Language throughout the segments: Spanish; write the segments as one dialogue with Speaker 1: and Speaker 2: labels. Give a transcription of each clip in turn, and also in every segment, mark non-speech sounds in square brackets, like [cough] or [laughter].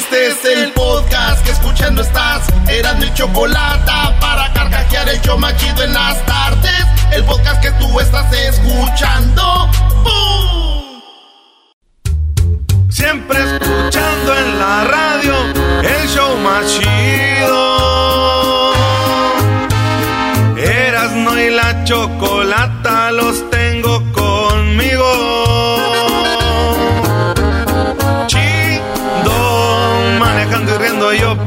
Speaker 1: Este es el podcast que escuchando estás. Eran mi chocolate para carcajear el yo machido en las tardes. El podcast que tú estás escuchando. ¡Bum!
Speaker 2: Siempre escuchando en la radio el show machido. Erasno y la chocolata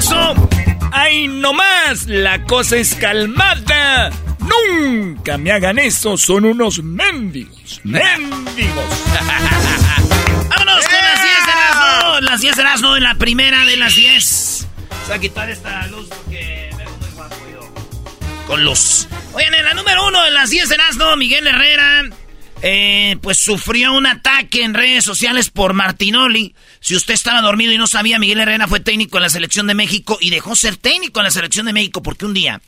Speaker 3: Clavillazo. ¡Ay, no más! La cosa es calmada. Nunca me hagan eso, son unos mendigos. ¡Mendigos! [laughs] ¡Vámonos con las 10 de Erasmo! Las 10 de Erasmo en la primera de las 10. Voy a quitar esta luz porque me guapo yo. Con luz. Oigan, en la número uno de las 10 de Erasmo, Miguel Herrera. Eh, pues sufrió un ataque en redes sociales por Martinoli. Si usted estaba dormido y no sabía, Miguel Herrera fue técnico en la selección de México y dejó ser técnico en la selección de México porque un día,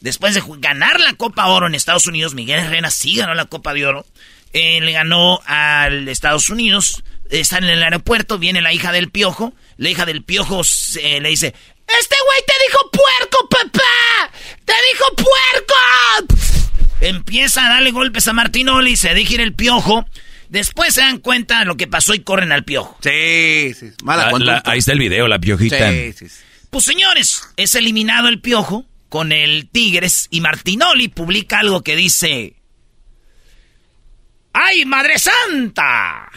Speaker 3: después de ganar la Copa Oro en Estados Unidos, Miguel Herrera sí ganó la Copa de Oro. Eh, le ganó al Estados Unidos. Están en el aeropuerto, viene la hija del piojo. La hija del piojo eh, le dice: Este güey te dijo puerco, papá. Te dijo puerco. Empieza a darle golpes a Martinoli, se deja ir el piojo. Después se dan cuenta de lo que pasó y corren al piojo.
Speaker 4: Sí, sí. Mala
Speaker 5: La-
Speaker 4: conducta.
Speaker 5: la- ahí está el video, la piojita.
Speaker 4: Sí, sí, sí.
Speaker 3: Pues señores, es eliminado el piojo con el Tigres y Martinoli publica algo que dice... ¡Ay, Madre Santa!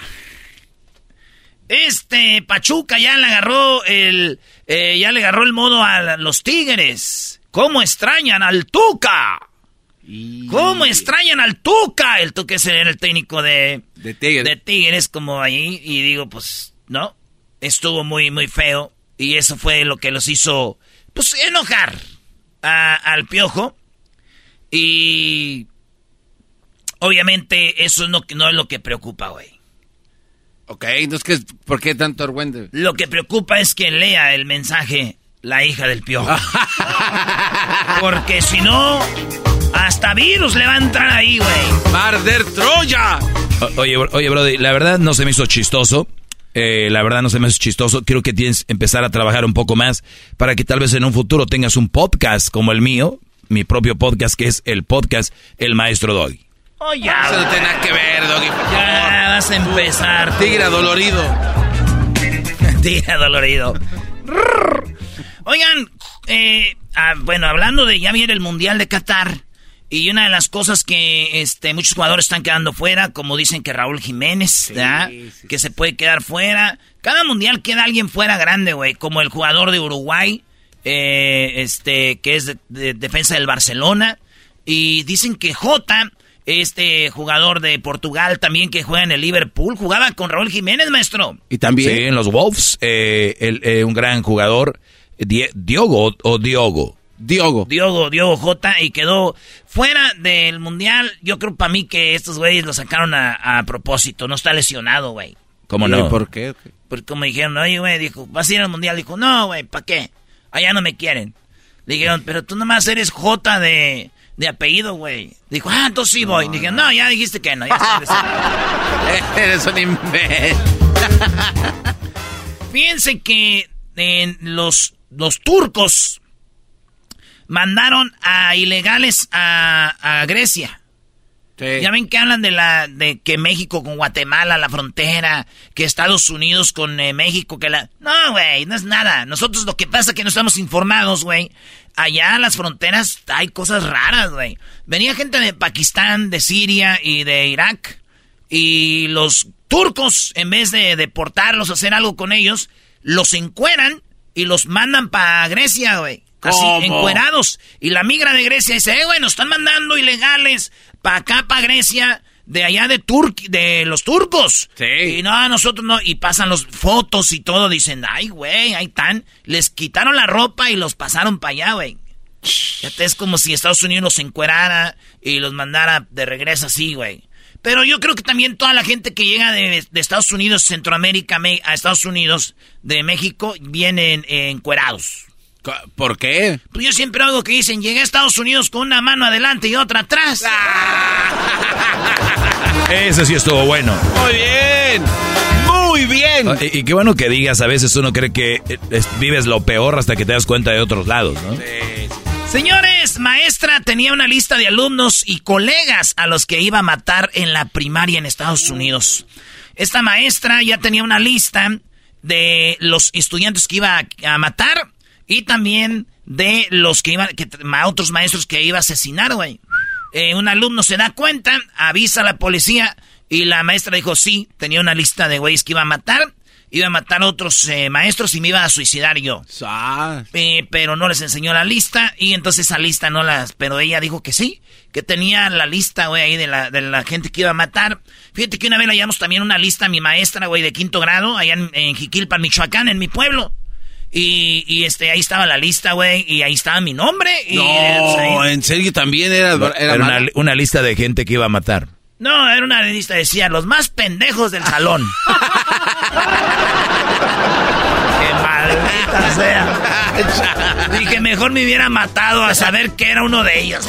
Speaker 3: Este Pachuca ya le agarró el... eh, ya le agarró el modo a los Tigres. ¿Cómo extrañan al Tuca? ¿Cómo extrañan al Tuca? El Tuca es el, técnico de,
Speaker 4: De Tigres.
Speaker 3: de Tigres, como ahí. Y digo, pues, no. Estuvo muy, muy feo. Y eso fue lo que los hizo, pues, enojar a- al piojo. Y. Obviamente, eso no, no es lo que preocupa, güey.
Speaker 4: Ok, entonces, ¿qué, ¿por qué tanto argüende?
Speaker 3: Lo que preocupa es que lea el mensaje la hija del piojo. [laughs] Porque si no, hasta virus le va a entrar ahí, güey.
Speaker 4: ¡Marder Troya!
Speaker 5: O- Oye, bro- oye, Brody, la verdad no se me hizo chistoso. Eh, la verdad no se me hizo chistoso. Creo que tienes que empezar a trabajar un poco más para que tal vez en un futuro tengas un podcast como el mío, mi propio podcast, que es el podcast El Maestro Doggy.
Speaker 3: Oye,
Speaker 4: Eso no tiene nada que ver, Doggy, por favor.
Speaker 3: ya vas a empezar.
Speaker 4: Tigre dolorido. [laughs]
Speaker 3: Tigre dolorido. Oigan, eh, ah, bueno, hablando de ya viene el Mundial de Qatar. Y una de las cosas que este, muchos jugadores están quedando fuera, como dicen que Raúl Jiménez, que se puede quedar fuera. Cada mundial queda alguien fuera grande, güey, como el jugador de Uruguay, eh, este, que es de, de- defensa del Barcelona. Y dicen que Jota este jugador de Portugal también que juega en el Liverpool, jugaba con Raúl Jiménez, maestro.
Speaker 5: Y también. Sí, en los Wolves, eh, eh, un gran jugador, Diogo o Diogo.
Speaker 3: Diogo. Diogo, Diogo J. Y quedó fuera del mundial. Yo creo para mí que estos güeyes lo sacaron a, propósito. No está lesionado, güey.
Speaker 5: ¿Cómo no?
Speaker 4: ¿Por qué?
Speaker 3: Porque como dijeron, oye, güey, dijo, ¿vas a ir al mundial? Dijo, no, güey, ¿para qué? Allá no me quieren. Le dijeron, pero tú nomás eres J de, de apellido, güey. Dijo, ah, entonces sí voy. Dije, no, ya dijiste que no. Ya [laughs]
Speaker 4: eres un imbécil. [laughs]
Speaker 3: Fíjense que en los, los turcos mandaron a ilegales a, Grecia. Ya ven que hablan de la de que México con Guatemala, la frontera, que Estados Unidos con eh, México, que la... No, güey, no es nada. Nosotros lo que pasa es que no estamos informados, güey. Allá en las fronteras hay cosas raras, güey. Venía gente de Pakistán, de Siria y de Irak. Y los turcos, en vez de deportarlos, hacer algo con ellos, los encueran y los mandan para Grecia, güey. Así, encuerados. Y la migra de Grecia dice, eh, güey, nos están mandando ilegales para acá, para Grecia, de allá de Turquía, de los turcos. Sí. Y no, nosotros no. Y pasan los fotos y todo. Dicen, ay, güey, ahí están. Les quitaron la ropa y los pasaron para allá, güey. te es como si Estados Unidos los encuerara y los mandara de regreso así, güey. Pero yo creo que también toda la gente que llega de, Estados Unidos, Centroamérica, a Estados Unidos, de México, vienen encuerados.
Speaker 4: ¿Por qué?
Speaker 3: Pues yo siempre hago que dicen, llegué a Estados Unidos con una mano adelante y otra atrás.
Speaker 5: Ah. [laughs] Ese sí estuvo bueno.
Speaker 4: Muy bien. Muy bien.
Speaker 5: Ah, y, qué bueno que digas, a veces uno cree que eh, vives lo peor hasta que te das cuenta de otros lados, ¿no? Sí.
Speaker 3: Señores, maestra tenía una lista de alumnos y colegas a los que iba a matar en la primaria en Estados Unidos. Esta maestra ya tenía una lista de los estudiantes que iba a matar y también de los que iban, que, otros maestros que iba a asesinar, güey. Eh, un alumno se da cuenta, avisa a la policía y la maestra dijo, sí, tenía una lista de güeyes que iba a matar, iba a matar a otros eh, maestros y me iba a suicidar yo. Eh, pero no les enseñó la lista y entonces esa lista no las... Pero ella dijo que sí, que tenía la lista, güey, ahí de la, de la gente que iba a matar. Fíjate que una vez le llamamos también una lista a mi maestra, güey, de quinto grado, allá en, en Jiquilpan, Michoacán, en mi pueblo. Y, y, este, ahí estaba la lista, güey, y ahí estaba mi nombre. Y,
Speaker 4: no, en serio también era,
Speaker 5: era, una, lista de gente que iba a matar.
Speaker 3: No, era una lista, decía, los más pendejos del salón. [laughs] Qué maldita sea. Dije, mejor me hubiera matado a saber que era uno de ellos.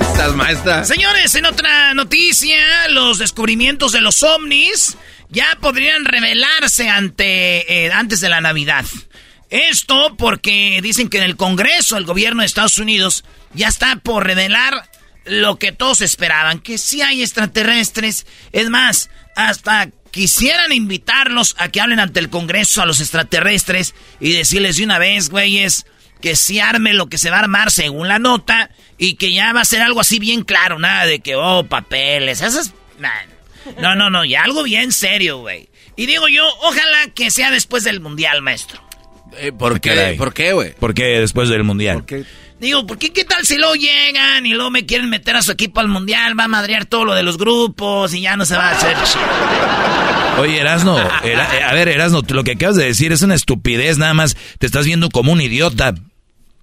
Speaker 4: Estas maestras.
Speaker 3: Señores, en otra noticia, los descubrimientos de los ovnis ya podrían revelarse ante, eh, antes de la Navidad. Esto porque dicen que en el Congreso el gobierno de Estados Unidos ya está por revelar lo que todos esperaban, que si hay extraterrestres. Es más, hasta quisieran invitarlos a que hablen ante el Congreso a los extraterrestres y decirles de una vez, güeyes, que si arme lo que se va a armar según la nota y que ya va a ser algo así bien claro, nada de que, oh, papeles, esas... No, no, no, y algo bien serio, güey. Y digo yo, ojalá que sea después del mundial, maestro.
Speaker 4: Eh, ¿Por qué? ¿Por qué, güey?
Speaker 5: ¿Por qué después del mundial?
Speaker 3: Digo, ¿por qué qué tal si luego llegan y luego me quieren meter a su equipo al mundial? Va a madrear todo lo de los grupos y ya no se va a hacer.
Speaker 5: Oye, Erasno, eh, a ver, Erasno, lo que acabas de decir es una estupidez, nada más te estás viendo como un idiota.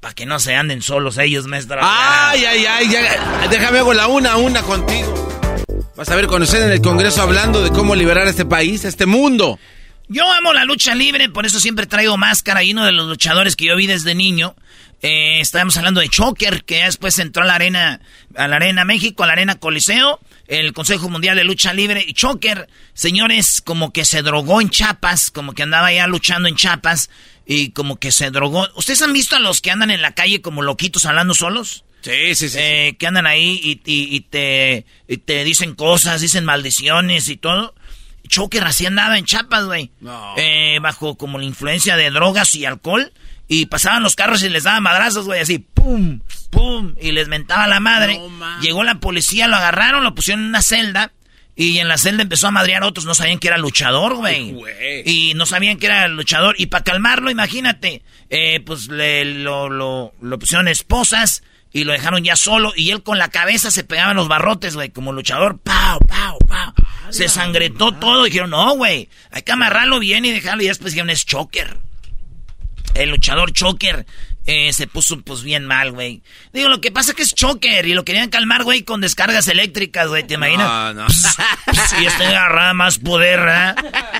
Speaker 3: Para que no se anden solos ellos, maestro.
Speaker 4: Ay, ay, ay, ya, déjame hago la una a una contigo. Vas a ver conocer en el Congreso hablando de cómo liberar a este país, a este mundo.
Speaker 3: Yo amo la lucha libre, por eso siempre traigo máscara. Y uno de los luchadores que yo vi desde niño, eh, estábamos hablando de Choker, que después entró a la arena, a la arena México, a la arena Coliseo, el Consejo Mundial de Lucha Libre. Y Choker, señores, como que se drogó en Chapas, como que andaba ya luchando en Chapas y como que se drogó. ¿Ustedes han visto a los que andan en la calle como loquitos hablando solos?
Speaker 4: Sí, sí, sí.
Speaker 3: Eh, que andan ahí y, y, te, te dicen cosas, dicen maldiciones y todo. Choque recién andaba en chapas, güey. Eh, bajo como la influencia de drogas y alcohol. Y pasaban los carros y les daban madrazos, güey, así, pum, pum, y les mentaba la madre. Llegó la policía, lo agarraron, lo pusieron en una celda. Y en la celda empezó a madrear a otros, no sabían que era luchador, güey. Y no sabían que era luchador. Y para calmarlo, imagínate, eh, pues le, lo, lo, lo pusieron esposas y lo dejaron ya solo y él con la cabeza se pegaba en los barrotes, güey, como luchador, pau, pau, pau. Se sangretó todo, dijeron, no, güey, hay que amarrarlo bien y dejarlo y después dijeron, es choker. El luchador choker eh, se puso pues bien mal, güey. Digo, lo que pasa es que es choker y lo querían calmar, güey, con descargas eléctricas, güey, ¿te imaginas? No, no. Si este agarraba más poder, ¿verdad?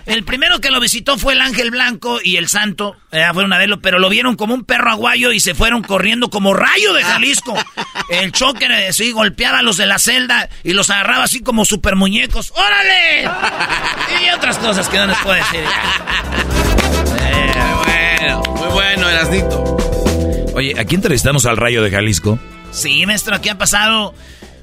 Speaker 3: El primero que lo visitó fue el Ángel Blanco y el Santo, eh, fueron a verlo, pero lo vieron como un perro aguayo y se fueron corriendo como rayo de Jalisco. El choker, eh, sí, golpeaba a los de la celda y los agarraba así como super muñecos. ¡Órale! Y otras cosas que no les puedo decir. [laughs]
Speaker 4: Eh, bueno, muy bueno, Erasnito.
Speaker 5: Oye, aquí entrevistamos al Rayo de Jalisco.
Speaker 3: Sí, maestro, aquí ha pasado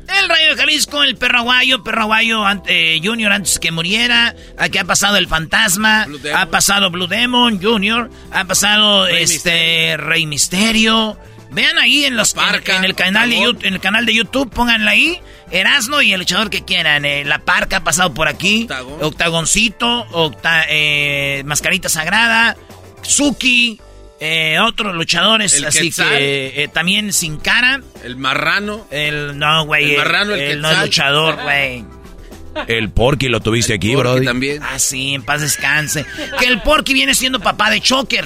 Speaker 3: el Rayo de Jalisco, el perro aguayo, perro aguayo eh, Junior antes que muriera. Aquí ha pasado el fantasma, ha pasado Blue Demon Junior, ha pasado este Rey Misterio. Vean ahí en los en, el canal de YouTube, en el canal de YouTube, pónganla ahí. Erasno y el luchador que quieran. Eh, la Parca ha pasado por aquí. Octagoncito, eh, Mascarita Sagrada, Suki. Eh, otros luchadores, así que eh, también sin cara.
Speaker 4: El marrano.
Speaker 3: El, no, güey. El marrano, el, no luchador, güey.
Speaker 5: El Porky lo tuviste aquí, bro.
Speaker 4: también.
Speaker 3: Ah, sí, en paz descanse. Que el Porky viene siendo papá de Choker.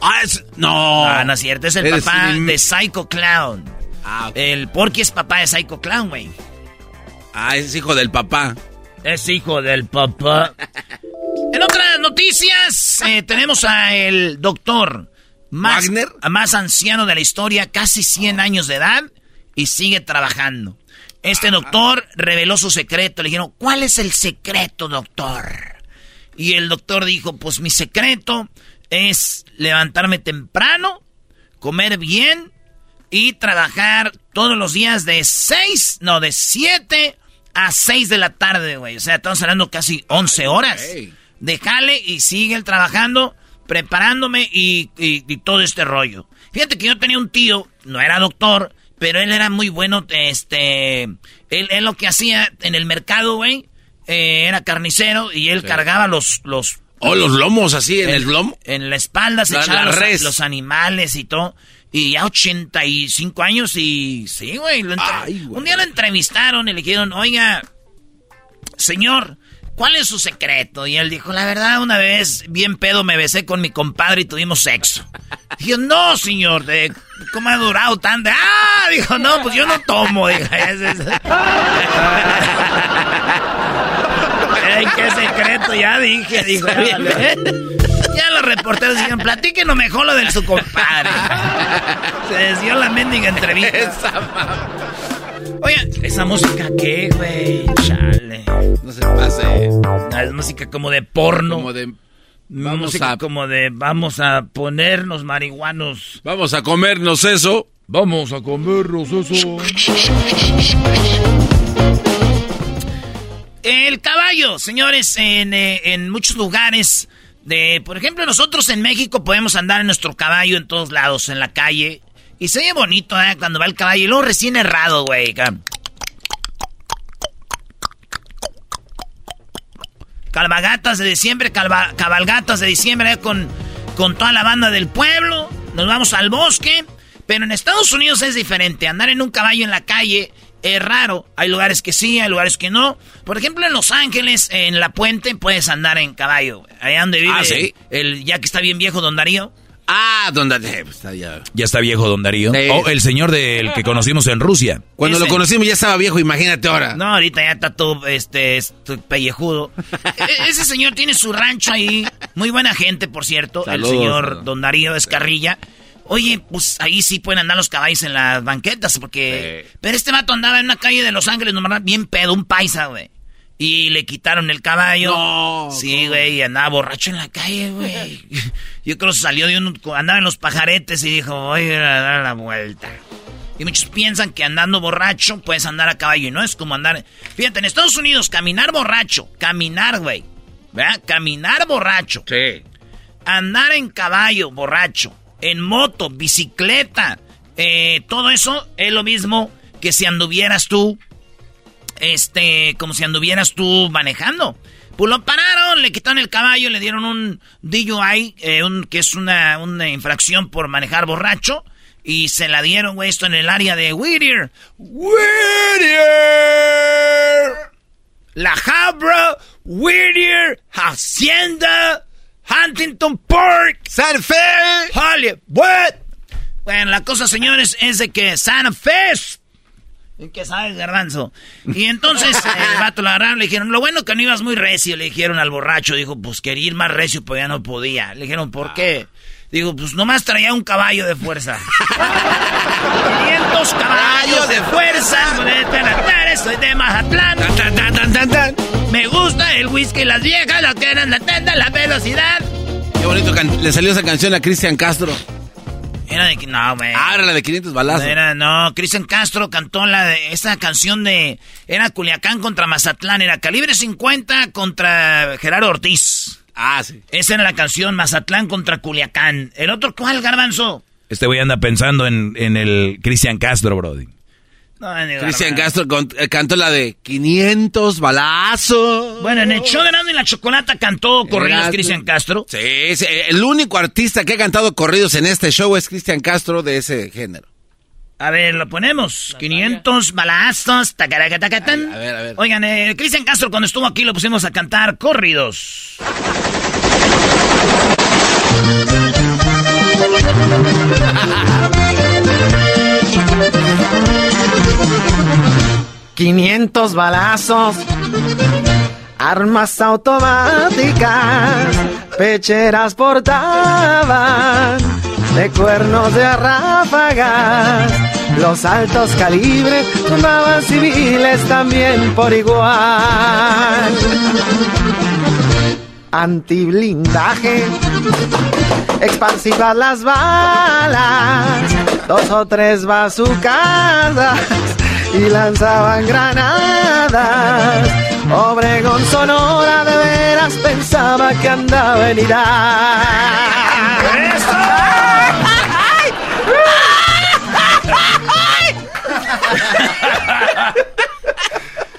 Speaker 4: Ah, es... No.
Speaker 3: No es cierto. Es el papá de Psycho Clown. Ah, El Porky es papá de Psycho Clown, güey.
Speaker 4: Ah, es hijo del papá.
Speaker 3: Es hijo del papá. [laughs] en otras noticias, eh, tenemos a el doctor más, más anciano de la historia, casi 100 años de edad, y sigue trabajando. Este doctor reveló su secreto. Le dijeron, ¿cuál es el secreto, doctor? Y el doctor dijo, pues mi secreto es levantarme temprano, comer bien y trabajar todos los días de 6, no, de 7 a 6 de la tarde, güey. O sea, estamos hablando casi 11 horas. Déjale y sigue trabajando preparándome y, todo este rollo. Fíjate que yo tenía un tío, no era doctor, pero él era muy bueno, este, él, lo que hacía en el mercado, güey, eh, era carnicero y él cargaba los, los...
Speaker 4: Oh, los lomos así, en el, lomo.
Speaker 3: En la espalda se echaban los, los, animales y todo. Y ya 85 años y sí, güey. Un día lo entrevistaron y le dijeron, oiga, señor, ¿cuál es su secreto? Y él dijo, la verdad, una vez, bien pedo, me besé con mi compadre y tuvimos sexo. Dijo, no, señor, de, ¿cómo ha durado tanto? Ah, dijo, no, pues yo no tomo. Dijo, Ay, qué secreto, ya dije, dijo. Ya, los reporteros dijeron, platíquenos mejor lo de su compadre. Se desvió la mendiga entrevista. Oye, ¿esa música qué, güey? Chale.
Speaker 4: No se pase.
Speaker 3: Es música como de porno.
Speaker 4: Como de...
Speaker 3: Vamos música como de vamos a ponernos marihuanos.
Speaker 4: Vamos a comernos eso.
Speaker 5: Vamos a comernos eso.
Speaker 3: El caballo, señores, en, eh, en muchos lugares de, por ejemplo, nosotros en México podemos andar en nuestro caballo en todos lados, en la calle. Y se ve bonito, ¿eh? Cuando va el caballo. Y luego recién errado, güey. Calvagatas de diciembre, cabalgatas de diciembre ¿eh? con, con toda la banda del pueblo. Nos vamos al bosque. Pero en Estados Unidos es diferente. Andar en un caballo en la calle es raro. Hay lugares que sí, hay lugares que no. Por ejemplo, en Los Ángeles, en la puente, puedes andar en caballo. Allá donde vive
Speaker 4: ah,
Speaker 3: el, ya que está bien viejo Don Darío.
Speaker 4: Ah, don Darío. Pues, ya.
Speaker 5: está viejo don Darío. O el señor del que conocimos en Rusia.
Speaker 4: Cuando lo conocimos ya estaba viejo, imagínate ahora.
Speaker 3: No, ahorita ya está todo este, pellejudo. [laughs] E-, ese señor tiene su rancho ahí. Muy buena gente, por cierto. el señor don Darío Escarrilla. Oye, pues ahí sí pueden andar los caballos en las banquetas, porque... Pero este vato andaba en una calle de Los Ángeles, nomás bien pedo, un paisa, güey. Y le quitaron el caballo.
Speaker 4: No,
Speaker 3: sí, güey, andaba borracho en la calle, güey. [laughs] Yo creo que salió de un... Andaba en los pajaretes y dijo, voy a dar la vuelta. Y muchos piensan que andando borracho puedes andar a caballo. Y no es como andar... Fíjate, en Estados Unidos, caminar borracho. Caminar, güey. ¿Verdad? Caminar borracho.
Speaker 4: Sí.
Speaker 3: Andar en caballo borracho. En moto, bicicleta. Eh, todo eso es lo mismo que si anduvieras tú este, como si anduvieras tú manejando. Pues lo pararon, le quitaron el caballo, le dieron un DUI, eh, un, que es una, una infracción por manejar borracho. Y se la dieron, güey, esto en el área de Whittier.
Speaker 4: ¡Whittier!
Speaker 3: La Habra, Whittier, Hacienda, Huntington Park,
Speaker 4: Santa Fe,
Speaker 3: Hollywood. Bueno, la cosa, señores, es de que Santa Fe ¿Qué sabes, garbanzo? Y entonces [laughs] el vato lo agarraron, le dijeron, lo bueno que no ibas muy recio, le dijeron al borracho, dijo, pues quería ir más recio, pero ya no podía. Le dijeron, ¿por qué? Digo, pues nomás traía un caballo de fuerza. [laughs] 500 caballos de fuerza. Soy de Mazatlán. Me gusta el whisky, las viejas, lo que eran la tenda, la velocidad.
Speaker 4: Qué bonito le salió esa canción a Cristian Castro.
Speaker 3: Era de... No, güey.
Speaker 4: Ah, era la de 500 balazos.
Speaker 3: Era, no, Cristian Castro cantó la de... Esa canción de... Era Culiacán contra Mazatlán. Era Calibre 50 contra Gerardo Ortiz.
Speaker 4: Ah, sí.
Speaker 3: Esa era la canción Mazatlán contra Culiacán. ¿El otro cuál, Garbanzo?
Speaker 5: Este güey anda pensando en, en el Cristian Castro, Brody.
Speaker 4: Cristian Castro eh, cantó la de 500 balazos.
Speaker 3: Bueno, en el show de y la Chocolata cantó corridos Cristian Castro.
Speaker 4: Sí, el único artista que ha cantado corridos en este show es Cristian Castro de ese género.
Speaker 3: A ver, lo ponemos. 500 balazos. A ver, a ver. Oigan, eh, Cristian Castro cuando estuvo aquí lo pusimos a cantar corridos. [laughs]
Speaker 6: 500 balazos, armas automáticas, pecheras portaban, de cuernos de ráfagas, los altos calibres tomaban civiles también por igual. Antiblindaje, expansivas las balas, dos o tres bazucadas y lanzaban granadas. Obregón Sonora de veras pensaba que andaba en Irak.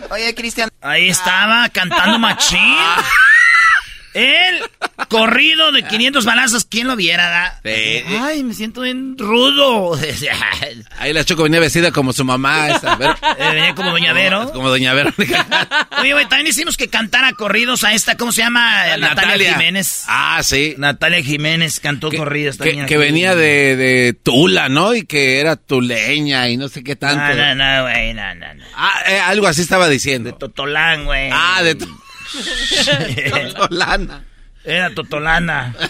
Speaker 3: Oye, Cristian. Ahí estaba cantando machín. [laughs] El corrido de 500 balazos, ¿quién lo viera? Ay, me siento bien rudo. [laughs]
Speaker 4: Ahí la Choco venía vestida como su mamá. Esa,
Speaker 3: eh, venía como Doña Vero.
Speaker 4: Como Doña Vero. [laughs]
Speaker 3: Oye, güey, también hicimos que cantara corridos a esta, ¿cómo se llama? Natalia, Jiménez.
Speaker 4: Ah, sí.
Speaker 3: Natalia Jiménez cantó corridos
Speaker 4: también. Que, venía de, de, Tula, ¿no? Y que era tuleña y no sé qué tanto.
Speaker 3: No, no, no, güey, no, no, no.
Speaker 4: Ah, eh, algo así estaba diciendo.
Speaker 3: De Totolán, güey.
Speaker 4: Ah, de... [laughs] Totolana.
Speaker 3: Era Totolana. [laughs]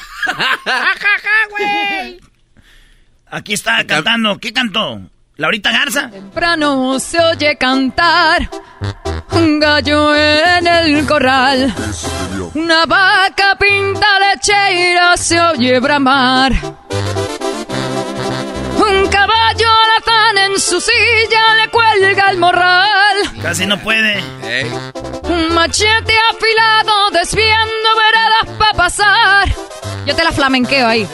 Speaker 3: [laughs] Aquí está cantando. ¿Qué cantó? ¿Laurita Garza?
Speaker 7: Temprano se oye cantar un gallo en el corral. Una vaca pinta lechera se oye bramar. Un caballo alazán en su silla le cuelga el morral.
Speaker 3: Casi no puede.
Speaker 7: Un machete afilado desviando veradas para pasar. Yo te la flamenqueo ahí.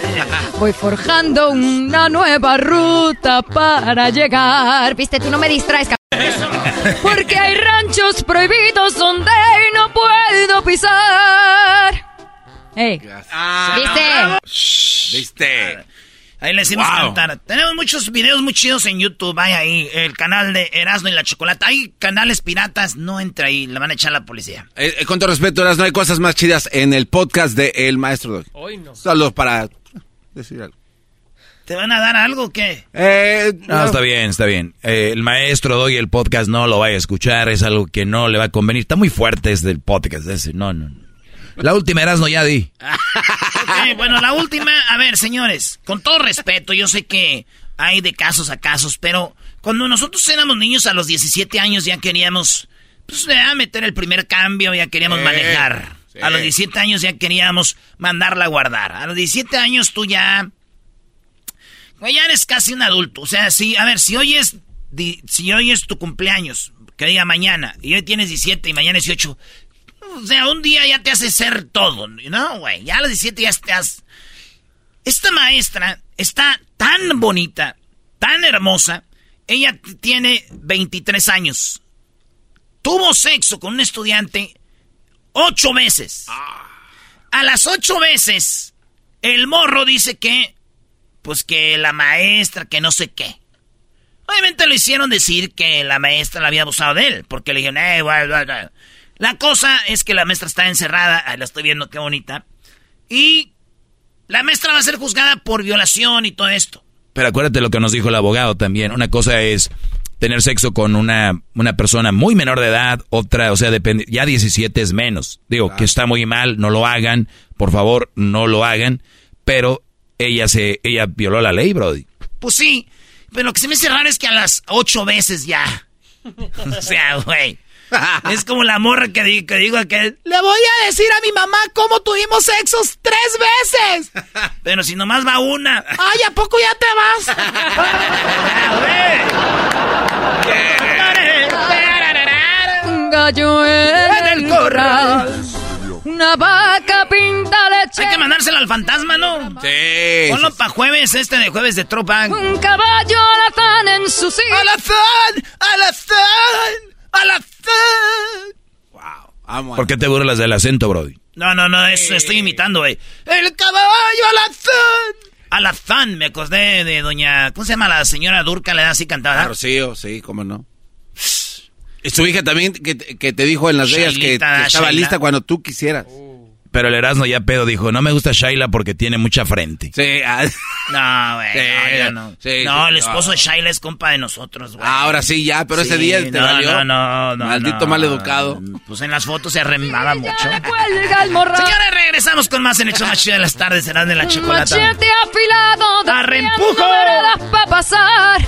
Speaker 7: Voy forjando una nueva ruta para llegar. Viste, tú no me distraes, Porque hay ranchos prohibidos donde no puedo pisar. Hey. ¿Viste?
Speaker 4: ¿Viste?
Speaker 3: Ahí le hicimos cantar. Tenemos muchos videos muy chidos en YouTube. Vaya ahí, el canal de Erasmo y la Chocolata. Hay canales piratas, no entra ahí, le van a echar la policía.
Speaker 4: Eh, eh, con todo respeto, Erasmo, hay cosas más chidas en el podcast de El Maestro
Speaker 3: Hoy no.
Speaker 4: Solo para decir algo.
Speaker 3: ¿Te van a dar algo o qué?
Speaker 5: Eh, no. está bien, está bien. el maestro Doy el podcast no lo vaya a escuchar, es algo que no le va a convenir. Está muy fuerte este el podcast ese. No, no, no. La última Erasmo ya di. [laughs]
Speaker 3: bueno, la última, a ver, señores, con todo respeto, yo sé que hay de casos a casos, pero cuando nosotros éramos niños a los 17 años ya queríamos, pues, ya meter el primer cambio, ya queríamos manejar. A los 17 años ya queríamos mandarla a guardar. A los 17 años tú ya, ya eres casi un adulto. O sea, si, a ver, si hoy es, si hoy es tu cumpleaños, que diga mañana, y hoy tienes 17 y mañana 18, o sea, un día ya te hace ser todo, ¿no, güey? Ya a las 17 ya estás... Esta maestra está tan bonita, tan hermosa. Ella tiene 23 años. Tuvo sexo con un estudiante ocho veces. A las ocho veces, el morro dice que pues que la maestra, que no sé qué. Obviamente lo hicieron decir que la maestra la había abusado de él, porque le dijeron, eh, La cosa es que la maestra está encerrada, ahí la estoy viendo, qué bonita, y la maestra va a ser juzgada por violación y todo esto.
Speaker 5: Pero acuérdate lo que nos dijo el abogado también. Una cosa es tener sexo con una, una persona muy menor de edad, otra, o sea, depende, ya 17 es menos. Digo, que está muy mal, no lo hagan, por favor, no lo hagan, pero ella se, ella violó la ley, Brody.
Speaker 3: Pues sí, pero lo que se me hace raro es que a las ocho veces ya. [laughs] o sea, güey. [laughs] es como la morra que, digo, que digo que le voy a decir a mi mamá cómo tuvimos sexos tres veces. [laughs] Pero si nomás va una. Ay, ¿a poco ya te vas? [laughs]
Speaker 7: Un gallo en el corral. Una vaca pinta leche.
Speaker 3: Hay que mandárselo al fantasma, ¿no?
Speaker 4: Sí.
Speaker 3: Ponlo para jueves, este de jueves de tropa.
Speaker 7: Un caballo alazán en su sitio.
Speaker 3: ¡Alazán! ¡Alazán! ¡Alazán!
Speaker 4: Wow.
Speaker 5: ¿Por qué te burlas del acento, Brody?
Speaker 3: No, no, no, eso estoy imitando, güey. ¡El caballo alazán! Alazán, me acordé de doña... ¿Cómo se llama la señora Durca? Le da así cantada.
Speaker 4: Ah, Rocío, sí, cómo no. Su hija también que, que te dijo en las Vegas que, que estaba
Speaker 3: Shaila.
Speaker 4: lista cuando tú quisieras.
Speaker 5: Pero el Erasmo ya pedo dijo, no me gusta Shaila porque tiene mucha frente.
Speaker 4: Sí, ah, [laughs]
Speaker 3: No, güey,
Speaker 4: Sí,
Speaker 3: no, ya no.
Speaker 4: sí,
Speaker 3: no,
Speaker 4: sí,
Speaker 3: el esposo
Speaker 4: no.
Speaker 3: de Shaila es compa de nosotros, güey.
Speaker 4: ahora sí ya, pero ese día te
Speaker 3: no,
Speaker 4: valió.
Speaker 3: No, no, no.
Speaker 4: Maldito
Speaker 3: no.
Speaker 4: mal educado.
Speaker 3: Pues en las fotos se arremaba mucho. Señores, regresamos con más en el show más chido de las tardes. Serán de la chocolata.
Speaker 7: Machete afilado. de
Speaker 3: ¡Arrempujo!
Speaker 7: veredas pa' pasar.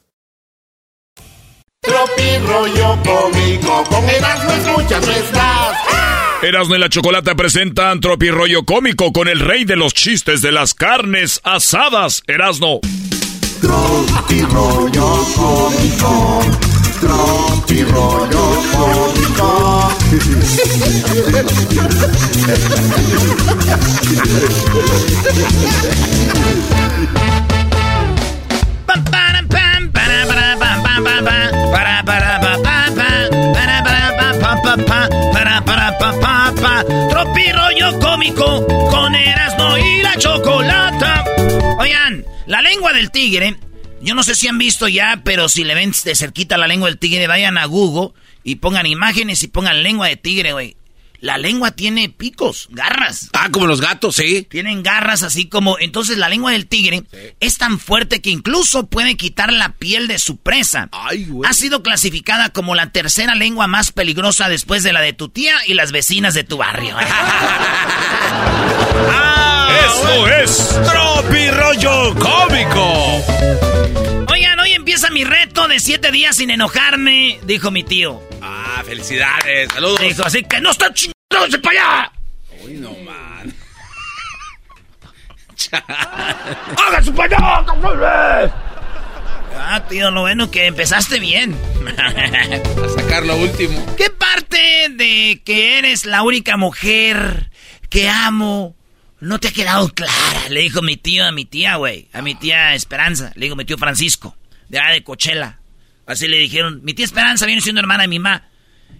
Speaker 1: Tropi rollo cómico. Con Erasmo escuchas no estás.
Speaker 8: Erasmo y la Chocolata presentan Tropi Rollo Cómico con el rey de los chistes de las carnes asadas, Erasmo.
Speaker 1: Tropi rollo cómico. Tropi rollo cómico. [laughs]
Speaker 3: Tropi rollo cómico con Erasmo y la chocolata. Oigan, la lengua del tigre, yo no sé si han visto ya, pero si le ven de cerquita la lengua del tigre, vayan a Google y pongan imágenes y pongan lengua de tigre, güey. La lengua tiene picos, garras.
Speaker 4: Ah, como los gatos, sí.
Speaker 3: Tienen garras así como... Entonces la lengua del tigre es tan fuerte que incluso puede quitar la piel de su presa.
Speaker 4: Ay, güey.
Speaker 3: Ha sido clasificada como la tercera lengua más peligrosa después de la de tu tía y las vecinas de tu barrio. [laughs]
Speaker 8: Eso es Tropi Rollo Cómico.
Speaker 3: Oigan, hoy empieza mi reto de siete días sin enojarme, dijo mi tío.
Speaker 4: Felicidades. Saludos.
Speaker 3: Dijo, así que no está chingando para allá.
Speaker 4: Uy, no, man.
Speaker 3: ¡Hágase para allá! Ah, tío, lo bueno que empezaste bien.
Speaker 4: A sacar lo último.
Speaker 3: ¿Qué parte de que eres la única mujer que amo no te ha quedado clara? Le dijo mi tío a mi tía, güey. A mi tía Esperanza. Le dijo mi tío Francisco. De allá de Cochela. Así le dijeron. Mi tía Esperanza viene siendo hermana de mi mamá.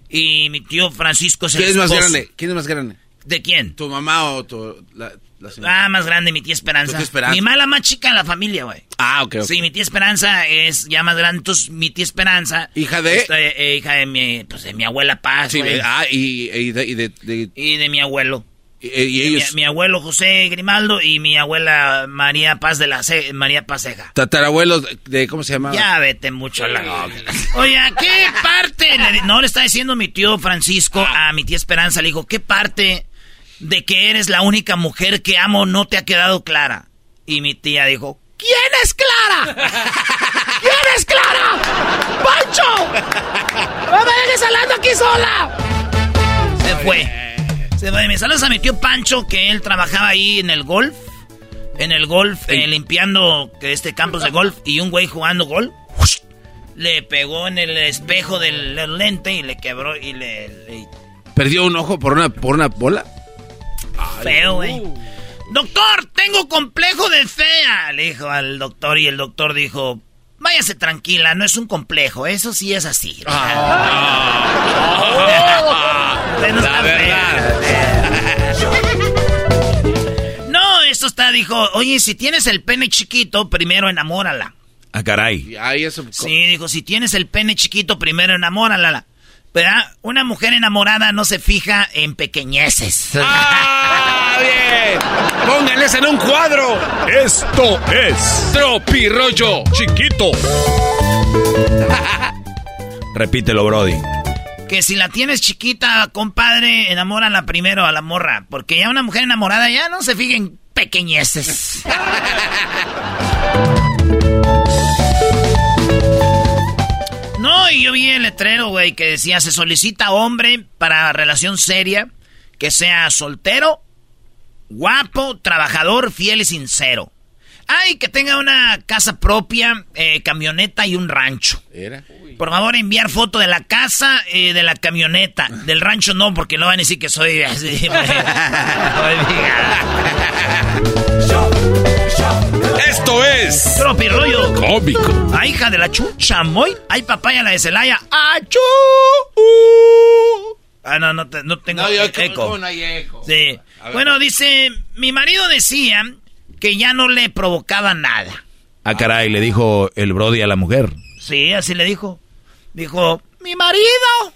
Speaker 3: Y mi tío Francisco es el
Speaker 4: ¿Quién es más
Speaker 3: esposo.
Speaker 4: grande? ¿Quién es más grande?
Speaker 3: ¿De quién?
Speaker 4: ¿Tu mamá o tu, la,
Speaker 3: Ah, más grande, mi tía Esperanza. Mi mala más chica en la familia, güey.
Speaker 4: Ah, ok, ok.
Speaker 3: Sí, mi tía Esperanza es ya más grande. Entonces, mi tía Esperanza.
Speaker 4: ¿Hija de?
Speaker 3: eh, hija de mi, pues, de mi abuela Paz,
Speaker 4: Sí,
Speaker 3: güey.
Speaker 4: ah, y, y de, y de- de-
Speaker 3: Y de mi abuelo.
Speaker 4: Y- ellos,
Speaker 3: Mi, mi abuelo José Grimaldo y mi abuela María Paz de la Ce- María Paceja.
Speaker 4: tatarabuelos de, ¿cómo se llama?
Speaker 3: Ya vete mucho la... Oye, ¿a ¿qué parte? le no, le está diciendo mi tío Francisco a mi tía Esperanza. Le dijo, ¿qué parte de que eres la única mujer que amo no te ha quedado clara? Y mi tía dijo, ¿quién es Clara? ¿Quién es Clara? ¡Pancho! ¡No me dejes hablando aquí sola! Se fue. Se fue. Me saludas a mi tío Pancho, que él trabajaba ahí en el golf. En el golf, eh, limpiando este campos de golf. Y un güey jugando golf. Le pegó en el espejo del, lente y le quebró y le... le-
Speaker 4: ¿Perdió un ojo por una, por una bola?
Speaker 3: feo, güey. Doctor, tengo complejo de fea. Le dijo al doctor y el doctor dijo... Váyase tranquila, no es un complejo, eso sí es así. [laughs] [laughs] [laughs] No está fea. No, esto está, dijo, oye, si tienes el pene chiquito, primero enamórala.
Speaker 5: Ah, caray.
Speaker 4: Y ahí eso.
Speaker 3: Sí, dijo, si tienes el pene chiquito, primero enamórala. ¿Verdad? Una mujer enamorada no se fija en pequeñeces.
Speaker 4: ¡Ah, bien! ¡Pónganles en un cuadro!
Speaker 5: Esto es
Speaker 4: Tropirollo.
Speaker 5: chiquito. [laughs] Repítelo, Brody.
Speaker 3: Que si la tienes chiquita, compadre, enamórala primero a la morra. Porque ya una mujer enamorada ya no se fija en pequeñeces. No, y yo vi el letrero, güey, que decía, se solicita hombre para relación seria, que sea soltero, guapo, trabajador, fiel y sincero. Ay, que tenga una casa propia, eh, camioneta y un rancho.
Speaker 4: Era.
Speaker 3: Por favor, enviar foto de la casa, eh, de la camioneta. Del rancho no, porque no van a decir que soy así. [laughs]
Speaker 5: Esto es
Speaker 3: Tropi rollo.
Speaker 5: cómico.
Speaker 3: Ay, hija de la chucha, muy. Ay, papaya la de Celaya. ¡Achú! Ah, no, no, te- no tengo
Speaker 4: No, yo,
Speaker 3: eco.
Speaker 4: ¿cómo no hay eco?
Speaker 3: Sí.
Speaker 4: A.
Speaker 3: Bueno, dice, mi marido decía que ya no le provocaba nada.
Speaker 5: Ah, caray, le dijo el Brody a la mujer.
Speaker 3: Sí, así le dijo. Dijo, mi marido,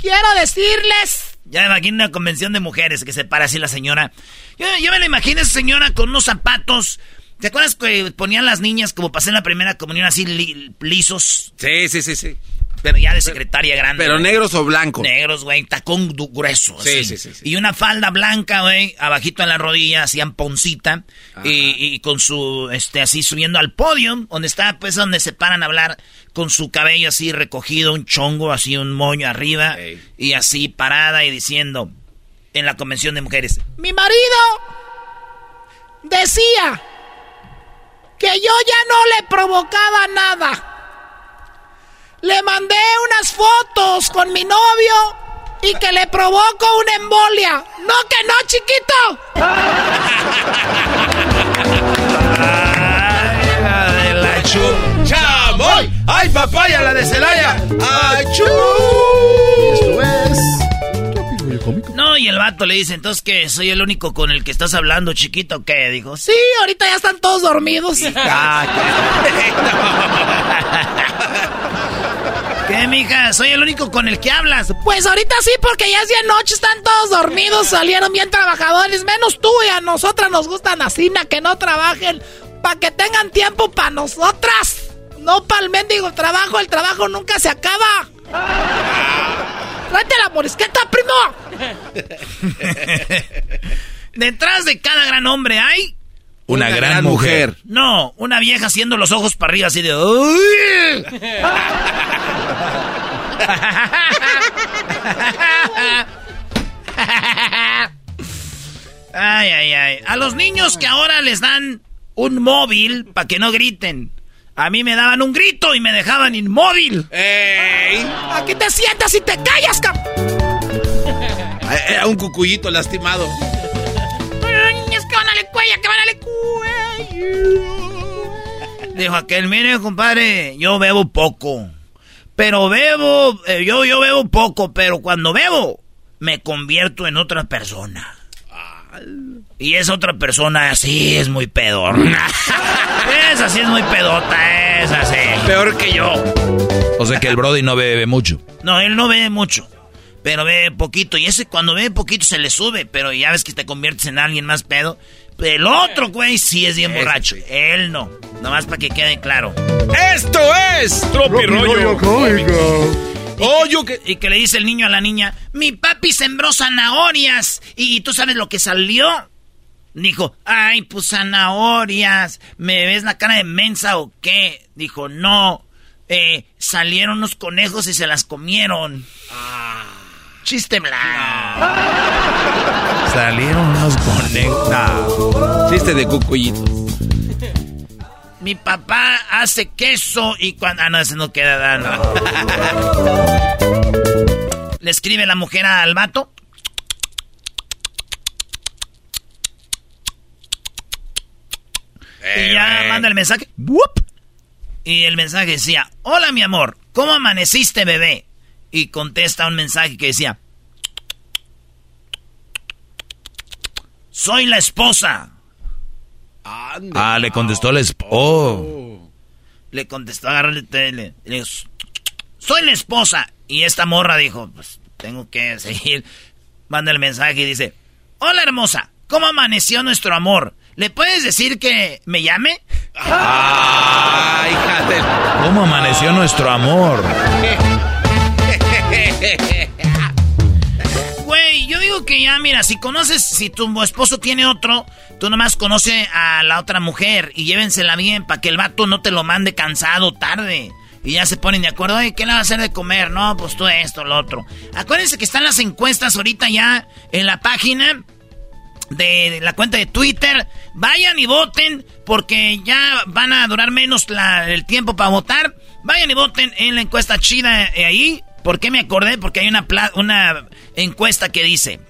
Speaker 3: quiero decirles. Ya me imagino una convención de mujeres que se para así la señora. Yo, yo me la imagino esa señora con unos zapatos. ¿Te acuerdas que ponían las niñas como pasé en la primera comunión así li- lisos?
Speaker 4: Sí, sí, sí, sí.
Speaker 3: Pero ya de secretaria grande.
Speaker 4: Pero
Speaker 3: güey.
Speaker 4: negros o blancos.
Speaker 3: Negros, güey, tacón grueso.
Speaker 4: Sí,
Speaker 3: así.
Speaker 4: sí, sí.
Speaker 3: Y una falda blanca, güey, abajito en la rodilla, hacían poncita. Y, y con su, este, así subiendo al podio, donde está, pues, donde se paran a hablar, con su cabello así recogido, un chongo, así un moño arriba. Y así parada y diciendo, en la convención de mujeres, mi marido decía que yo ya no le provocaba nada. Le mandé unas fotos con mi novio y que le provoco una embolia. No que no, chiquito. de la
Speaker 4: ¡Chamoy! ¡Ay, papaya, la de Celaya! ¡Achú!
Speaker 1: Esto es.
Speaker 3: No, y el vato le dice, entonces que soy el único con el que estás hablando, chiquito, ¿qué? Dijo, sí, ahorita ya están todos dormidos. [laughs] [laughs] ¿Qué, mija? Soy el único con el que hablas. Pues ahorita sí, porque ya es de noche, están todos dormidos, [laughs] salieron bien trabajadores, menos tú y a nosotras nos gustan así, na, que no trabajen, para que tengan tiempo para nosotras. No para el mendigo trabajo, el trabajo nunca se acaba. Tráete la morisqueta, primo. [laughs] Detrás de cada gran hombre hay
Speaker 5: Una, gran, mujer.
Speaker 3: no, una vieja haciendo los ojos para arriba así de... Ay, ay, ay. A los niños que ahora les dan un móvil para que no griten. A mí me daban un grito y me dejaban inmóvil.
Speaker 4: ¡Ey!
Speaker 3: Aquí te sientas y te callas, cap.
Speaker 4: Era un cucuyito lastimado.
Speaker 3: Que van a la cuella, que van a la cuello. Dijo aquel, mire, compadre, yo bebo poco. Pero bebo, eh, yo, yo bebo poco, pero cuando bebo, me convierto en otra persona. Y esa otra persona así es muy pedorna. [laughs] esa sí es muy pedota, esa sí.
Speaker 4: Peor que yo.
Speaker 5: O sea que el Brody no bebe mucho.
Speaker 3: No, él no bebe mucho. Pero bebe poquito. Y ese cuando bebe poquito se le sube. Pero ya ves que te conviertes en alguien más pedo. El otro, güey, sí es bien borracho. Él no. Nomás para que quede claro.
Speaker 5: Esto es Tropi Rollo
Speaker 3: Oh, yo que... Y que le dice el niño a la niña, mi papi sembró zanahorias. ¿Y tú sabes lo que salió? Dijo, ay, pues zanahorias. ¿Me ves la cara de mensa o qué? Dijo, no. Eh, salieron unos conejos y se las comieron. Ah. Chiste blanco. [laughs]
Speaker 5: Salieron unos conejos.
Speaker 4: Chiste de cucuyitos.
Speaker 3: Mi papá hace queso y cuando... Ah, no, ese no queda dando. [laughs] Le escribe la mujer al vato. y ya manda el mensaje. Y el mensaje decía, hola mi amor, ¿cómo amaneciste bebé? Y contesta un mensaje que decía, soy la esposa.
Speaker 5: Ah, le contestó la esposa. Oh.
Speaker 3: Le contestó, agarró el tele. Le dijo, soy la esposa. Y esta morra dijo, pues tengo que [laughs] seguir. Manda el mensaje y dice, hola hermosa, ¿cómo amaneció nuestro amor? ¿Le puedes decir que me llame?
Speaker 5: Ah, hija ¿Cómo amaneció nuestro amor? [laughs] [laughs]
Speaker 3: Güey, yo digo que ya, mira, si conoces, si tu esposo tiene otro, tú nomás conoce a la otra mujer y llévensela bien para que el vato no te lo mande cansado tarde. Y ya se ponen de acuerdo, ¿qué le va a hacer de comer? No, pues tú esto, lo otro. Acuérdense que están las encuestas ahorita ya en la página de la cuenta de Twitter. Vayan y voten porque ya van a durar menos el tiempo para votar. Vayan y voten en la encuesta chida eh, ahí. ¿Por qué me acordé? Porque hay una, una encuesta que dice...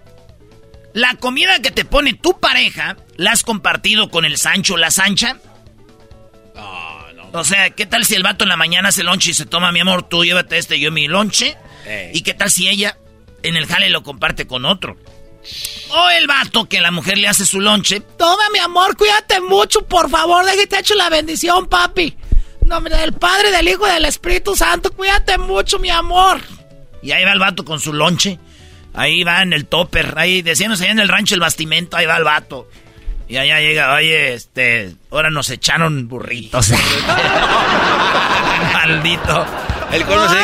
Speaker 3: La comida que te pone tu pareja, ¿la has compartido con el Sancho la Sancha? O sea, ¿qué tal si el vato en la mañana hace lonche y se toma, mi amor, tú llévate este, yo mi lonche? ¿Y qué tal si ella en el jale lo comparte con otro? O el vato que la mujer le hace su lonche. Toma, mi amor, cuídate mucho, por favor, déjate hecho la bendición, papi. Nombre del Padre, del Hijo y del Espíritu Santo, cuídate mucho, mi amor. Y ahí va el vato con su lonche. Ahí va en el topper, ahí decíamos allá en el rancho el bastimento, ahí va el vato. Y allá llega, oye, este, ahora nos echaron burritos. [laughs] Maldito. El conoce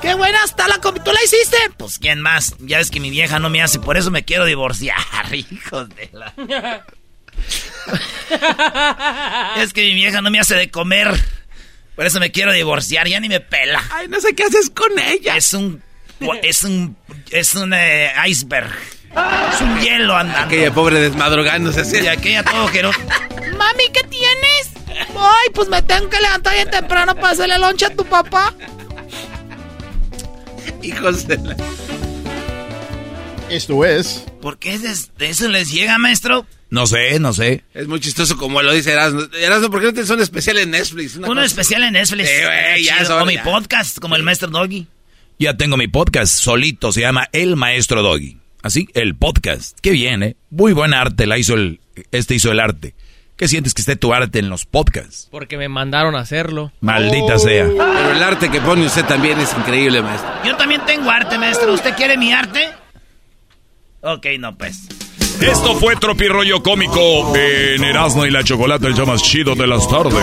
Speaker 3: ¡Qué buena está la comida! ¿Tú la hiciste? Pues, ¿quién más? Ya ves que mi vieja no me hace, por eso me quiero divorciar, [laughs] hijos de la... [laughs] [laughs] es que mi vieja no me hace de comer. Por eso me quiero divorciar, ya ni me pela.
Speaker 4: Ay, no sé qué haces con ella.
Speaker 3: Es un... Es un... Es un eh, iceberg. Es un hielo andando.
Speaker 4: Aquella pobre desmadrugándose así.
Speaker 3: Y aquella todo quiero. Mami, ¿qué tienes? Ay, pues me tengo que levantar bien temprano para hacerle loncha a tu papá.
Speaker 4: Hijos de la...
Speaker 1: Esto es...
Speaker 3: ¿Por qué eso les llega, maestro?
Speaker 5: No sé, no sé.
Speaker 4: Es muy chistoso como lo dice Erasmo. Erasmo, ¿por qué no tienes un especial en Netflix?
Speaker 3: Uno especial en Netflix. Sí, güey, ya Como mi podcast, como el maestro Doggy.
Speaker 5: Ya tengo mi podcast solito, se llama El Maestro Doggy. Así, el podcast. Qué bien, ¿eh? Muy buen arte, la hizo el, este hizo el arte. ¿Qué sientes que esté tu arte en los podcasts?
Speaker 9: Porque me mandaron a hacerlo.
Speaker 5: Maldita sea.
Speaker 4: Pero el arte que pone usted también es increíble, maestro.
Speaker 3: Yo también tengo arte, maestro. ¿Usted quiere mi arte? Ok, no, pues.
Speaker 10: Esto fue Tropirollo Cómico en Erasmo y la Chocolate, el show más chido de las tardes.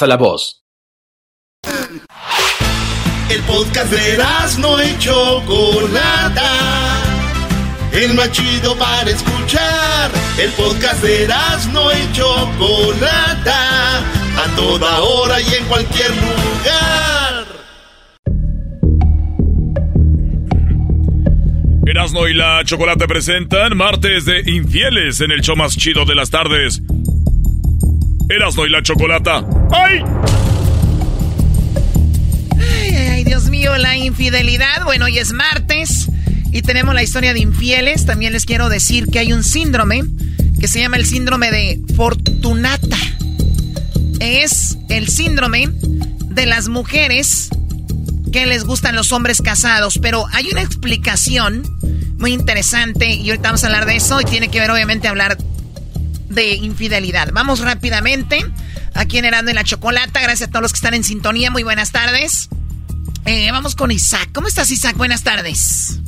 Speaker 9: la voz.
Speaker 1: El podcast de no y Chocolata. El más chido para escuchar. El podcast de no y Chocolata. A toda hora y en cualquier lugar.
Speaker 11: Erasno y la Chocolate presentan martes de infieles en el show más chido de las tardes. Erasno y la Chocolata. ¡Ay!
Speaker 12: Ay, ay, Dios mío, la infidelidad. Bueno, hoy es martes y tenemos la historia de infieles. También les quiero decir que hay un síndrome que se llama el síndrome de Fortunata. Es el síndrome de las mujeres que les gustan los hombres casados, pero hay una explicación muy interesante y ahorita vamos a hablar de eso y tiene que ver obviamente hablar de infidelidad. Vamos rápidamente. Aquí en Herando en la Chocolata. Gracias a todos los que están en sintonía. Muy buenas tardes. Eh, vamos con Isaac. ¿Cómo estás, Isaac? Buenas tardes.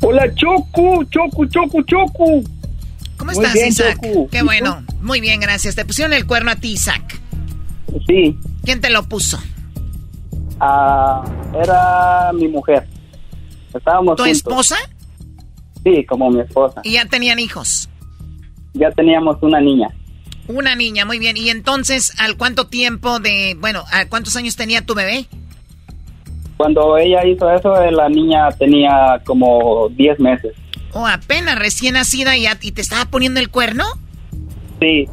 Speaker 13: Hola, Choco, Choco, Choco, Choco.
Speaker 12: ¿Cómo estás, Isaac? Qué bueno. Muy bien, gracias. ¿Te pusieron el cuerno a ti, Isaac?
Speaker 13: Sí.
Speaker 12: ¿Quién te lo puso?
Speaker 13: Ah, era mi mujer. Estábamos
Speaker 12: ¿Tu esposa?
Speaker 13: Sí, como mi esposa.
Speaker 12: ¿Y ya tenían hijos?
Speaker 13: Ya teníamos una niña.
Speaker 12: Una niña, muy bien. ¿Y entonces, al cuánto tiempo de, bueno, a cuántos años tenía tu bebé?
Speaker 13: Cuando ella hizo eso, la niña tenía como 10 meses.
Speaker 12: Oh, apenas recién nacida y, y te estaba poniendo el cuerno.
Speaker 13: Sí.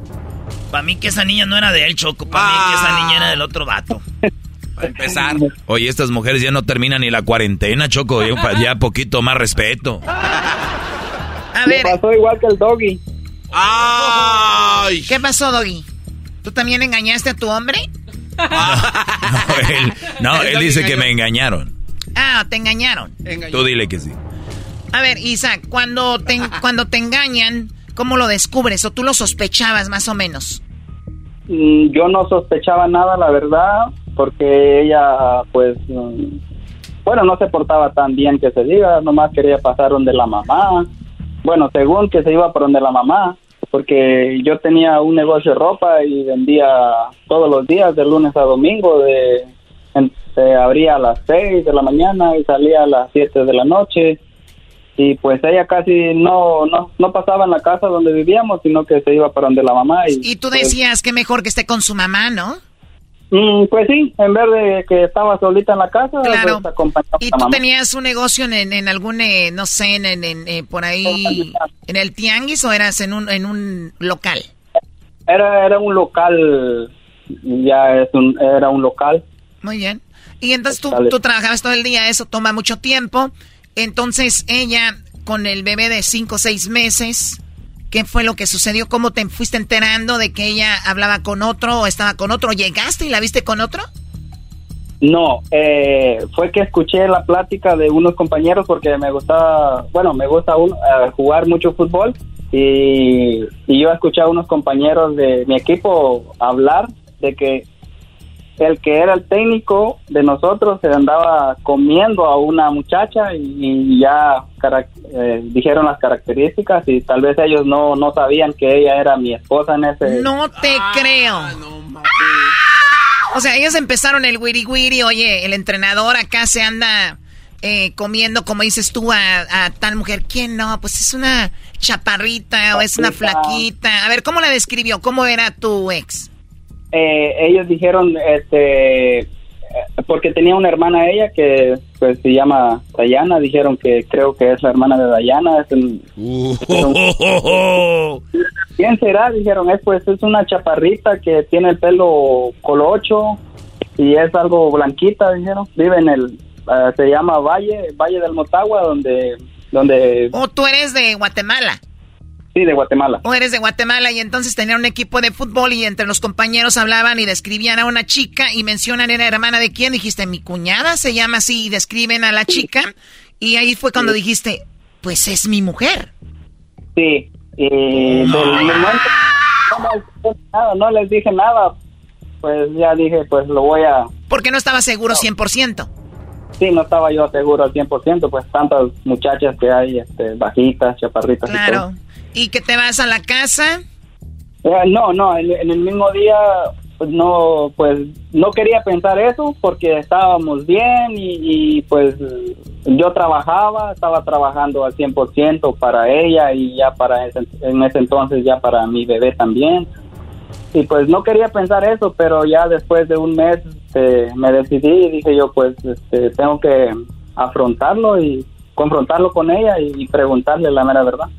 Speaker 14: Para mí que esa niña no era de él, Choco. Para mí que esa niña era del otro vato. [laughs]
Speaker 4: Para empezar.
Speaker 3: Oye, estas mujeres ya no terminan ni la cuarentena, Choco. Ya, ya poquito más respeto.
Speaker 12: A ver.
Speaker 13: pasó igual que el doggy.
Speaker 4: ¡Ay!
Speaker 12: ¿Qué pasó, Doggy? ¿Tú también engañaste a tu hombre? [laughs]
Speaker 3: No, él, dice que me engañaron.
Speaker 12: Ah, te engañaron.
Speaker 3: Tú dile que sí.
Speaker 12: A ver, Isaac, cuando te, [laughs] cuando te engañan, ¿cómo lo descubres? ¿O tú lo sospechabas más o menos?
Speaker 13: Mm, yo no sospechaba nada, la verdad, porque ella, pues, mm, bueno, no se portaba tan bien que se diga, nomás quería pasar donde la mamá. Bueno, según que se iba por donde la mamá, porque yo tenía un negocio de ropa y vendía todos los días, de lunes a domingo, de, se abría a las 6 de la mañana y salía a las 7 de la noche. Y pues ella casi no, no, no pasaba en la casa donde vivíamos, sino que se iba para donde la mamá. Y,
Speaker 12: y tú
Speaker 13: pues
Speaker 12: decías que mejor que esté con su mamá, ¿no?
Speaker 13: Mm, pues sí, en vez de que estaba solita en la casa,
Speaker 12: claro.
Speaker 13: pues
Speaker 12: ¿Y tú tenías un negocio en, en algún, eh, no sé, en, en, eh, por ahí, en el tianguis o eras en un, en un local?
Speaker 13: Era, era un local, ya es un, era un local.
Speaker 12: Muy bien. Y entonces tú, tú trabajabas todo el día, eso toma mucho tiempo. Entonces ella, con el bebé de cinco o seis meses, ¿Qué fue lo que sucedió? ¿Cómo te fuiste enterando de que ella hablaba con otro o estaba con otro? ¿Llegaste y la viste con otro?
Speaker 13: No, eh, fue que escuché la plática de unos compañeros porque me gustaba, bueno, me gusta un, eh, jugar mucho fútbol y, y yo escuché a unos compañeros de mi equipo hablar de que el que era el técnico de nosotros se andaba comiendo a una muchacha y, ya eh, dijeron las características y tal vez ellos no, no sabían que ella era mi esposa en ese...
Speaker 12: No te
Speaker 4: Ah,
Speaker 12: creo. O sea, ellos empezaron el wiri wiri, oye, el entrenador acá se anda eh, comiendo, como dices tú, a, a tal mujer. ¿Quién no? Pues es una chaparrita o es una
Speaker 13: Flaquita.
Speaker 12: flaquita. A ver, ¿cómo la describió? ¿Cómo era tu ex?
Speaker 13: Eh, ellos dijeron, este, porque tenía una hermana ella que pues se llama Dayana, dijeron que creo que es la hermana de Dayana. Es un- ¿Quién será? Dijeron, es pues es una chaparrita que tiene el pelo colocho y es algo blanquita, dijeron. Vive en el, eh, se llama Valle, Valle del Motagua, donde, donde,
Speaker 3: O tú eres de Guatemala.
Speaker 13: Sí, de Guatemala.
Speaker 3: O eres de Guatemala y entonces tenían un equipo de fútbol y entre los compañeros hablaban y describían a una chica y mencionan era hermana de quién. Dijiste, mi cuñada se llama así y describen a la chica. Y ahí fue cuando dijiste, pues es mi mujer.
Speaker 13: Sí, del momento no les dije nada, no les dije nada, pues ya dije, pues lo voy a...
Speaker 3: Porque no estaba seguro 100%.
Speaker 13: Sí, no estaba yo seguro al 100%, pues tantas muchachas que hay, este, bajitas, chaparritas y todo.
Speaker 3: Y que te vas a la casa.
Speaker 13: Eh, no, no, en, el mismo día pues no, pues no quería pensar eso porque estábamos bien y, pues yo trabajaba, estaba trabajando al 100% para ella y ya para ese, en ese entonces ya para mi bebé también. Y pues no quería pensar eso, pero ya después de un mes este, me decidí y dije yo pues este, tengo que afrontarlo y confrontarlo con ella y preguntarle la mera verdad.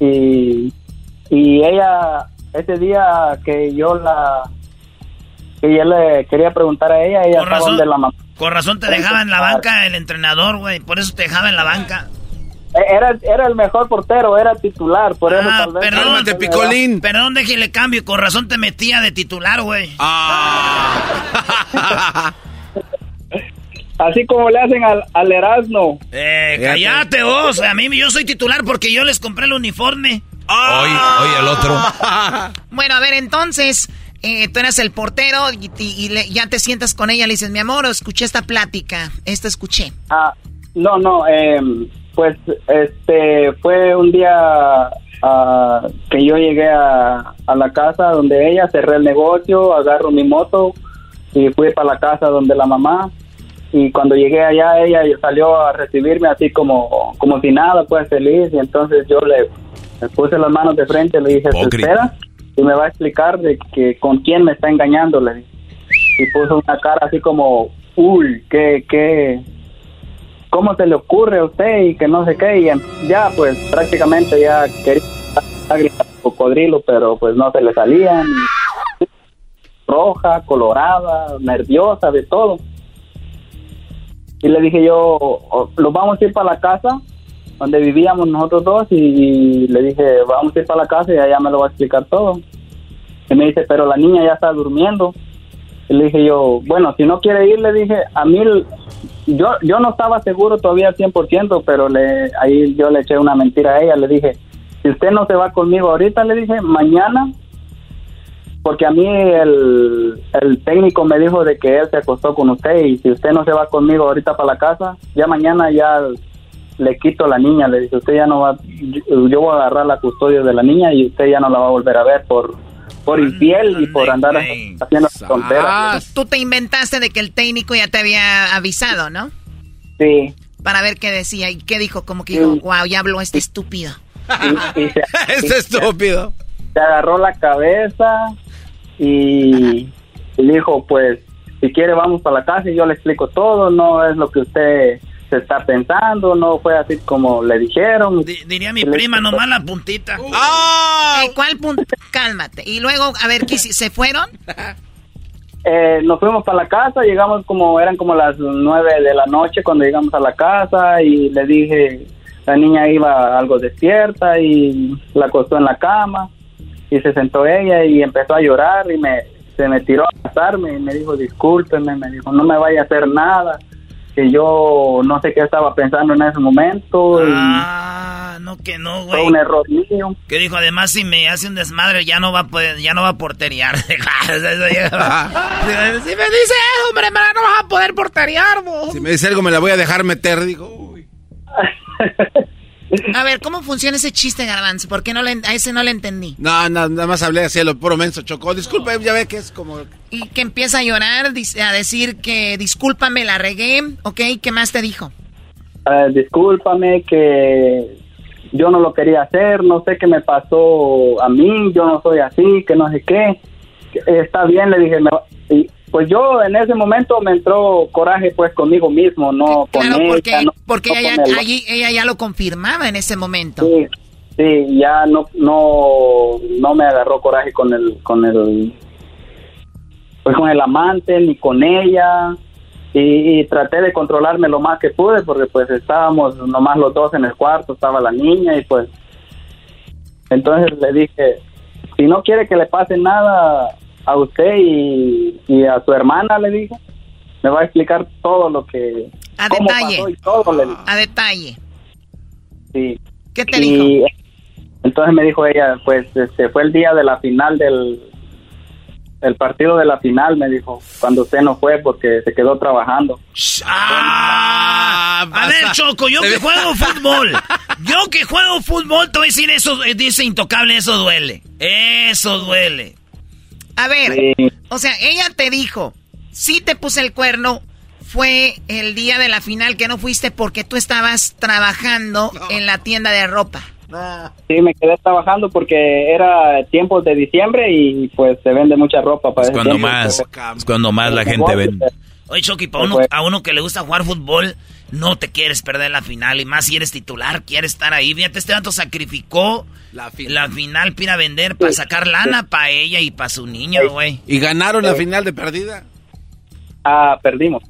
Speaker 13: Y, y ella, ese día que yo la, que yo le quería preguntar a ella, ella
Speaker 3: Con
Speaker 13: estaba
Speaker 3: razón.
Speaker 13: donde la mamá.
Speaker 3: Con razón te dejaba en la banca el entrenador, güey. Por eso te dejaba en la banca.
Speaker 13: Eh, Era, era el mejor portero, era titular, por eso
Speaker 3: Ah,
Speaker 13: tal vez.
Speaker 3: perdón, Perdón, déjele cambio. Con razón te metía de titular, güey. [laughs] [laughs]
Speaker 13: Así como le hacen al, al Erasmo.
Speaker 3: Eh, cállate vos. A mí yo soy titular porque yo les compré el uniforme.
Speaker 5: Hoy, hoy el otro. [laughs]
Speaker 3: Bueno, a ver, entonces, eh, tú eras el portero y, y- y le- ya te sientas con ella, le dices, mi amor, escuché esta plática, esta escuché.
Speaker 13: Ah, no, no, em, pues este fue un día ah, que yo llegué a, a la casa donde ella, cerré el negocio, agarro mi moto y fui para la casa donde la mamá. Y cuando llegué allá, ella salió a recibirme así como, como si nada, pues feliz. Y entonces yo le, le puse las manos de frente, le dije, ¿se espera? Y me va a explicar de que con quién me está engañando, le dije. Y puso una cara así como, uy, qué, qué, ¿cómo se le ocurre a usted? Y que no sé qué. Y ya, pues prácticamente ya quería gritar cocodrilo, pero pues no se le salían. Roja, colorada, nerviosa, de todo. Y le dije yo, "O- ¿lo vamos a ir para la casa? Donde vivíamos nosotros dos. Y le dije, vamos a ir para la casa y allá me lo va a explicar todo. Y me dice, pero la niña ya está durmiendo. Y le dije yo, bueno, si no quiere ir, le dije, a mí, yo, yo no estaba seguro todavía al 100%, pero le, ahí yo le eché una mentira a ella, le dije, si usted no se va conmigo ahorita, le dije, mañana, porque a mí el, el técnico me dijo de que él se acostó con usted y si usted no se va conmigo ahorita para la casa, ya mañana ya le quito la niña, le dije, usted ya no va, yo, yo voy a agarrar la custodia de la niña y usted ya no la va a volver a ver por, por infiel y por andar haciendo tonteras.
Speaker 3: Tú te inventaste de que el técnico ya te había avisado, ¿no?
Speaker 13: Sí.
Speaker 3: Para ver qué decía y qué dijo, como que dijo, wow, ya habló este estúpido. [laughs]
Speaker 4: Este estúpido.
Speaker 13: Se agarró la cabeza y, y dijo, pues, si quiere vamos para la casa y yo le explico todo, no es lo que usted se está pensando, no fue así como le dijeron.
Speaker 3: Diría mi prima, nomás la puntita. Eh, ¿Cuál puntita? Cálmate. Y luego, a ver, ¿qué ¿se fueron? [laughs]
Speaker 13: Eh, nos fuimos para la casa, llegamos como, eran como las nueve de la noche cuando llegamos a la casa y le dije, la niña iba algo despierta y la acostó en la cama y se sentó ella y empezó a llorar y me, se me tiró a abrazarme y me dijo, discúlpeme, me dijo, no me vaya a hacer nada, que yo no sé qué estaba pensando en ese momento y
Speaker 3: Ah, no que no,
Speaker 13: fue
Speaker 3: güey.
Speaker 13: un error mío.
Speaker 3: Que dijo, además, si me hace un desmadre, ya no va a poder, ya no va a porteriar. si [laughs] me dice eso, hombre, man, no vas a poder porteriar, vos.
Speaker 4: Si me dice algo me la voy a dejar meter, digo. [laughs]
Speaker 3: A ver, ¿cómo funciona ese chiste, Garbanzo? ¿Por qué no le, a ese no le entendí?
Speaker 4: No, no, nada más hablé así lo puro menso, chocó. Disculpe, ya ve que es como...
Speaker 3: Y que empieza a llorar, a decir que discúlpame, la regué, ¿ok? ¿Qué más te dijo?
Speaker 13: Eh, discúlpame que yo no lo quería hacer, no sé qué me pasó a mí, yo no soy así, que no sé qué. está bien, le dije, me- y, pues yo en ese momento me entró coraje pues conmigo mismo, no con ella, no-
Speaker 12: porque
Speaker 13: no
Speaker 12: ella,
Speaker 13: con
Speaker 12: allí- ella ya lo confirmaba en ese momento.
Speaker 13: Sí, sí, ya no, no, no me agarró coraje con el, con el, pues con el amante ni con ella y, y traté de controlarme lo más que pude porque pues estábamos nomás los dos en el cuarto, estaba la niña y pues entonces le dije, si no quiere que le pase nada a usted y, y a su hermana, le dije, me va a explicar todo lo que...
Speaker 12: A
Speaker 13: cómo
Speaker 12: detalle.
Speaker 13: pasó y todo, le dije.
Speaker 12: A detalle.
Speaker 13: Sí.
Speaker 12: ¿Qué te
Speaker 13: y
Speaker 12: dijo?
Speaker 13: entonces me dijo ella, pues este fue el día de la final del el partido de la final, me dijo, cuando usted no fue porque se quedó trabajando.
Speaker 3: Ah, a ver, Choco, yo que juego [laughs] fútbol. Yo que juego fútbol, te voy a decir eso, dice Intocable, eso duele. Eso duele.
Speaker 12: A ver,
Speaker 13: Sí.
Speaker 12: o sea, ella te dijo, sí te puse el cuerno, fue el día de la final que no fuiste porque tú estabas trabajando en la tienda de ropa.
Speaker 13: Sí, me quedé trabajando porque era tiempos de diciembre y pues se vende mucha ropa para
Speaker 5: Es cuando
Speaker 13: tiempo.
Speaker 5: más, es cuando más la gente vende.
Speaker 3: Oye, Choki, pa' uno- a uno que le gusta jugar fútbol, no te quieres perder la final. Y más si eres titular, quieres estar ahí. Fíjate, este dato sacrificó la final, para ir a vender, para sacar lana para ella y para su niño, güey.
Speaker 4: ¿Y ganaron la final de perdida?
Speaker 13: Ah, perdimos.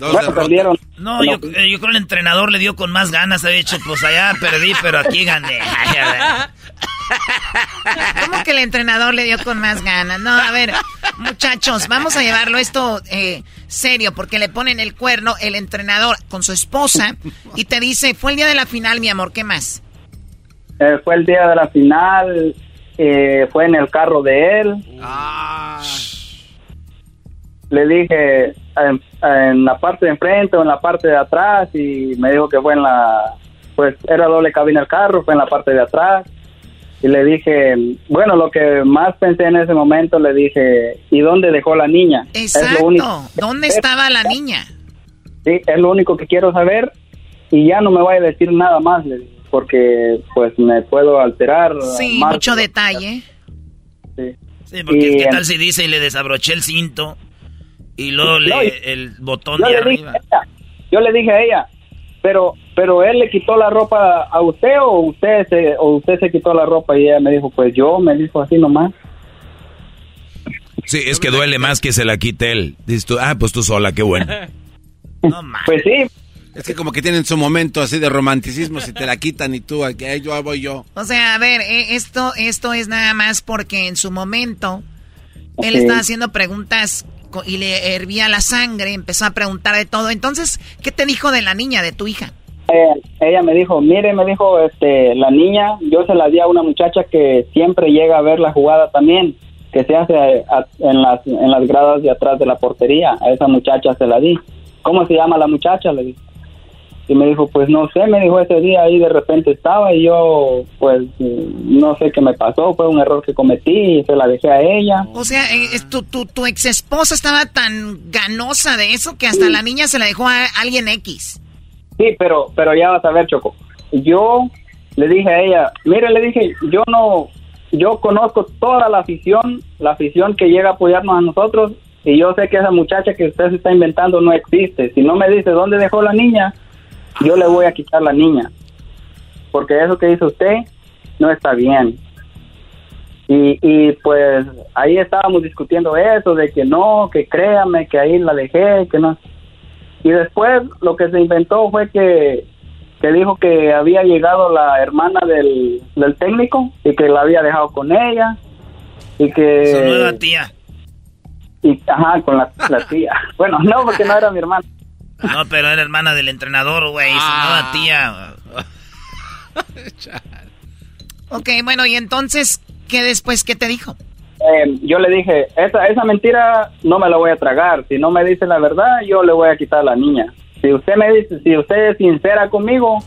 Speaker 4: Dos
Speaker 13: Bueno,
Speaker 4: derrotas.
Speaker 13: perdieron.
Speaker 3: No, yo, eh, yo creo que el entrenador le dio con más ganas. Había dicho, pues allá perdí, pero aquí gané. [laughs] Ay, a ver.
Speaker 12: ¿Cómo que el entrenador le dio con más ganas? No, a ver, muchachos, vamos a llevarlo esto eh, serio, porque le ponen el cuerno el entrenador con su esposa y te dice, fue el día de la final, mi amor, ¿qué más?
Speaker 13: Eh, fue el día de la final, eh, fue en el carro de él. Le dije en, en la parte de enfrente o en la parte de atrás y me dijo que fue en la, pues era doble cabina el carro, fue en la parte de atrás. Y le dije, bueno, lo que más pensé en ese momento, le dije, ¿y dónde dejó la niña? Es lo
Speaker 12: Exacto,
Speaker 13: único-
Speaker 12: ¿dónde estaba la niña?
Speaker 13: Sí, es lo único que quiero saber y ya no me vaya a decir nada más, le dije, porque pues me puedo alterar.
Speaker 12: Sí,
Speaker 13: más.
Speaker 12: mucho detalle.
Speaker 13: Sí.
Speaker 3: Sí, porque
Speaker 13: Y,
Speaker 3: ¿qué tal si dice y le desabroché el cinto? Y luego le,
Speaker 13: No, y-
Speaker 3: el botón de arriba.
Speaker 13: ella, yo le dije a ella, pero pero él le quitó la ropa a usted o usted se o usted se quitó la ropa y ella me dijo, pues yo, me dijo así nomás.
Speaker 5: Sí, es que duele más que se la quite él. Dices tú, ah, pues tú sola, qué bueno. [laughs] [laughs]
Speaker 13: Pues sí.
Speaker 4: Es que como que tienen su momento así de romanticismo, si te la quitan y tú, aquí ahí yo voy yo.
Speaker 12: O sea, a ver, eh, esto, esto es nada más porque en su momento él
Speaker 4: Ok.
Speaker 12: estaba haciendo preguntas y le hervía la sangre, empezó a preguntar de todo. Entonces, ¿qué te dijo de la niña, de tu hija?
Speaker 13: Eh, ella me dijo, mire, me dijo, este, la niña, yo se la di a una muchacha que siempre llega a ver la jugada también, que se hace a- en las en las gradas de atrás de la portería. A esa muchacha se la di. ¿Cómo se llama la muchacha? Le dije. Y me dijo, pues no sé, me dijo ese día ahí de repente estaba y yo, pues no sé qué me pasó, fue un error que cometí y se la dejé a ella.
Speaker 12: O sea, eh, es tu, tu, tu ex esposa estaba tan ganosa de eso que hasta la niña se la dejó a alguien X.
Speaker 13: Sí, pero, pero ya vas a ver, Choco. Yo le dije a ella, mire, le dije, yo no, yo conozco toda la afición, la afición que llega a apoyarnos a nosotros, y yo sé que esa muchacha que usted se está inventando no existe. Si no me dice dónde dejó la niña, yo le voy a quitar la niña. Porque eso que hizo usted no está bien. Y, y pues ahí estábamos discutiendo eso, de que no, que créame, que ahí la dejé, que no. Y después lo que se inventó fue que, que dijo que había llegado la hermana del, del técnico y que la había dejado con ella y que...
Speaker 3: Su nueva tía.
Speaker 13: Y, ajá, con la, la tía. [laughs] Bueno, no, porque no era mi hermana.
Speaker 3: No, pero era hermana del entrenador, güey, su
Speaker 12: Ah.
Speaker 3: nueva tía. [laughs]
Speaker 12: Ok, bueno, y entonces, ¿qué después, qué te dijo?
Speaker 13: Eh, yo le dije, esa, esa mentira no me la voy a tragar. Si no me dice la verdad, yo le voy a quitar a la niña. Si usted me dice, si usted es sincera conmigo,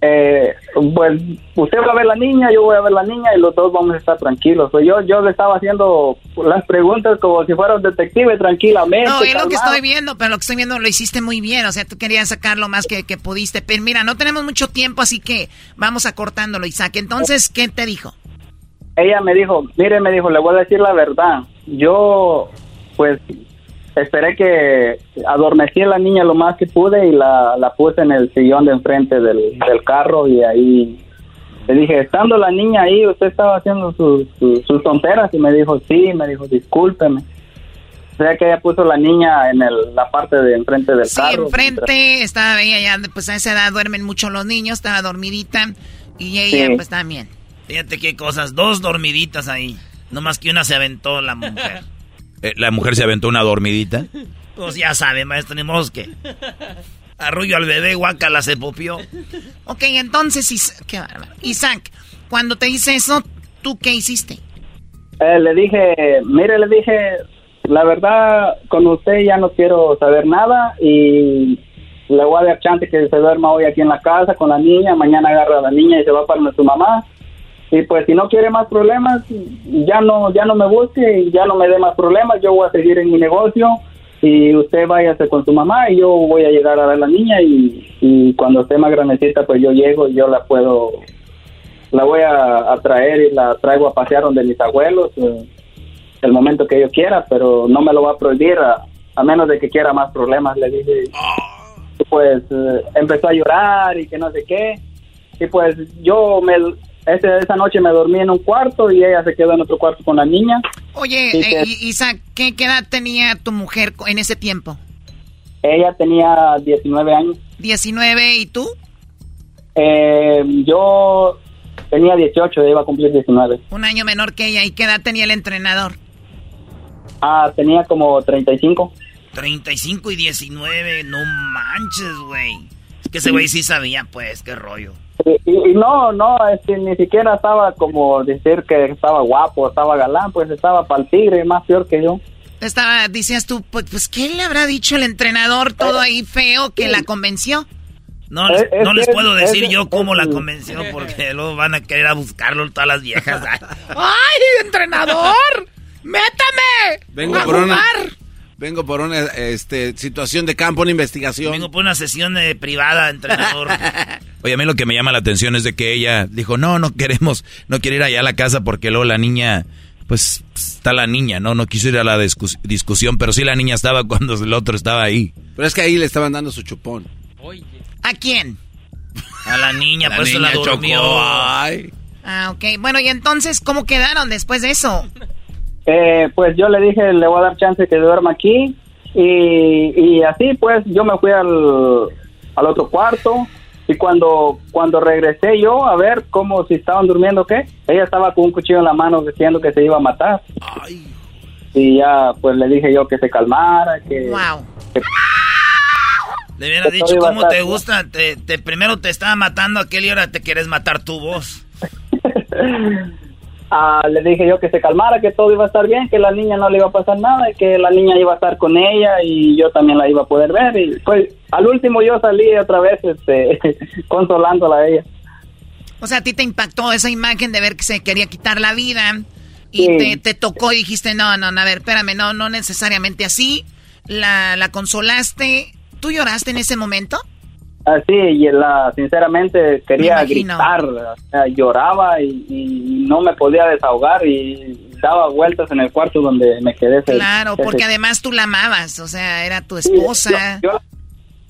Speaker 13: eh, pues usted va a ver la niña, yo voy a ver la niña y los dos vamos a estar tranquilos. Yo, yo le estaba haciendo las preguntas como si fuera un detective, tranquilamente.
Speaker 12: No, es lo que estoy viendo, pero lo que estoy viendo lo hiciste muy bien. O sea, tú querías sacar lo más que, que pudiste. Pero mira, no tenemos mucho tiempo, así que vamos acortándolo, Isaac. Entonces, ¿qué te dijo?
Speaker 13: ella me dijo, mire, me dijo, le voy a decir la verdad. Yo, pues, esperé que adormecí a la niña lo más que pude y la, la puse en el sillón de enfrente del, del carro y ahí le dije, estando la niña ahí, usted estaba haciendo sus, sus, sus tonteras y me dijo, sí, me dijo, discúlpeme. O sea que ella puso la niña en el, la parte de enfrente del
Speaker 12: Sí,
Speaker 13: carro.
Speaker 12: enfrente, estaba ella ya, pues a esa edad duermen mucho los niños, estaba dormidita y ella
Speaker 13: Sí.
Speaker 12: pues también.
Speaker 3: Fíjate qué cosas, dos dormiditas ahí. No más que una se aventó la mujer. [laughs]
Speaker 5: Eh, la mujer se aventó una dormidita.
Speaker 3: Pues ya sabe, maestro, ni modo que. Arrullo al bebé, guacala se popió.
Speaker 12: Ok, entonces. Isaac, cuando te hice eso, ¿tú qué hiciste?
Speaker 13: Eh, le dije, mire, le dije, la verdad, con usted ya no quiero saber nada y le voy a dar chance que se duerma hoy aquí en la casa con la niña, mañana agarra a la niña y se va para su mamá. Y pues si no quiere más problemas, ya no ya no me busque y ya no me dé más problemas, yo voy a seguir en mi negocio y usted váyase con su mamá y yo voy a llegar a ver a la niña y, y cuando esté más grandecita pues yo llego y yo la puedo la voy a, a traer y la traigo a pasear donde mis abuelos eh, el momento que yo quiera, pero no me lo va a prohibir a, a menos de que quiera más problemas, le dije. Y pues eh, empezó a llorar y que no sé qué. Y pues yo me ese- esa noche me dormí en un cuarto y ella se quedó en otro cuarto con la niña.
Speaker 12: Oye, eh,
Speaker 13: que-
Speaker 12: I- Isaac, ¿qué, qué edad tenía tu mujer en ese tiempo?
Speaker 13: Ella tenía 19 años.
Speaker 12: 19 y tú?
Speaker 13: Eh, yo tenía 18, ella iba a cumplir 19.
Speaker 12: Un año menor que ella. ¿Y qué edad tenía el entrenador?
Speaker 13: Ah, tenía como 35.
Speaker 3: 35 y 19, no manches, güey. Es que ese güey sí sabía, pues, qué rollo.
Speaker 13: Y, y- y no, no, este, ni siquiera estaba como decir que estaba guapo, estaba galán, pues estaba para el tigre, más peor que yo.
Speaker 12: Estaba, decías tú, pues, pues, ¿qué le habrá dicho el entrenador todo ahí feo que la convenció?
Speaker 3: No, les,
Speaker 12: Es- es
Speaker 3: no les puedo decir
Speaker 12: es-
Speaker 3: yo cómo
Speaker 12: es-
Speaker 3: la convenció porque luego van a querer a buscarlo todas las viejas. [laughs]
Speaker 12: ¡Ay, entrenador! ¡Métame!
Speaker 4: Vengo
Speaker 12: ¡A
Speaker 4: por una,
Speaker 12: jugar!
Speaker 4: Vengo por una este, situación de campo, una investigación.
Speaker 3: Vengo por una sesión eh, privada, entrenador. [laughs]
Speaker 5: Oye, a mí lo que me llama la atención es de que ella dijo, no, no queremos, no quiere ir allá a la casa porque luego la niña, pues está la niña, ¿no? No quiso ir a la discus- discusión, pero sí la niña estaba [laughs] cuando el otro estaba ahí.
Speaker 4: Pero es que ahí le estaban dando su chupón.
Speaker 12: ¿A quién?
Speaker 3: A la niña, [laughs]
Speaker 4: La
Speaker 3: pues la
Speaker 4: niña
Speaker 3: durmió.
Speaker 4: chocó, ay.
Speaker 12: Ah, ok. Bueno, y entonces, ¿cómo quedaron después de eso?
Speaker 13: Eh, pues yo le dije, le voy a dar chance que duerma aquí. Y, y así pues yo me fui al, al otro cuarto. Y cuando, cuando regresé yo a ver cómo si estaban durmiendo qué, ella estaba con un cuchillo en la mano diciendo que se iba a matar. Y ya pues le dije yo que se calmara, que...
Speaker 12: Wow.
Speaker 3: Le hubiera dicho cómo te gusta. Te, te- primero te estaba matando aquel y ahora te quieres matar tu voz. [laughs]
Speaker 13: Ah, le dije yo que se calmara, que todo iba a estar bien, que la niña no le iba a pasar nada, y que la niña iba a estar con ella y yo también la iba a poder ver. Y pues al último yo salí otra vez este, [laughs] consolándola a ella.
Speaker 12: O sea, a ti te impactó esa imagen de ver que se quería quitar la vida y
Speaker 13: Sí.
Speaker 12: te, te tocó y dijiste, no, no, no, a ver, espérame, no, no necesariamente así. La, la consolaste. ¿Tú lloraste en ese momento?
Speaker 13: Así, y la, sinceramente quería gritar, o sea, lloraba y, y no me podía desahogar y daba vueltas en el cuarto donde me quedé.
Speaker 12: Claro,
Speaker 13: ese-
Speaker 12: porque además tú la amabas, o sea, era tu esposa.
Speaker 13: Yo-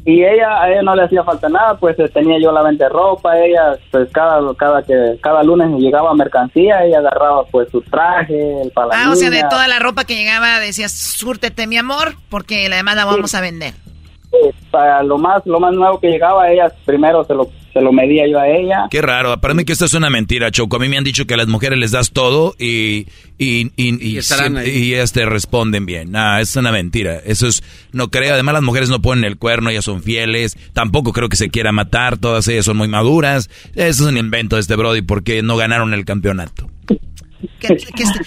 Speaker 13: y ella, a ella no le hacía falta nada, pues eh, tenía yo la venta de ropa, ella, pues cada, cada, que, cada lunes llegaba mercancía, ella agarraba pues su traje, el la
Speaker 12: Ah, o sea, de toda la ropa que llegaba decías, súrtete mi amor, porque además la vamos a vender.
Speaker 13: Para lo más, lo más nuevo que llegaba, ella primero se lo, se lo medía yo a ella.
Speaker 5: Qué raro, para mí que esto es una mentira, Choco. A mí me han dicho que a las mujeres les das todo y, y, y, y,
Speaker 4: Y estarán
Speaker 5: siempre-
Speaker 4: ahí.
Speaker 5: y ellas te responden bien. Nah, es una mentira. Eso es, no creo. Además, las mujeres no ponen el cuerno, ellas son fieles. Tampoco creo que se quiera matar, todas ellas son muy maduras. Eso es un invento de este Brody porque no ganaron el campeonato. [laughs]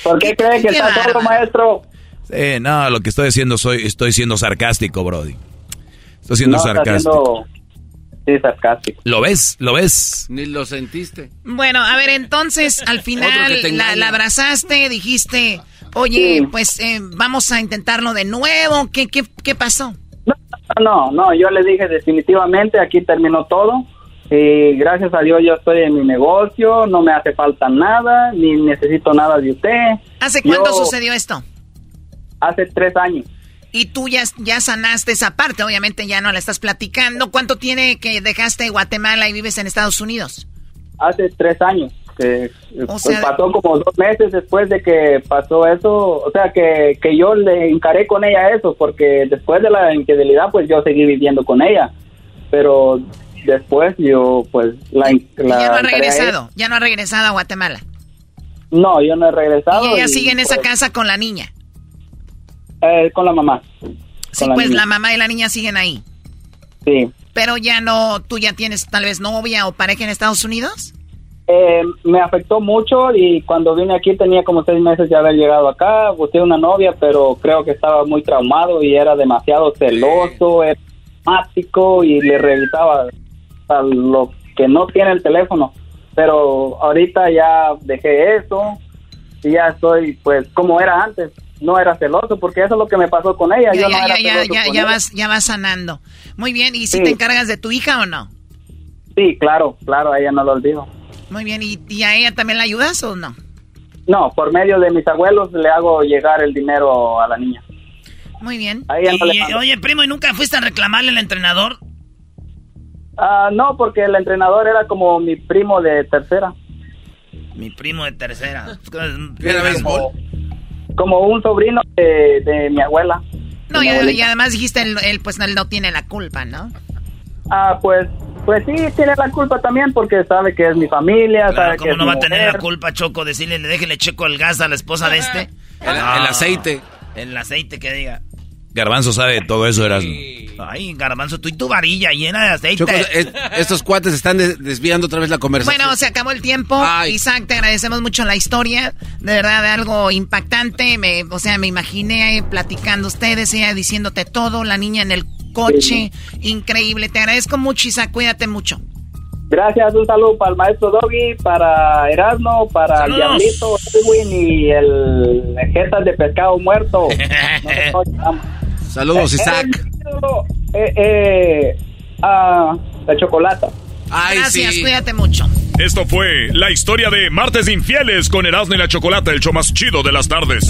Speaker 13: ¿Por qué cree que está solo, maestro?
Speaker 5: Eh, no, lo que estoy diciendo, soy, estoy siendo sarcástico, Brody. Estoy siendo
Speaker 13: No, está
Speaker 5: sarcástico.
Speaker 13: siendo- Sí, sarcástico.
Speaker 5: ¿Lo ves? ¿Lo ves?
Speaker 4: Ni lo sentiste.
Speaker 12: Bueno, a ver, entonces al final la, abrazaste, dijiste, oye,
Speaker 13: Sí.
Speaker 12: pues eh, vamos a intentarlo de nuevo. ¿Qué, qué, qué pasó?
Speaker 13: No, no, yo le dije definitivamente, aquí terminó todo. Y gracias a Dios yo estoy en mi negocio, no me hace falta nada, ni necesito nada de usted.
Speaker 12: ¿Hace cuánto sucedió esto?
Speaker 13: Hace tres años.
Speaker 12: Y tú ya, ya sanaste esa parte, obviamente ya no la estás platicando. ¿Cuánto tiene que dejaste Guatemala y vives en Estados Unidos?
Speaker 13: Hace tres años. Que, pues, pasó como dos meses después de que pasó eso, o sea que, que yo le encaré con ella eso, porque después de la infidelidad pues yo seguí viviendo con ella, pero después yo pues la... la
Speaker 12: ya no ha regresado, ya no ha regresado a Guatemala.
Speaker 13: No, yo no he regresado.
Speaker 12: Y ella sigue en esa pues casa con la niña.
Speaker 13: Eh, con la mamá.
Speaker 12: Sí, pues la mamá y la niña siguen ahí.
Speaker 13: Sí.
Speaker 12: Pero ya no, tú ya tienes tal vez novia o pareja en Estados Unidos.
Speaker 13: Eh, me afectó mucho y cuando vine aquí tenía como seis meses de haber llegado acá, busqué una novia, pero creo que estaba muy traumado y era demasiado celoso, era y le revisaba a lo que no tiene el teléfono. Pero ahorita ya dejé eso y ya estoy pues como era antes no era celoso, porque eso es lo que me pasó con ella. Ya, ya,
Speaker 12: ya, ya, ya, vas, ya vas sanando. Muy bien, ¿y si te encargas de tu hija o no?
Speaker 13: Sí, claro, claro, a ella no lo olvido.
Speaker 12: Muy bien, ¿y, a ella también la ayudas o no?
Speaker 13: No, por medio de mis abuelos le hago llegar el dinero a la niña.
Speaker 12: Muy bien.
Speaker 3: oye, primo, ¿y nunca fuiste a reclamarle al entrenador?
Speaker 13: Ah, no, porque el entrenador era como mi primo de tercera.
Speaker 3: Mi primo de tercera.
Speaker 13: ¿Era béisbol? Como un sobrino de, mi abuela.
Speaker 12: No, y, además dijiste, él, pues él no tiene la culpa, ¿no?
Speaker 13: Ah, pues pues sí, tiene la culpa también porque sabe que es mi familia. sabe
Speaker 3: ¿Cómo
Speaker 13: que
Speaker 3: no va a tener la culpa, Choco? Decirle, déjele checo el gas a la esposa de este.
Speaker 4: el, aceite.
Speaker 3: El aceite que diga.
Speaker 5: Garbanzo sabe todo eso, eras.
Speaker 3: Ay, Garbanzo, tú y tu varilla llena de aceite.
Speaker 4: estos cuates están desviando otra vez la conversación.
Speaker 12: Bueno, se acabó el tiempo. Isaac, te agradecemos mucho la historia. De verdad, de algo impactante. Me, o sea, me imaginé platicando ustedes, ella diciéndote todo, la niña en el coche. Increíble. Te agradezco mucho, Isaac. Cuídate mucho.
Speaker 13: Gracias, un saludo para el maestro Doggy, para Erasmo, para el Diablito, Edwin y el Jetas de Pescado Muerto. [laughs]
Speaker 4: Saludos, Isaac.
Speaker 13: Eh, eh, ah, la chocolata.
Speaker 12: Gracias, cuídate mucho.
Speaker 11: Esto fue la historia de Martes Infieles con Erasmo y la Chocolata, el show más chido de las tardes.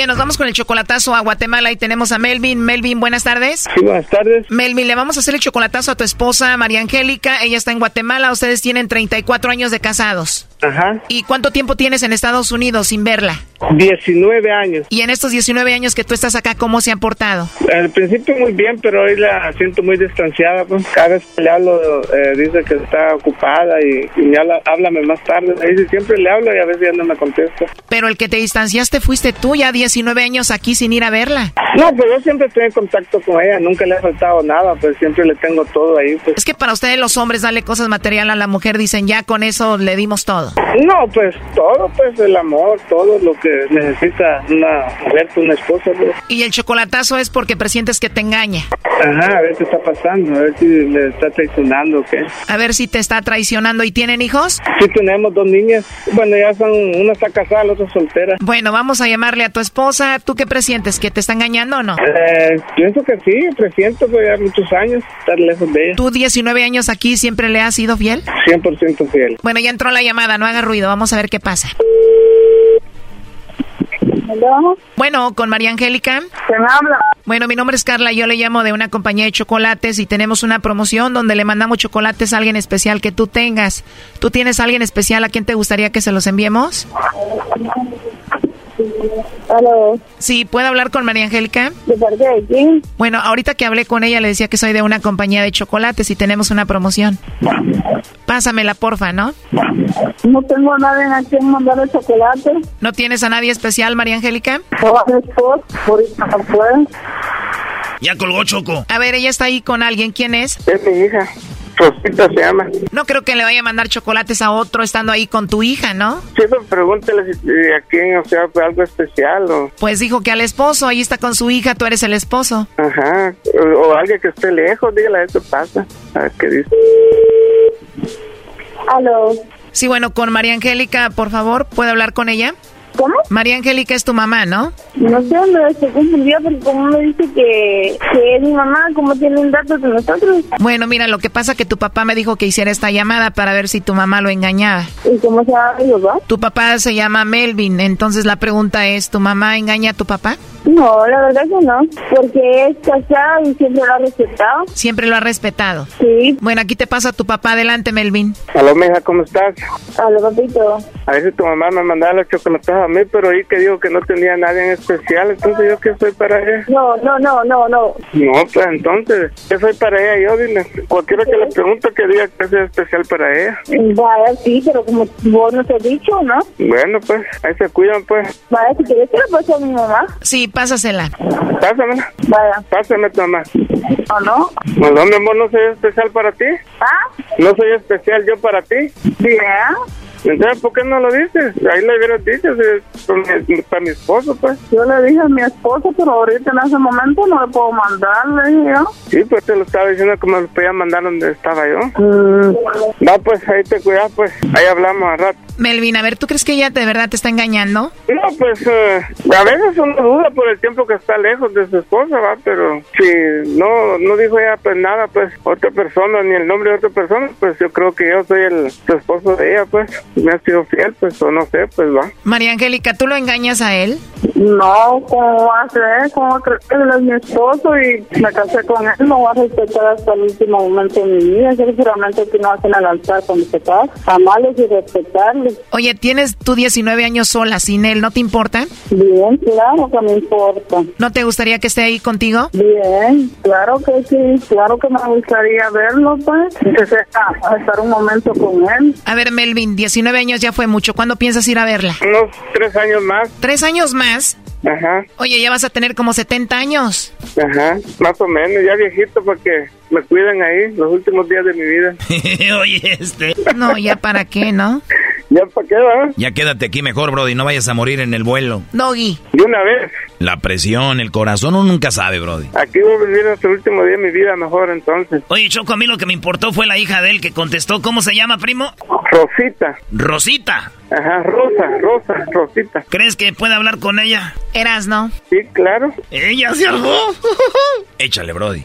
Speaker 12: Bien, nos vamos con el chocolatazo a Guatemala y tenemos a Melvin. Melvin, buenas tardes.
Speaker 15: Sí, buenas tardes.
Speaker 12: Melvin, le vamos a hacer el chocolatazo a tu esposa María Angélica. Ella está en Guatemala. Ustedes tienen 34 años de casados.
Speaker 15: Ajá.
Speaker 12: ¿Y cuánto tiempo tienes en Estados Unidos sin verla?
Speaker 15: 19 años.
Speaker 12: ¿Y en estos 19 años que tú estás acá, cómo se ha portado?
Speaker 15: Al principio muy bien, pero hoy la siento muy distanciada. Pues. Cada vez que le hablo, eh, dice que está ocupada y, y háblame más tarde. Dice, siempre le hablo y a veces ya no me contesta.
Speaker 12: Pero el que te distanciaste fuiste tú, ya 19 años aquí sin ir a verla.
Speaker 15: No, pues yo siempre estoy en contacto con ella, nunca le ha faltado nada, pues siempre le tengo todo ahí. Pues.
Speaker 12: Es que para ustedes los hombres darle cosas materiales a la mujer, dicen ya con eso le dimos todo.
Speaker 15: No, pues todo, pues el amor, todo lo que necesita una mujer, una esposa. Pues.
Speaker 12: Y el chocolatazo es porque presientes que te engaña.
Speaker 15: Ajá, a ver qué está pasando, a ver si le está traicionando o qué.
Speaker 12: A ver si te está traicionando. ¿Y tienen hijos?
Speaker 15: Sí, tenemos dos niñas. Bueno, ya son, una está casada, la otra soltera.
Speaker 12: Bueno, vamos a llamarle a tu esposa. ¿Tú qué presientes? ¿Que te está engañando o no?
Speaker 15: Eh, pienso que sí, presiento, pues ya muchos años estar lejos de ella.
Speaker 12: ¿Tú 19 años aquí siempre le has sido fiel?
Speaker 15: 100% fiel.
Speaker 12: Bueno, ya entró la llamada, no haga ruido, vamos a ver qué pasa. Bueno, con María Angélica.
Speaker 16: ¿Se me habla?
Speaker 12: Bueno, mi nombre es Carla, yo le llamo de una compañía de chocolates y tenemos una promoción donde le mandamos chocolates a alguien especial que tú tengas. ¿Tú tienes a alguien especial a quien te gustaría que se los enviemos? Sí, ¿puedo hablar con María Angélica?
Speaker 16: ¿De parte de quién?
Speaker 12: Bueno, ahorita que hablé con ella le decía que soy de una compañía de chocolates y tenemos una promoción. Pásamela, porfa, ¿no?
Speaker 16: No tengo a nadie a quien mandar el chocolate.
Speaker 12: ¿No tienes a nadie especial, María Angélica?
Speaker 8: Ya colgó Choco.
Speaker 12: A ver, ella está ahí con alguien. ¿Quién es?
Speaker 15: Es mi hija. Rosita se llama.
Speaker 12: No creo que le vaya a mandar chocolates a otro estando ahí con tu hija, ¿no?
Speaker 15: Sí, pero pregúntale si a quién, o sea, fue algo especial o...
Speaker 12: Pues dijo que al esposo, ahí está con su hija, tú eres el esposo.
Speaker 15: Ajá, o, o alguien que esté lejos, dígale, eso pasa. A ver qué dice.
Speaker 16: ¿Aló?
Speaker 12: Sí, bueno, con María Angélica, por favor, ¿puedo hablar con ella?
Speaker 16: ¿Cómo?
Speaker 12: María Angélica es tu mamá, ¿no?
Speaker 16: No sé, me se confundió porque como me dice que, que es mi mamá, ¿cómo tienen datos de nosotros?
Speaker 12: Bueno, mira, lo que pasa que tu papá me dijo que hiciera esta llamada para ver si tu mamá lo engañaba.
Speaker 16: ¿Y cómo se llama mi papá?
Speaker 12: Tu papá se llama Melvin, entonces la pregunta es, ¿tu mamá engaña a tu papá?
Speaker 16: No, la verdad que no, porque es casada y siempre lo ha respetado.
Speaker 12: Siempre lo ha respetado.
Speaker 16: Sí.
Speaker 12: Bueno, aquí te pasa tu papá, adelante, Melvin.
Speaker 15: Aló, mija, ¿cómo estás?
Speaker 16: Aló, papito.
Speaker 15: A veces tu mamá me mandaba los chocolates a mí, pero ahí que digo que no tenía nadie en especial, entonces yo qué soy para ella.
Speaker 16: No, no, no, no, no.
Speaker 15: No, pues entonces, ¿qué soy para ella? Yo dile, cualquiera que le pregunte que diga que es especial para ella.
Speaker 16: Vaya, sí, pero como vos no te has dicho, ¿no?
Speaker 15: Bueno, pues, ahí se cuidan, pues.
Speaker 16: Vaya, si quieres que le pase a mi mamá.
Speaker 12: Sí, pásasela.
Speaker 15: Pásamela.
Speaker 16: Vaya.
Speaker 15: Pásame tu mamá.
Speaker 16: ¿O no?
Speaker 15: No, no, mi amor, no soy especial para ti.
Speaker 16: ¿Ah?
Speaker 15: No soy especial yo para ti.
Speaker 16: Bien.
Speaker 15: Entonces, ¿por qué no lo dices? Ahí le hubieras dicho, si- para mi esposo, pues.
Speaker 16: Yo le dije a mi esposo, pero ahorita en ese momento no le puedo mandar, le dije yo.
Speaker 15: Sí, pues te lo estaba diciendo que me lo podía mandar donde estaba yo.
Speaker 16: Mm.
Speaker 15: No, pues ahí te cuidas, pues. Ahí hablamos a rato.
Speaker 12: Melvin, a ver, ¿tú crees que ella de verdad te está engañando?
Speaker 15: No, pues eh, a veces uno duda por el tiempo que está lejos de su esposa, va, pero si no no dijo ella pues nada, pues otra persona, ni el nombre de otra persona, pues yo creo que yo soy el su esposo de ella, pues me ha sido fiel, pues o no sé, pues va.
Speaker 12: María Angélica, ¿tú lo engañas a él?
Speaker 16: No, ¿cómo va a ser? ¿Cómo crees que él es mi esposo y me casé con él? No va a respetar hasta el último momento de mi vida. Seguramente que no hacen al altar cuando se casa. Amarles y respetarles.
Speaker 12: Oye, tienes tú 19 años sola sin él, ¿no te importa?
Speaker 16: Bien, claro que me importa.
Speaker 12: ¿No te gustaría que esté ahí contigo?
Speaker 16: Bien, claro que sí. Claro que me gustaría verlo, pues. [laughs] Que sea, a estar un momento con él.
Speaker 12: A ver, Melvin, 19 años ya fue mucho. ¿Cuándo piensas ir a verla?
Speaker 15: Unos tres años más.
Speaker 12: ¿Tres años más?
Speaker 15: Ajá,
Speaker 12: Oye, ya vas a tener como 70 años.
Speaker 15: ajá, más o menos, ya viejito porque me cuidan ahí los últimos días de mi vida. [laughs]
Speaker 8: Oye, este.
Speaker 12: No, ya para qué, ¿no?
Speaker 15: ¿Ya para qué va?
Speaker 5: Ya quédate aquí mejor, Brody, no vayas a morir en el vuelo.
Speaker 12: Doggy.
Speaker 15: De una vez.
Speaker 5: La presión, el corazón, uno nunca sabe, Brody.
Speaker 15: Aquí voy a vivir hasta el último día de mi vida mejor entonces.
Speaker 8: Oye, Choco, a mí lo que me importó fue la hija de él que contestó. ¿Cómo se llama, primo?
Speaker 15: Rosita.
Speaker 8: Rosita.
Speaker 15: Ajá, Rosa, Rosa, Rosita.
Speaker 8: ¿Crees que puede hablar con ella?
Speaker 12: Eras, ¿no?
Speaker 15: Sí, claro.
Speaker 8: Ella se algo. [laughs]
Speaker 5: Échale, Brody.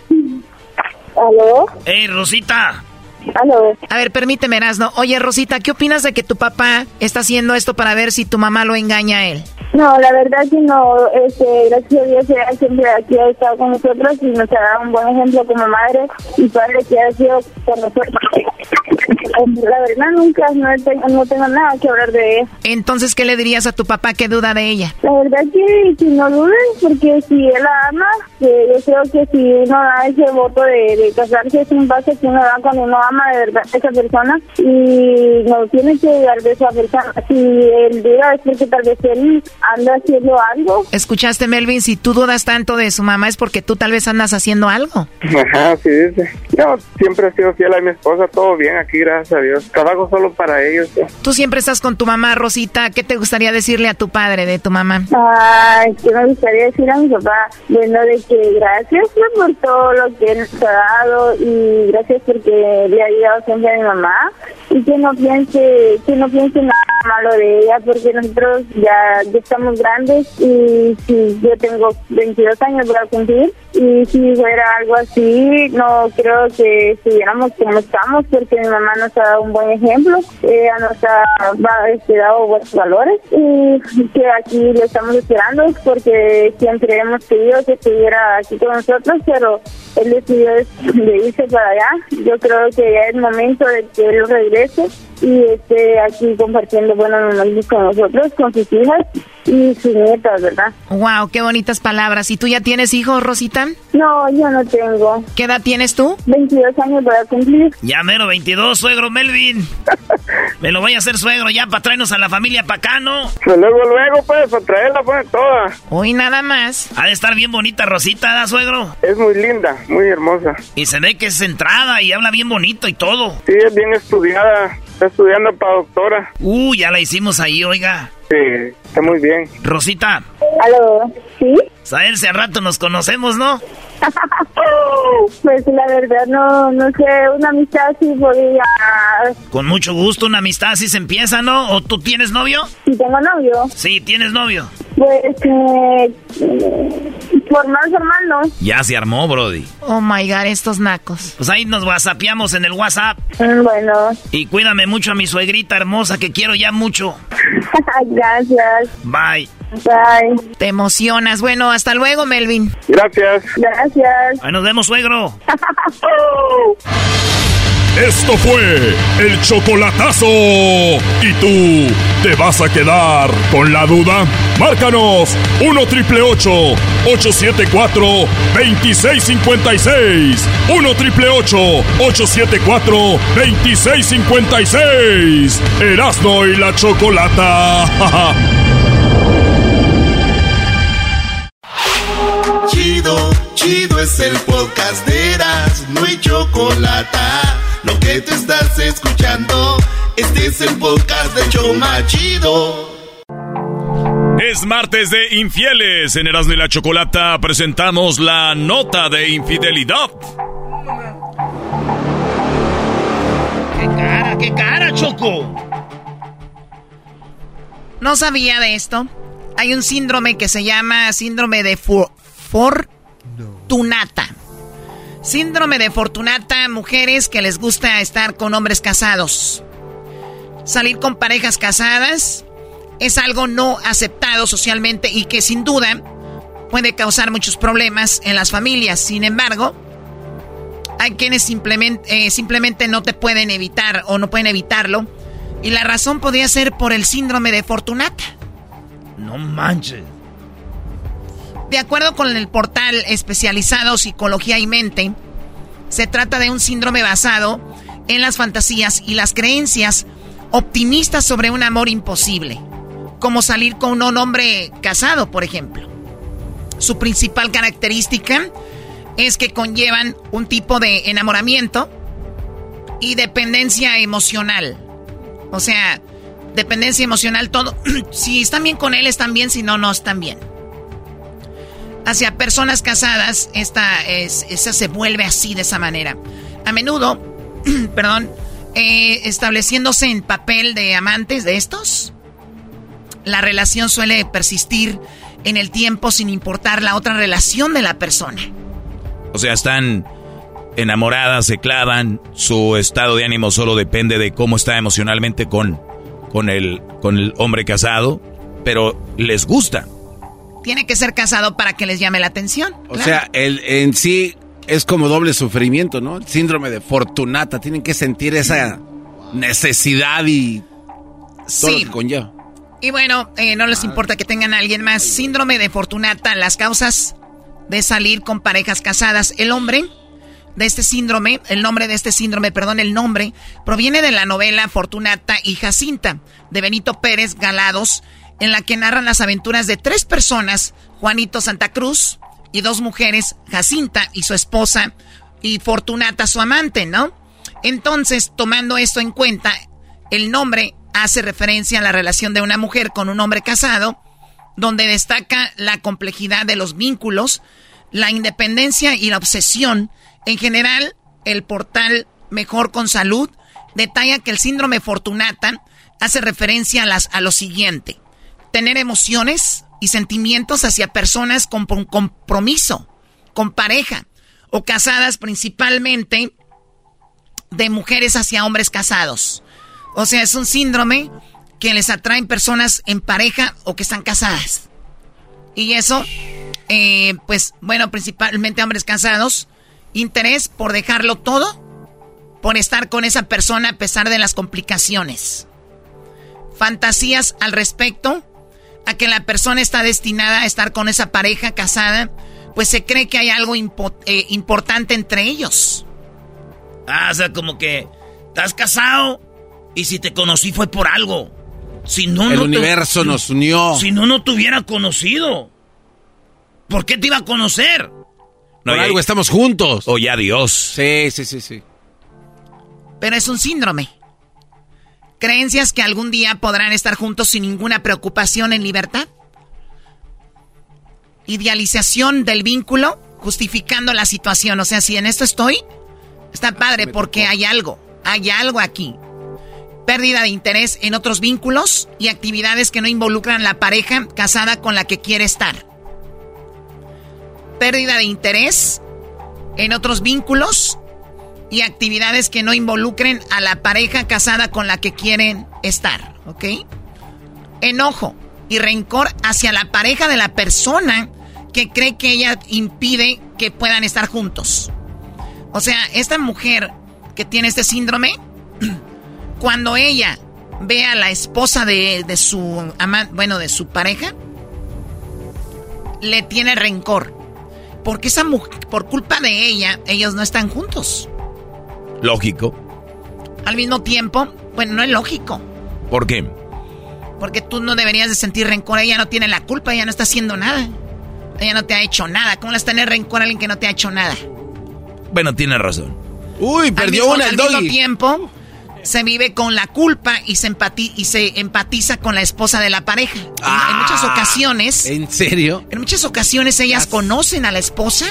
Speaker 16: ¿Aló?
Speaker 8: ¡Ey, Rosita!
Speaker 16: ¿Aló?
Speaker 12: A ver, permíteme, Erasno. Oye, Rosita, ¿qué opinas de que tu papá está haciendo esto para ver si tu mamá lo engaña a él?
Speaker 16: No, la verdad que no, este, gracias a Dios ella siempre aquí ha estado con nosotros y nos ha dado un buen ejemplo como madre y padre que ha sido con nosotros. La verdad nunca no tengo, no tengo nada que hablar de ella.
Speaker 12: Entonces, ¿qué le dirías a tu papá que duda de ella?
Speaker 16: La verdad que, que no dudes porque si él la ama, que yo creo que si uno da ese voto de, de casarse es un paso que uno da cuando uno ama de verdad a esa persona y no tiene que dudar de esa persona. Si él diga es porque tal vez él anda haciendo algo.
Speaker 12: ¿Escuchaste, Melvin? Si tú dudas tanto de su mamá es porque tú tal vez andas haciendo algo.
Speaker 15: Ajá, sí dice. Yo siempre he sido fiel a mi esposa, todo bien aquí, gracias a Dios. Trabajo solo para ellos.
Speaker 12: Tú siempre estás con tu mamá, Rosita. ¿Qué te gustaría decirle a tu padre de tu mamá?
Speaker 16: Ay, que me gustaría decir a mi papá, bueno, de que gracias por todo lo que él nos ha dado y gracias porque le ayudado siempre a mi mamá y que no piense, que no piense nada malo de ella porque nosotros ya, ya estamos grandes y si yo tengo 22 años para cumplir. Y si fuera algo así no creo que estuviéramos como estamos porque mi mamá nos ha dado un buen ejemplo. Ella nos ha este, dado buenos valores y que aquí lo estamos esperando porque siempre hemos querido que estuviera aquí con nosotros pero él decidió de irse para allá. Yo creo que ya es momento de que él regrese y esté aquí compartiendo buenos momentos con nosotros, con sus hijas y sus nietas, ¿verdad?
Speaker 12: Wow, qué bonitas palabras. ¿Y tú ya tienes hijos, Rosita?
Speaker 16: No, yo no tengo.
Speaker 12: ¿Qué edad tienes tú?
Speaker 16: 22 años para cumplir.
Speaker 8: Ya mero 22, suegro Melvin. [laughs] Me lo voy a hacer suegro ya para traernos a la familia para acá, ¿no?
Speaker 15: Pues luego, luego, pues, para traerla, pues, toda.
Speaker 12: Hoy nada más.
Speaker 8: Ha de estar bien bonita Rosita, ¿da, suegro?
Speaker 15: Es muy linda, muy hermosa.
Speaker 8: Y se ve que es centrada y habla bien bonito y todo.
Speaker 15: Sí, es bien estudiada. Está estudiando para doctora.
Speaker 8: Uh, ya la hicimos ahí, oiga.
Speaker 15: Sí, está muy bien.
Speaker 8: Rosita.
Speaker 16: ¿Aló? ¿Sí?
Speaker 8: Saber si al rato nos conocemos, ¿no? [laughs]
Speaker 16: pues la verdad no, no sé, una amistad sí podría...
Speaker 8: Con mucho gusto, una amistad así se empieza, ¿no? ¿O tú tienes novio?
Speaker 16: Sí, tengo novio.
Speaker 8: Sí, tienes novio.
Speaker 16: Pues, eh, formal, formal, ¿no?
Speaker 8: Ya se armó, Brody.
Speaker 12: Oh my god, estos nacos.
Speaker 8: Pues ahí nos whatsappeamos en el WhatsApp.
Speaker 16: Mm, bueno.
Speaker 8: Y cuídame mucho a mi suegrita hermosa que quiero ya mucho. [laughs]
Speaker 16: Gracias.
Speaker 8: Bye.
Speaker 16: Bye.
Speaker 12: Te emocionas. Bueno, hasta luego, Melvin.
Speaker 15: Gracias.
Speaker 16: Gracias.
Speaker 8: Ahí nos vemos, suegro. [laughs]
Speaker 11: Esto fue el chocolatazo. ¿Y tú te vas a quedar con la duda? Márcanos 1 triple 874 2656. 1 triple 874 2656. Erasno y la chocolata. [laughs]
Speaker 1: Chido, chido es el podcast de Eras, no hay chocolate. Lo que te estás escuchando, este es el podcast de Choma Chido.
Speaker 11: Es martes de infieles. En Erasmo y la Chocolata presentamos la nota de infidelidad.
Speaker 8: ¡Qué cara, qué cara, Choco!
Speaker 12: No sabía de esto. Hay un síndrome que se llama síndrome de for Fortunata. Síndrome de Fortunata, mujeres que les gusta estar con hombres casados. Salir con parejas casadas es algo no aceptado socialmente y que sin duda puede causar muchos problemas en las familias. Sin embargo, hay quienes simplemente, eh, simplemente no te pueden evitar o no pueden evitarlo. Y la razón podría ser por el síndrome de Fortunata.
Speaker 8: No manches.
Speaker 12: De acuerdo con el portal especializado Psicología y Mente, se trata de un síndrome basado en las fantasías y las creencias optimistas sobre un amor imposible, como salir con un hombre casado, por ejemplo. Su principal característica es que conllevan un tipo de enamoramiento y dependencia emocional. O sea, dependencia emocional, todo. [clears throat] si están bien con él, están bien, si no, no están bien hacia personas casadas, esta, es, esa se vuelve así de esa manera. A menudo, [clears throat] perdón, eh, estableciéndose en papel de amantes de estos, la relación suele persistir en el tiempo sin importar la otra relación de la persona.
Speaker 5: O sea, están enamoradas, se clavan, su estado de ánimo solo depende de cómo está emocionalmente con, con, el, con el hombre casado, pero les gusta
Speaker 12: tiene que ser casado para que les llame la atención.
Speaker 4: O sea, el, en sí es como doble sufrimiento, ¿no? El síndrome de Fortunata. Tienen que sentir esa necesidad y todo lo que conlleva.
Speaker 12: Y bueno, eh, no les importa que tengan a alguien más. Síndrome de Fortunata, las causas de salir con parejas casadas. El hombre de este síndrome, el nombre de este síndrome, perdón, el nombre, proviene de la novela Fortunata y Jacinta de Benito Pérez Galados, en la que narran las aventuras de tres personas, Juanito Santa Cruz y dos mujeres, Jacinta y su esposa, y Fortunata su amante, ¿no? Entonces, tomando esto en cuenta, el nombre hace referencia a la relación de una mujer con un hombre casado, donde destaca la complejidad de los vínculos, la independencia y la obsesión. En general, el portal Mejor con Salud detalla que el síndrome Fortunata hace referencia a, las, lo siguiente. Tener emociones y sentimientos hacia personas con compromiso, con pareja, o casadas principalmente de mujeres hacia hombres casados. O sea, es un síndrome que les atraen personas en pareja o que están casadas. Y eso, eh, pues bueno, principalmente hombres casados, interés por dejarlo todo, por estar con esa persona a pesar de las complicaciones. Fantasías al respecto, a que la persona está destinada a estar con esa pareja casada, pues se cree que hay algo eh, importante entre ellos.
Speaker 3: Ah, o sea, como que estás casado y si te conocí fue por algo. Si no,
Speaker 4: El universo nos unió.
Speaker 3: Si no, no te hubiera conocido. ¿Por qué te iba a conocer?
Speaker 4: No, por algo estamos juntos.
Speaker 5: O ya Dios.
Speaker 4: Sí, sí, sí, sí.
Speaker 12: Pero es un síndrome. Creencias que algún día podrán estar juntos sin ninguna preocupación en libertad. Idealización del vínculo justificando la situación. O sea, si en esto estoy, está padre porque hay algo. Hay algo aquí pérdida de interés en otros vínculos y actividades que no involucran la pareja casada con la que quiere estar. Pérdida de interés en otros vínculos y actividades que no involucren a la pareja casada con la que quieren estar, ¿ok? Enojo y rencor hacia la pareja de la persona que cree que ella impide que puedan estar juntos. O sea, esta mujer que tiene este síndrome [clears throat] cuando ella ve a la esposa de, su amante, bueno, de su pareja, le tiene rencor. Porque esa mujer, por culpa de ella, ellos no están juntos.
Speaker 5: Lógico.
Speaker 12: Al mismo tiempo, bueno, no es lógico.
Speaker 5: ¿Por qué?
Speaker 12: Porque tú no deberías de sentir rencor. Ella no tiene la culpa, ella no está haciendo nada. Ella no te ha hecho nada. ¿Cómo le vas tener rencor a alguien que no te ha hecho nada?
Speaker 5: Bueno, tiene razón.
Speaker 4: Uy, perdió una
Speaker 12: el Al mismo tiempo, se vive con la culpa y se, y se empatiza con la esposa de la pareja. en, muchas ah, ocasiones.
Speaker 4: ¿En serio?
Speaker 12: En muchas ocasiones ellas conocen a la esposa,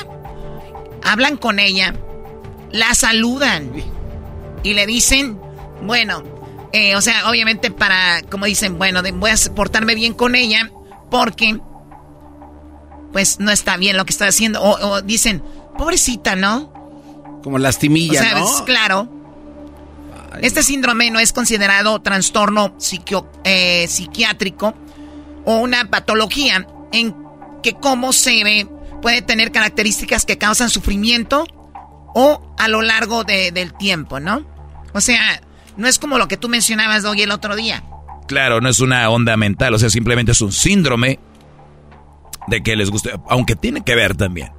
Speaker 12: hablan con ella, la saludan y le dicen, bueno, eh, o sea, obviamente para, como dicen, bueno, voy a portarme bien con ella porque, pues, no está bien lo que está haciendo. O, dicen, pobrecita, ¿no?
Speaker 4: Como lastimilla, o sea, ¿no?
Speaker 12: claro. Este síndrome no es considerado trastorno eh, psiquiátrico o una patología en que como se ve puede tener características que causan sufrimiento o a lo largo del tiempo, ¿no? O sea, no es como lo que tú mencionabas, hoy el otro día.
Speaker 5: Claro, no es una onda mental, o sea, simplemente es un síndrome de que les guste, aunque tiene que ver también.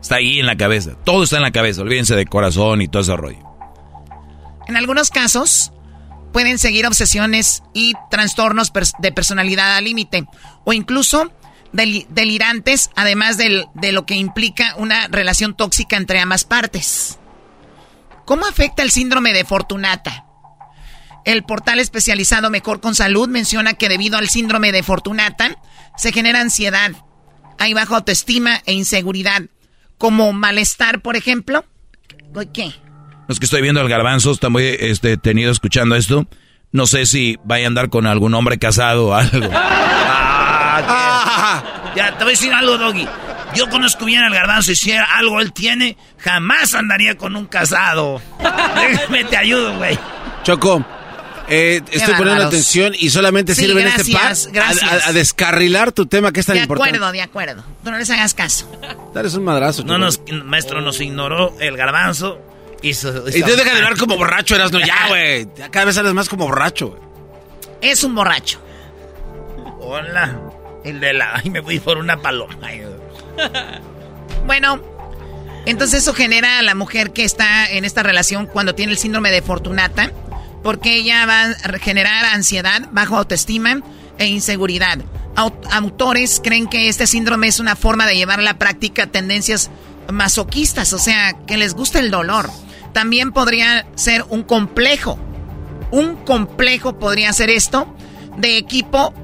Speaker 5: Está ahí en la cabeza, todo está en la cabeza, olvídense de corazón y todo ese rollo.
Speaker 12: En algunos casos, pueden seguir obsesiones y trastornos de personalidad al límite o incluso delirantes, además de lo que implica una relación tóxica entre ambas partes. ¿Cómo afecta el síndrome de Fortunata? El portal especializado Mejor con Salud menciona que debido al síndrome de Fortunata se genera ansiedad, hay baja autoestima e inseguridad, como malestar, por ejemplo. ¿Qué?
Speaker 5: es que estoy viendo al garbanzo, está muy este, tenido escuchando esto. No sé si vaya a andar con algún hombre casado o algo. [laughs]
Speaker 3: Ah, ya, te voy a decir algo, Doggy. Yo conozco bien al garbanzo y si algo él tiene, jamás andaría con un casado. Déjame, te ayudo, güey.
Speaker 4: Choco, eh, estoy poniendo atención y solamente sirve en este par a, descarrilar tu tema que es tan importante.
Speaker 12: De acuerdo, de acuerdo. Tú no les hagas caso.
Speaker 4: Dale un madrazo.
Speaker 3: No nos, maestro, nos ignoró el garbanzo
Speaker 4: y, tú deja de hablar como borracho, eras no ya, [laughs] güey. Cada vez sales más como borracho,
Speaker 12: Es un borracho.
Speaker 3: Hola. El de la. Ay, me fui por una paloma.
Speaker 12: Bueno, entonces eso genera a la mujer que está en esta relación cuando tiene el síndrome de Fortunata, porque ella va a generar ansiedad, bajo autoestima e inseguridad. Autores creen que este síndrome es una forma de llevar a la práctica tendencias masoquistas, o sea, que les gusta el dolor. También podría ser un complejo. Un complejo podría ser esto de equipo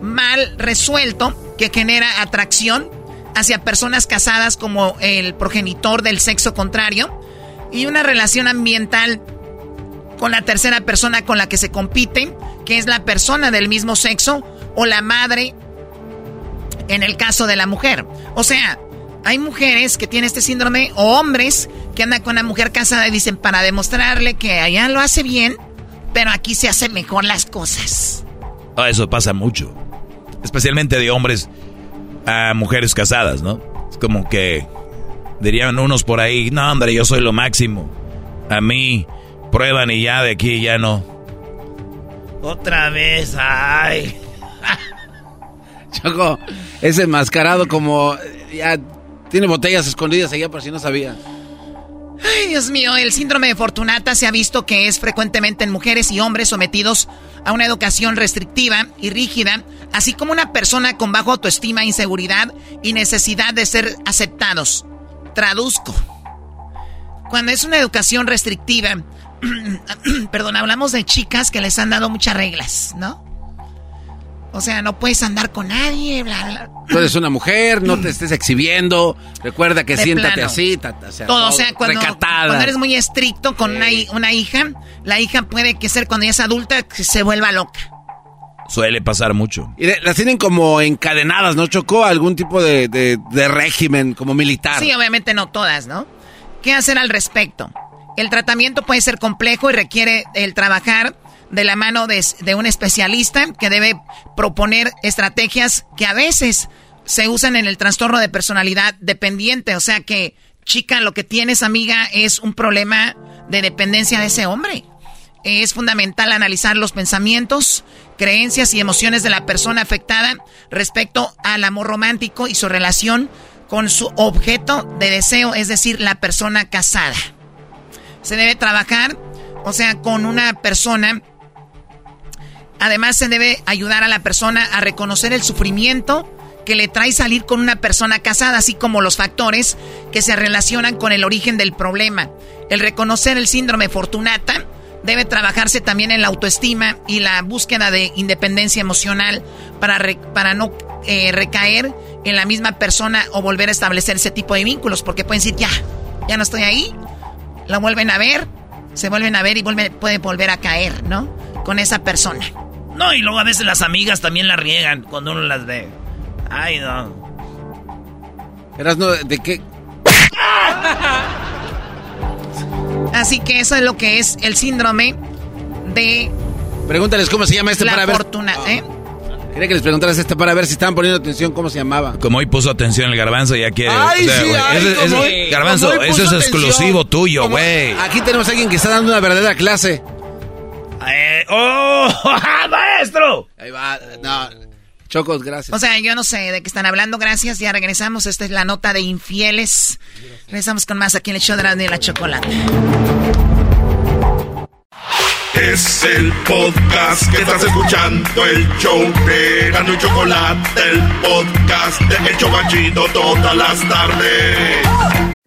Speaker 12: mal resuelto que genera atracción hacia personas casadas como el progenitor del sexo contrario y una relación ambiental con la tercera persona con la que se compite, que es la persona del mismo sexo o la madre en el caso de la mujer. O sea, hay mujeres que tienen este síndrome o hombres que andan con una mujer casada y dicen para demostrarle que allá lo hace bien, pero aquí se hacen mejor las cosas.
Speaker 5: Ah, eso pasa mucho. Especialmente de hombres a mujeres casadas, ¿no? Es como que dirían unos por ahí, no, hombre, yo soy lo máximo. A mí prueban y ya de aquí ya no.
Speaker 3: Otra vez, ay. [laughs]
Speaker 4: Choco, ese enmascarado como ya tiene botellas escondidas allá por si no sabía.
Speaker 12: Ay, Dios mío, el síndrome de Fortunata se ha visto que es frecuentemente en mujeres y hombres sometidos a una educación restrictiva y rígida, así como una persona con bajo autoestima, inseguridad y necesidad de ser aceptados. Traduzco. Cuando es una educación restrictiva, [clears throat] perdón, hablamos de chicas que les han dado muchas reglas, ¿no? O sea, no puedes andar con nadie, bla, bla.
Speaker 4: Tú eres una mujer, no te estés exhibiendo. Recuerda que siéntate así.
Speaker 12: todo, o sea, cuando, eres muy estricto con una, una, hija, la hija puede que ser cuando ya es adulta se vuelva loca.
Speaker 5: Suele pasar mucho.
Speaker 4: Y las tienen como encadenadas, ¿no? Chocó algún tipo de, de régimen como militar.
Speaker 12: Sí, obviamente no todas, ¿no? ¿Qué hacer al respecto? El tratamiento puede ser complejo y requiere el trabajar de la mano de, un especialista que debe proponer estrategias que a veces se usan en el trastorno de personalidad dependiente. O sea que, chica, lo que tienes, amiga, es un problema de dependencia de ese hombre. Es fundamental analizar los pensamientos, creencias y emociones de la persona afectada respecto al amor romántico y su relación con su objeto de deseo, es decir, la persona casada. Se debe trabajar, o sea, con una persona Además, se debe ayudar a la persona a reconocer el sufrimiento que le trae salir con una persona casada, así como los factores que se relacionan con el origen del problema. El reconocer el síndrome Fortunata debe trabajarse también en la autoestima y la búsqueda de independencia emocional para, para no eh, recaer en la misma persona o volver a establecer ese tipo de vínculos, porque pueden decir, ya, ya no estoy ahí, la vuelven a ver, se vuelven a ver y vuelven, pueden volver a caer, ¿no? Con esa persona.
Speaker 3: No, y luego a veces las amigas también la riegan cuando uno las ve. Ay, no.
Speaker 4: Eras no, ¿de qué?
Speaker 12: Así que eso es lo que es el síndrome de.
Speaker 4: Pregúntales cómo se llama este
Speaker 12: la
Speaker 4: para
Speaker 12: fortuna, ver. ¿eh?
Speaker 4: Quería que les preguntaras este para ver si estaban poniendo atención cómo se llamaba.
Speaker 5: Como hoy puso atención el garbanzo, ya quiere.
Speaker 4: Ay, sí,
Speaker 5: ay, garbanzo, eso es exclusivo tuyo, güey.
Speaker 4: Aquí tenemos a alguien que está dando una verdadera clase.
Speaker 3: Eh, ¡Oh! [laughs] ¡Maestro!
Speaker 4: Ahí va. No. Chocos, gracias.
Speaker 12: O sea, yo no sé de qué están hablando. Gracias. Ya regresamos. Esta es la nota de infieles. Regresamos con más aquí en el show de la, chocolate.
Speaker 1: Es el podcast que estás escuchando, el show de Gano y Chocolate, el podcast de Hecho Banchito todas las tardes.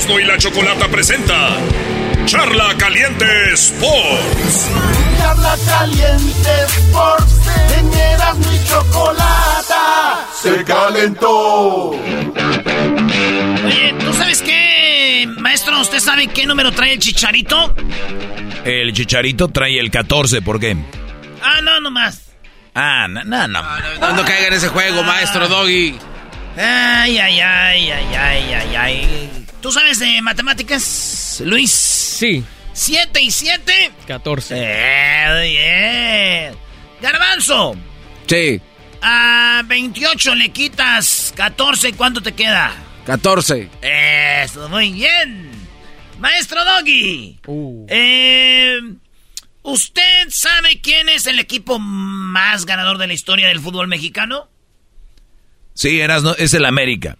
Speaker 11: Erasmo y la Chocolata presenta Charla Caliente Sports.
Speaker 17: Charla Caliente Sports. En Erasmo y Chocolata se calentó.
Speaker 3: Oye, ¿tú sabes qué, maestro? ¿Usted sabe qué número trae el chicharito?
Speaker 5: El chicharito trae el 14, ¿por qué?
Speaker 3: Ah, no, nomás.
Speaker 5: Ah, no, no, no.
Speaker 4: No, no caiga en ese juego, maestro Doggy.
Speaker 3: Ay, ay, ay, ay, ay, ay, ay. ¿Tú sabes de matemáticas, Luis?
Speaker 18: Sí.
Speaker 3: ¿Siete y siete?
Speaker 18: 14.
Speaker 3: Eh, bien. Garbanzo.
Speaker 4: Sí.
Speaker 3: A 28 le quitas 14, ¿cuánto te queda?
Speaker 4: 14.
Speaker 3: Eso, muy bien. Maestro Doggy. Eh, ¿Usted sabe quién es el equipo más ganador de la historia del fútbol mexicano?
Speaker 5: Sí, Erasno, es el América.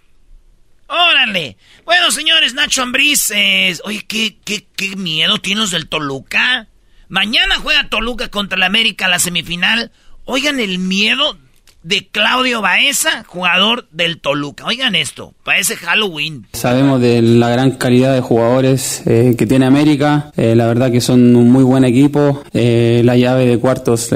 Speaker 3: Órale. Bueno, señores, Nacho Ambriz, eh, oye, ¿qué, qué, qué miedo tienen los del Toluca. Mañana juega Toluca contra el América la semifinal. Oigan el miedo de Claudio Baeza, jugador del Toluca. Oigan esto, parece Halloween.
Speaker 19: Sabemos de la gran calidad de jugadores eh, que tiene América, eh, la verdad que son un muy buen equipo, eh, la llave de cuartos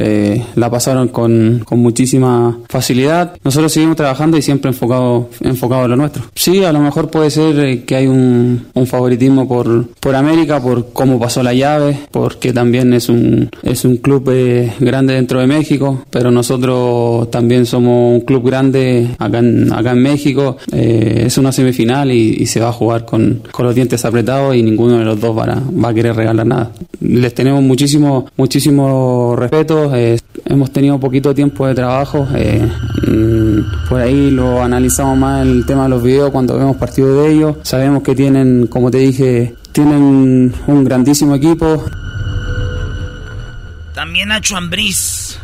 Speaker 19: la pasaron con, con muchísima facilidad. Nosotros seguimos trabajando y siempre enfocado, enfocado en lo nuestro. Sí, a lo mejor puede ser que hay un, un favoritismo por, por América, por cómo pasó la llave, porque también es un, es un club grande dentro de México, pero nosotros también somos un club grande acá en, acá en México. Eh, es una semifinal y, y se va a jugar con, con los dientes apretados y ninguno de los dos va a, va a querer regalar nada. Les tenemos muchísimo, muchísimo respeto. eh, hemos tenido poquito tiempo de trabajo. eh, mm, por ahí lo analizamos más el tema de los videos cuando vemos partidos de ellos. Sabemos que tienen, como te dije, tienen un grandísimo equipo.
Speaker 3: También Nacho Ambriz.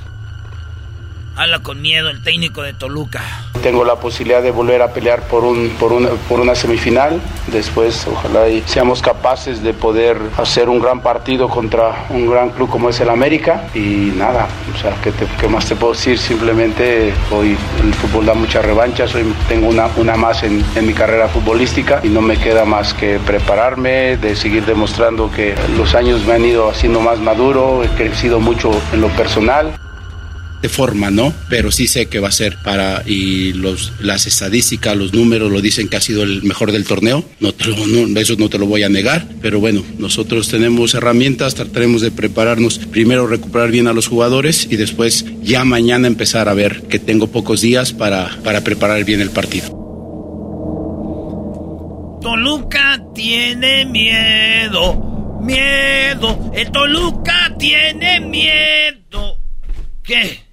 Speaker 3: Habla con miedo el técnico de Toluca.
Speaker 20: Tengo la posibilidad de volver a pelear por, un, por, una, por una semifinal. Después, ojalá y seamos capaces de poder hacer un gran partido contra un gran club como es el América. Y nada, o sea, ¿qué, más te puedo decir? Simplemente hoy el fútbol da muchas revanchas. Hoy tengo una, una más en, en mi carrera futbolística y no me queda más que prepararme, de seguir demostrando que los años me han ido haciendo más maduro. He crecido mucho en lo personal.
Speaker 21: De forma, ¿no? Pero sí sé que va a ser para, y los, las estadísticas, los números lo dicen que ha sido el mejor del torneo, no te lo, eso no te lo voy a negar, pero bueno, nosotros tenemos herramientas, trataremos de prepararnos, primero recuperar bien a los jugadores y después ya mañana empezar a ver que tengo pocos días para, para preparar bien el partido.
Speaker 3: Toluca tiene miedo, miedo. El Toluca tiene miedo. ¿Qué?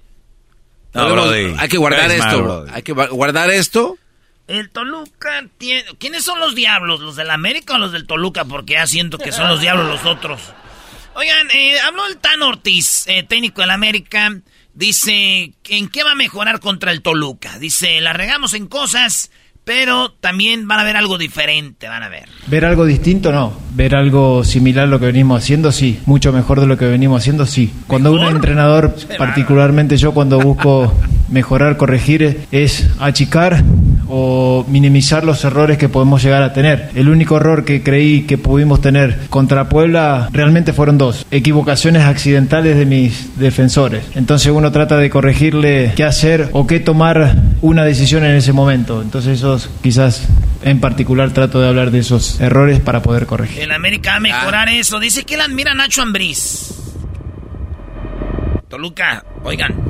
Speaker 5: No,
Speaker 4: Podemos-
Speaker 5: Brody.
Speaker 4: hay que guardar
Speaker 5: mal,
Speaker 4: esto.
Speaker 5: Brody.
Speaker 4: hay que gua- guardar esto.
Speaker 3: El Toluca tiene... ¿Quiénes son los diablos? ¿Los del América o los del Toluca? Porque ya siento que son los diablos los otros. Oigan, eh, habló el Tan Ortiz, eh, técnico del América. Dice, ¿en qué va a mejorar contra el Toluca? Dice, la regamos en cosas, pero también van a ver algo diferente, van a ver.
Speaker 22: Ver algo distinto, no. Ver algo similar a lo que venimos haciendo, sí. Mucho mejor de lo que venimos haciendo, sí. Cuando un entrenador, particularmente yo, cuando busco [laughs] mejorar, corregir, es achicar o minimizar los errores que podemos llegar a tener. El único error que creí que pudimos tener contra Puebla realmente fueron dos. Equivocaciones accidentales de mis defensores. Entonces uno trata de corregirle qué hacer o qué tomar una decisión en ese momento. Entonces esos quizás en particular trato de hablar de esos errores para poder corregir.
Speaker 3: El América va a mejorar eso. Dice que él admira a Nacho Ambriz. Toluca, oigan.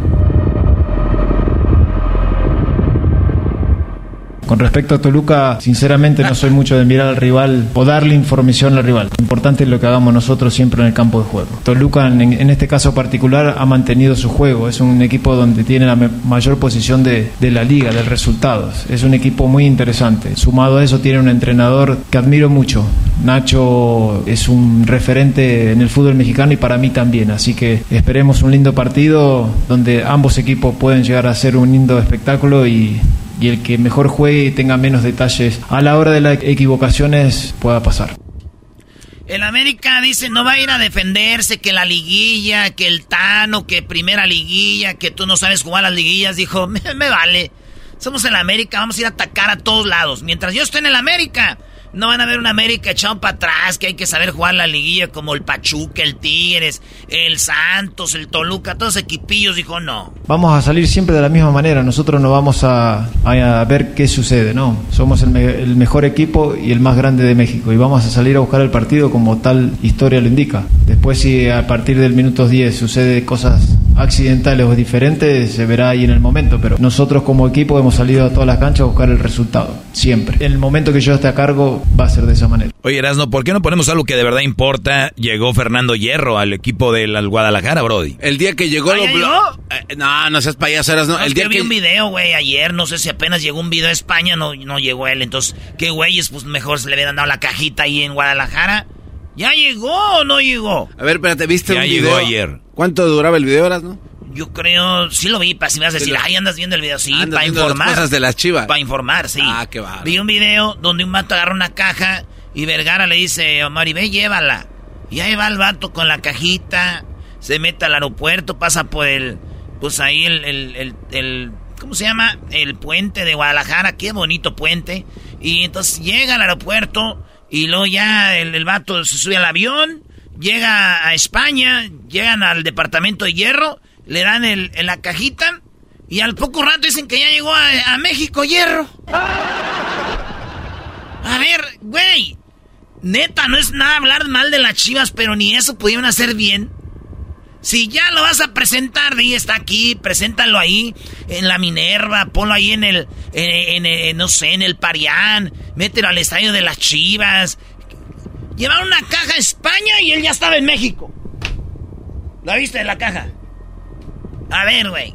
Speaker 22: Con respecto a Toluca, sinceramente no soy mucho de mirar al rival o darle información al rival. Lo importante es lo que hagamos nosotros siempre en el campo de juego. Toluca, en, este caso particular, ha mantenido su juego. Es un equipo donde tiene la mayor posición de, de la liga, de resultados. Es un equipo muy interesante. Sumado a eso, tiene un entrenador que admiro mucho. Nacho es un referente en el fútbol mexicano y para mí también. Así que esperemos un lindo partido donde ambos equipos pueden llegar a ser un lindo espectáculo y y el que mejor juegue y tenga menos detalles a la hora de las equivocaciones pueda pasar.
Speaker 3: El América dice no va a ir a defenderse, que la liguilla, que el Tano, que primera liguilla, que tú no sabes jugar las liguillas. Dijo, me, [laughs] me vale. Somos el América, vamos a ir a atacar a todos lados. Mientras yo esté en el América, no van a ver un América echado para atrás, que hay que saber jugar la liguilla como el Pachuca, el Tigres, el Santos, el Toluca, todos equipillos. Dijo, no.
Speaker 22: Vamos a salir siempre de la misma manera, nosotros no vamos a, a ver qué sucede, no. Somos el, me- el mejor equipo y el más grande de México y vamos a salir a buscar el partido como tal historia lo indica. Después si a partir del minuto 10 sucede cosas accidentales o diferentes se verá ahí en el momento, pero nosotros como equipo hemos salido a todas las canchas a buscar el resultado, siempre. En el momento que yo esté a cargo va a ser de esa manera.
Speaker 5: Oye, Erasno, ¿por qué no ponemos algo que de verdad importa? Llegó Fernando Hierro al equipo del Guadalajara, Brody.
Speaker 4: El día que llegó...
Speaker 3: ¿Ah,
Speaker 4: lo
Speaker 3: llegó?
Speaker 4: Eh, no, no seas payaso, Erasno.
Speaker 3: No,
Speaker 4: el
Speaker 3: es
Speaker 4: día
Speaker 3: que vi
Speaker 4: que...
Speaker 3: un video, güey, ayer, no sé si apenas llegó un video a España, no, no llegó él, entonces, qué güeyes, pues mejor se le hubieran dado la cajita ahí en Guadalajara. ¿Ya llegó o no llegó?
Speaker 4: A ver, espérate, ¿viste
Speaker 5: Ya
Speaker 4: un
Speaker 5: llegó
Speaker 4: video?
Speaker 5: ayer.
Speaker 4: ¿Cuánto duraba el video, Erasno?
Speaker 3: Yo creo, sí lo vi, para si me vas a decir, ay, andas viendo el video, sí, para
Speaker 4: viendo las
Speaker 3: informar.
Speaker 4: cosas de las chivas.
Speaker 3: Para informar, sí.
Speaker 4: Ah, qué bárbaro.
Speaker 3: Vi un video donde un vato agarra una caja y Vergara le dice, Omar, y ve, llévala. Y ahí va el vato con la cajita, se mete al aeropuerto, pasa por el, pues ahí el, el, el, el- ¿cómo se llama? El puente de Guadalajara, qué bonito puente. Y entonces llega al aeropuerto y luego ya el, el vato se sube al avión, llega a España, llegan al departamento de hierro, le dan el, la cajita y al poco rato dicen que ya llegó a, México hierro. A ver, güey. Neta, no es nada hablar mal de las chivas, pero ni eso pudieron hacer bien. Si ya lo vas a presentar, de ahí está aquí, preséntalo ahí, en la Minerva, ponlo ahí en el, en- no sé, en el Parián, mételo al estadio de las chivas. Llevaron una caja a España y él ya estaba en México. ¿La viste la caja? A ver, güey.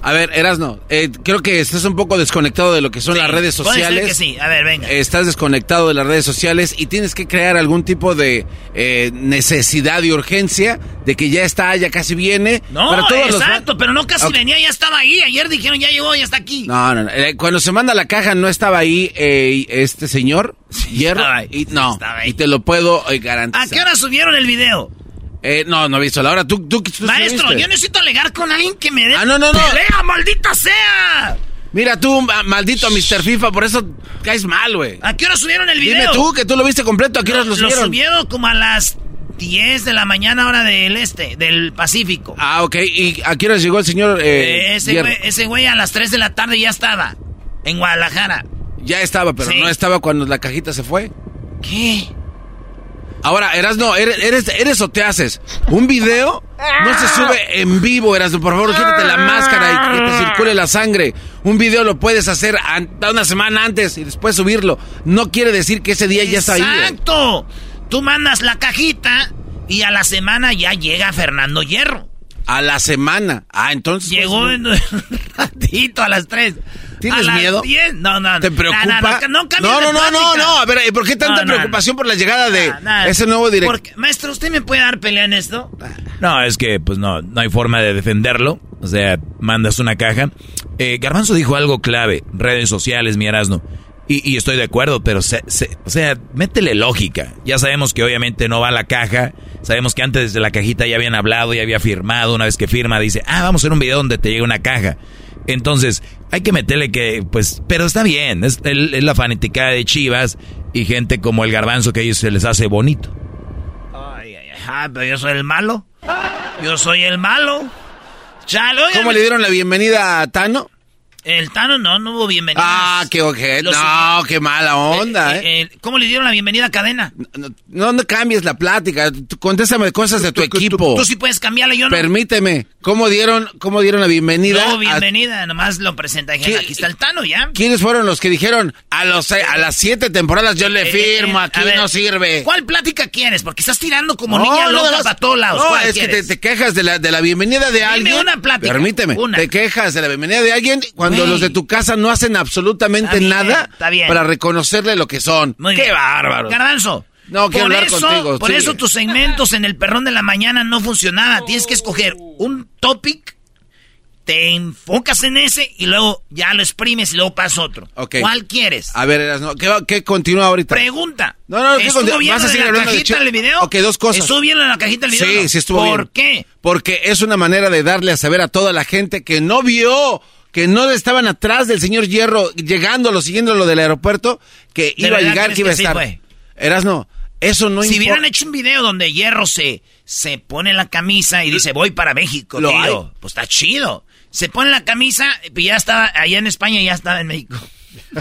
Speaker 4: A ver, Erasno, eh, creo que estás un poco desconectado de lo que son
Speaker 3: Sí,
Speaker 4: las redes
Speaker 3: puede ser
Speaker 4: sociales.
Speaker 3: que sí. A ver, venga.
Speaker 4: Estás desconectado de las redes sociales y tienes que crear algún tipo de eh, necesidad y urgencia de que ya está, ya casi viene.
Speaker 3: No,
Speaker 4: Para todos los-
Speaker 3: exacto, pero no casi
Speaker 4: Ok.
Speaker 3: venía, ya estaba ahí. Ayer dijeron, ya llegó, ya está aquí.
Speaker 4: No, no, no. Eh, Cuando se manda la caja no estaba ahí eh, este señor [laughs] Hierro.
Speaker 3: estaba ahí,
Speaker 4: y,
Speaker 3: sí
Speaker 4: no,
Speaker 3: ahí.
Speaker 4: y te lo puedo eh, garantizar.
Speaker 3: ¿A qué hora subieron el video?
Speaker 4: Eh, no, no he visto la hora. ¿Tú, tú, tú
Speaker 3: Maestro, yo necesito alegar con alguien que me dé
Speaker 4: Ah, no, no, no.
Speaker 3: pelea, maldita sea.
Speaker 4: Mira tú, ma- maldito Mr. FIFA, por eso caes mal, güey.
Speaker 3: ¿A qué hora subieron el video?
Speaker 4: Dime tú, que tú lo viste completo. ¿A qué horas lo subieron?
Speaker 3: subieron como a las 10 de la mañana hora del este, del Pacífico.
Speaker 4: Ah, ok. ¿Y a qué horas llegó el señor eh,
Speaker 3: Eh, ese, güey, ese güey a las 3 de la tarde ya estaba en Guadalajara.
Speaker 4: Ya estaba, pero
Speaker 3: Sí.
Speaker 4: no estaba cuando la cajita se fue.
Speaker 3: ¿Qué?
Speaker 4: Ahora, Erasno, ¿eres, eres, eres o te haces? ¿Un video? No se sube en vivo, Erasno. Por favor, quítate la máscara y que te circule la sangre. Un video lo puedes hacer una semana antes y después subirlo. No quiere decir que ese día ya está ahí. güey.
Speaker 3: Exacto. Tú mandas la cajita y a la semana ya llega Fernando Hierro.
Speaker 4: A la semana. Ah, entonces.
Speaker 3: Llegó
Speaker 4: pues,
Speaker 3: en un [laughs] ratito a las 3.
Speaker 4: ¿Tienes
Speaker 3: A las
Speaker 4: miedo?
Speaker 3: 10. No, no.
Speaker 4: ¿Te preocupa?
Speaker 3: No, no, no, no,
Speaker 4: no, no, no, no, no. A ver, ¿y ¿por qué tanta
Speaker 3: No, no,
Speaker 4: preocupación por la llegada de
Speaker 3: no, no.
Speaker 4: ese nuevo director?
Speaker 3: Porque, maestro, ¿usted me puede dar pelea en esto?
Speaker 5: No, es que pues no, no hay forma de defenderlo. O sea, mandas una caja. Eh, Garbanzo dijo algo clave, redes sociales, mi Erasno. Y, y estoy de acuerdo, pero se- se- o sea, métele lógica. Ya sabemos que obviamente no va a la caja. Sabemos que antes de la cajita ya habían hablado, ya había firmado. Una vez que firma, dice, ah, vamos a hacer un video donde te llegue una caja. Entonces, hay que meterle que, pues, pero está bien. Es, el- es la fanaticada de Chivas y gente como el Garbanzo que a ellos se les hace bonito.
Speaker 3: Ay, ay, ay. Ah, pero yo soy el malo. Yo soy el malo. Chale, oigan,
Speaker 4: ¿Cómo le dieron la bienvenida a Tano?
Speaker 3: El Tano no, no hubo bienvenida.
Speaker 4: Ah, qué.
Speaker 3: Lo
Speaker 4: No, qué mala onda, ¿eh?
Speaker 3: ¿Cómo le dieron la bienvenida a Cadena?
Speaker 4: No, no cambies la plática. Tú Contéstame cosas de tu equipo.
Speaker 3: Tú sí puedes cambiarla, yo no.
Speaker 4: Permíteme. ¿Cómo dieron, cómo dieron la bienvenida?
Speaker 3: No,
Speaker 4: a-
Speaker 3: bienvenida, nomás lo
Speaker 4: ¿Qué-
Speaker 3: Aquí está el Tano, ¿ya?
Speaker 4: ¿Quiénes fueron los que dijeron a los a las siete temporadas yo le
Speaker 3: Eh,
Speaker 4: firmo,
Speaker 3: eh,
Speaker 4: aquí
Speaker 3: ver,
Speaker 4: no sirve?
Speaker 3: ¿Cuál plática quieres? Porque estás tirando como
Speaker 4: No,
Speaker 3: niña loca
Speaker 4: no,
Speaker 3: para todos lados.
Speaker 4: No,
Speaker 3: ¿Cuál
Speaker 4: es que te, quejas de la, de la bienvenida de alguien.
Speaker 3: una plática,
Speaker 4: Permíteme.
Speaker 3: una.
Speaker 4: Te quejas de la bienvenida de alguien cuando
Speaker 3: Güey.
Speaker 4: los de tu casa no hacen absolutamente
Speaker 3: bien,
Speaker 4: nada
Speaker 3: bien.
Speaker 4: para reconocerle lo que son.
Speaker 3: Muy
Speaker 4: Qué
Speaker 3: bien.
Speaker 4: bárbaro.
Speaker 3: Garbanzo.
Speaker 4: No, quiero
Speaker 3: por
Speaker 4: hablar
Speaker 3: eso,
Speaker 4: contigo,
Speaker 3: Por
Speaker 4: sigue.
Speaker 3: eso tus segmentos en el perrón de la mañana no funcionaban. Tienes que escoger un topic, te enfocas en ese y luego ya lo exprimes y luego pasa otro. ¿Cuál quieres?
Speaker 4: A ver, Erasno, ¿qué, continúa ahorita?
Speaker 3: Pregunta.
Speaker 4: No, no, ¿qué
Speaker 3: ¿Estuvo bien
Speaker 4: ¿Vas a seguir
Speaker 3: la
Speaker 4: hablando
Speaker 3: cajita del video?
Speaker 4: Ok, dos cosas.
Speaker 3: ¿Estuvo bien de la cajita del video?
Speaker 4: Sí,
Speaker 3: no?
Speaker 4: sí estuvo bien.
Speaker 3: ¿Por qué?
Speaker 4: Porque es una manera de darle a saber a toda la gente que no vio, que no estaban atrás del señor Hierro, llegándolo, siguiéndolo del aeropuerto, que
Speaker 3: ¿De
Speaker 4: iba a llegar, que iba a
Speaker 3: que sí
Speaker 4: estar.
Speaker 3: fue?
Speaker 4: Erasno, eso no
Speaker 3: si
Speaker 4: importa.
Speaker 3: hubieran hecho un video donde Hierro se, se pone la camisa y dice, voy para México,
Speaker 4: Lo
Speaker 3: tío",
Speaker 4: hay.
Speaker 3: pues está chido. Se pone la camisa y ya estaba allá en España y ya estaba en México. [laughs]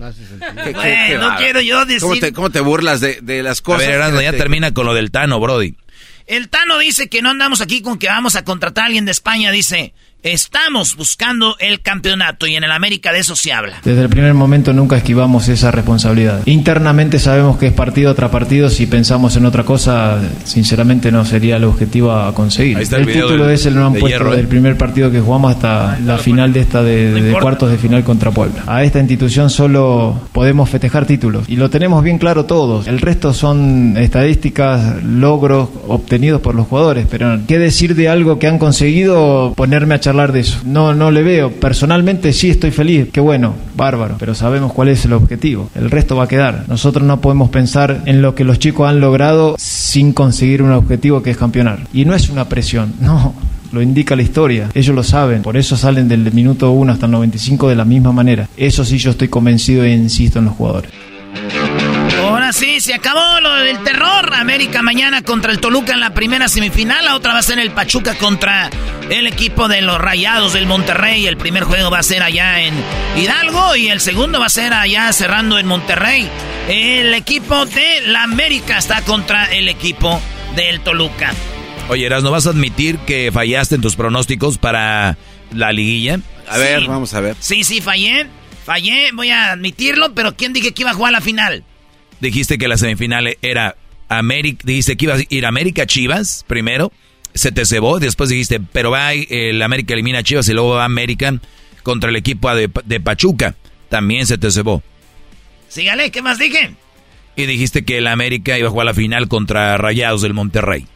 Speaker 4: Qué-
Speaker 3: Güey,
Speaker 4: qué- qué
Speaker 3: no
Speaker 4: bárbaro.
Speaker 3: quiero yo decir...
Speaker 4: ¿Cómo te, cómo te burlas de, de las
Speaker 5: A
Speaker 4: cosas?
Speaker 5: ver, Erasmo, ya
Speaker 4: te-
Speaker 5: termina con lo del Tano, Brody. [laughs]
Speaker 3: El Tano dice que no andamos aquí con que vamos a contratar a alguien de España. Dice, Estamos buscando el campeonato y en el América de eso se habla.
Speaker 22: Desde el primer momento nunca esquivamos esa responsabilidad. Internamente sabemos que es partido tras partido. Si pensamos en otra cosa, sinceramente no sería el objetivo a conseguir. el, título es el no han puesto del primer partido que jugamos hasta la final de esta de, cuartos de final contra Puebla. A esta institución solo podemos festejar títulos y lo tenemos bien claro todos. El resto son estadísticas, logros obtenidos por los jugadores. Pero qué decir de algo que han conseguido ponerme a de eso. No, no le veo. Personalmente sí estoy feliz. Qué bueno, bárbaro. Pero sabemos cuál es el objetivo. El resto va a quedar. Nosotros no podemos pensar en lo que los chicos han logrado sin conseguir un objetivo que es campeonar. Y no es una presión, [laughs] no. Lo indica la historia, ellos lo saben, por eso salen del minuto 1 hasta el 95 de la misma manera. Eso sí yo estoy convencido e insisto en los jugadores.
Speaker 3: Sí, se acabó lo del terror. América mañana contra el Toluca en la primera semifinal. La otra va a ser el Pachuca contra el equipo de los Rayados del Monterrey. El primer juego va a ser allá en Hidalgo y el segundo va a ser allá cerrando en Monterrey. El equipo de la América está contra el equipo del Toluca.
Speaker 23: Oye, Eras, ¿no vas a admitir que fallaste en tus pronósticos para la liguilla?
Speaker 4: A ver, vamos a ver.
Speaker 3: Sí, sí, fallé. Fallé, voy a admitirlo, pero ¿quién dije que iba a jugar la final?
Speaker 23: Dijiste que la semifinal era América, dijiste que iba a ir América Chivas primero, se te cebó, después dijiste, pero va el América elimina a Chivas y luego va América contra el equipo de, Pachuca, también se te cebó.
Speaker 3: Sígale, ¿qué más dije?
Speaker 23: Y dijiste que el América iba a jugar la final contra Rayados del Monterrey.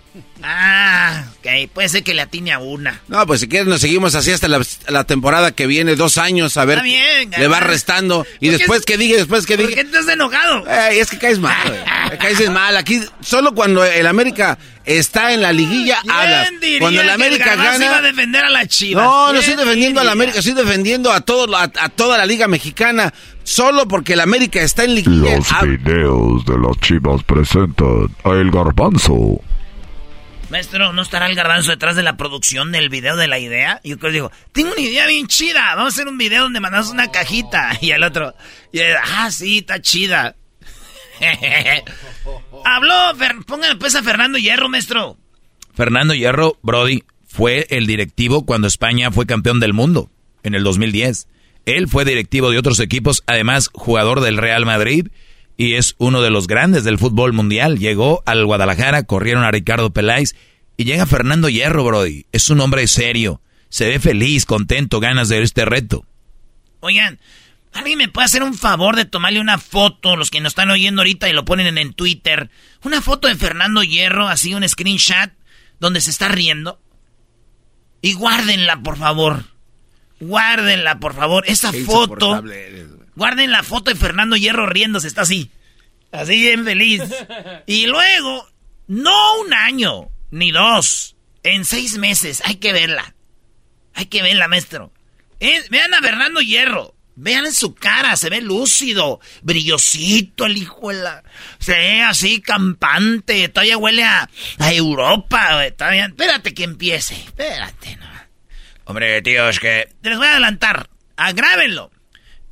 Speaker 3: Ah, ok, puede ser que le atine a una.
Speaker 4: No, pues si quieres nos seguimos así hasta la, temporada que viene, dos años, a ver.
Speaker 3: bien,
Speaker 4: le va restando. Y después que diga, después que diga. ¿Por
Speaker 3: qué estás enojado?
Speaker 4: es que caes mal, [laughs] caes mal. Aquí, solo cuando el América está en la liguilla, hablas. Cuando el América gana.
Speaker 3: iba a defender a la Chivas.
Speaker 4: No, no estoy defendiendo a la América, estoy defendiendo a, todo, a, toda la Liga Mexicana. Solo porque el América está en liguilla.
Speaker 24: Los videos de las Chivas presentan a El Garbanzo
Speaker 3: Maestro, ¿no estará el garbanzo detrás de la producción del video de la idea? Y yo digo, tengo una idea bien chida. Vamos a hacer un video donde mandas una cajita. [laughs] Y el otro, y ah, sí, está chida. [laughs] Habló, póngale pues a Fernando Hierro, maestro.
Speaker 23: Fernando Hierro, Brody, fue el directivo cuando España fue campeón del mundo en el 2010. Él fue directivo de otros equipos, además jugador del Real Madrid y es uno de los grandes del fútbol mundial. Llegó al Guadalajara, corrieron a Ricardo Peláez y llega Fernando Hierro, Brody. Es un hombre serio, se ve feliz, contento, ganas de este reto.
Speaker 3: Oigan, ¿alguien me puede hacer un favor de tomarle una foto, los que nos están oyendo ahorita y lo ponen en, Twitter? Una foto de Fernando Hierro, así un screenshot, donde se está riendo. Y guárdenla, por favor. Guárdenla, por favor. Esa foto Guarden la foto de Fernando Hierro riéndose, está así. Así bien feliz. [laughs] Y luego, no un año, ni dos, en seis meses, hay que verla. Hay que verla, maestro. Eh, vean a Fernando Hierro. Vean en su cara, se ve lúcido, brillosito el hijo de la... Se ve así campante, todavía huele a, a Europa. Todavía... Espérate que empiece, espérate. No. Hombre, tío, es que... Les voy a adelantar, agrábenlo.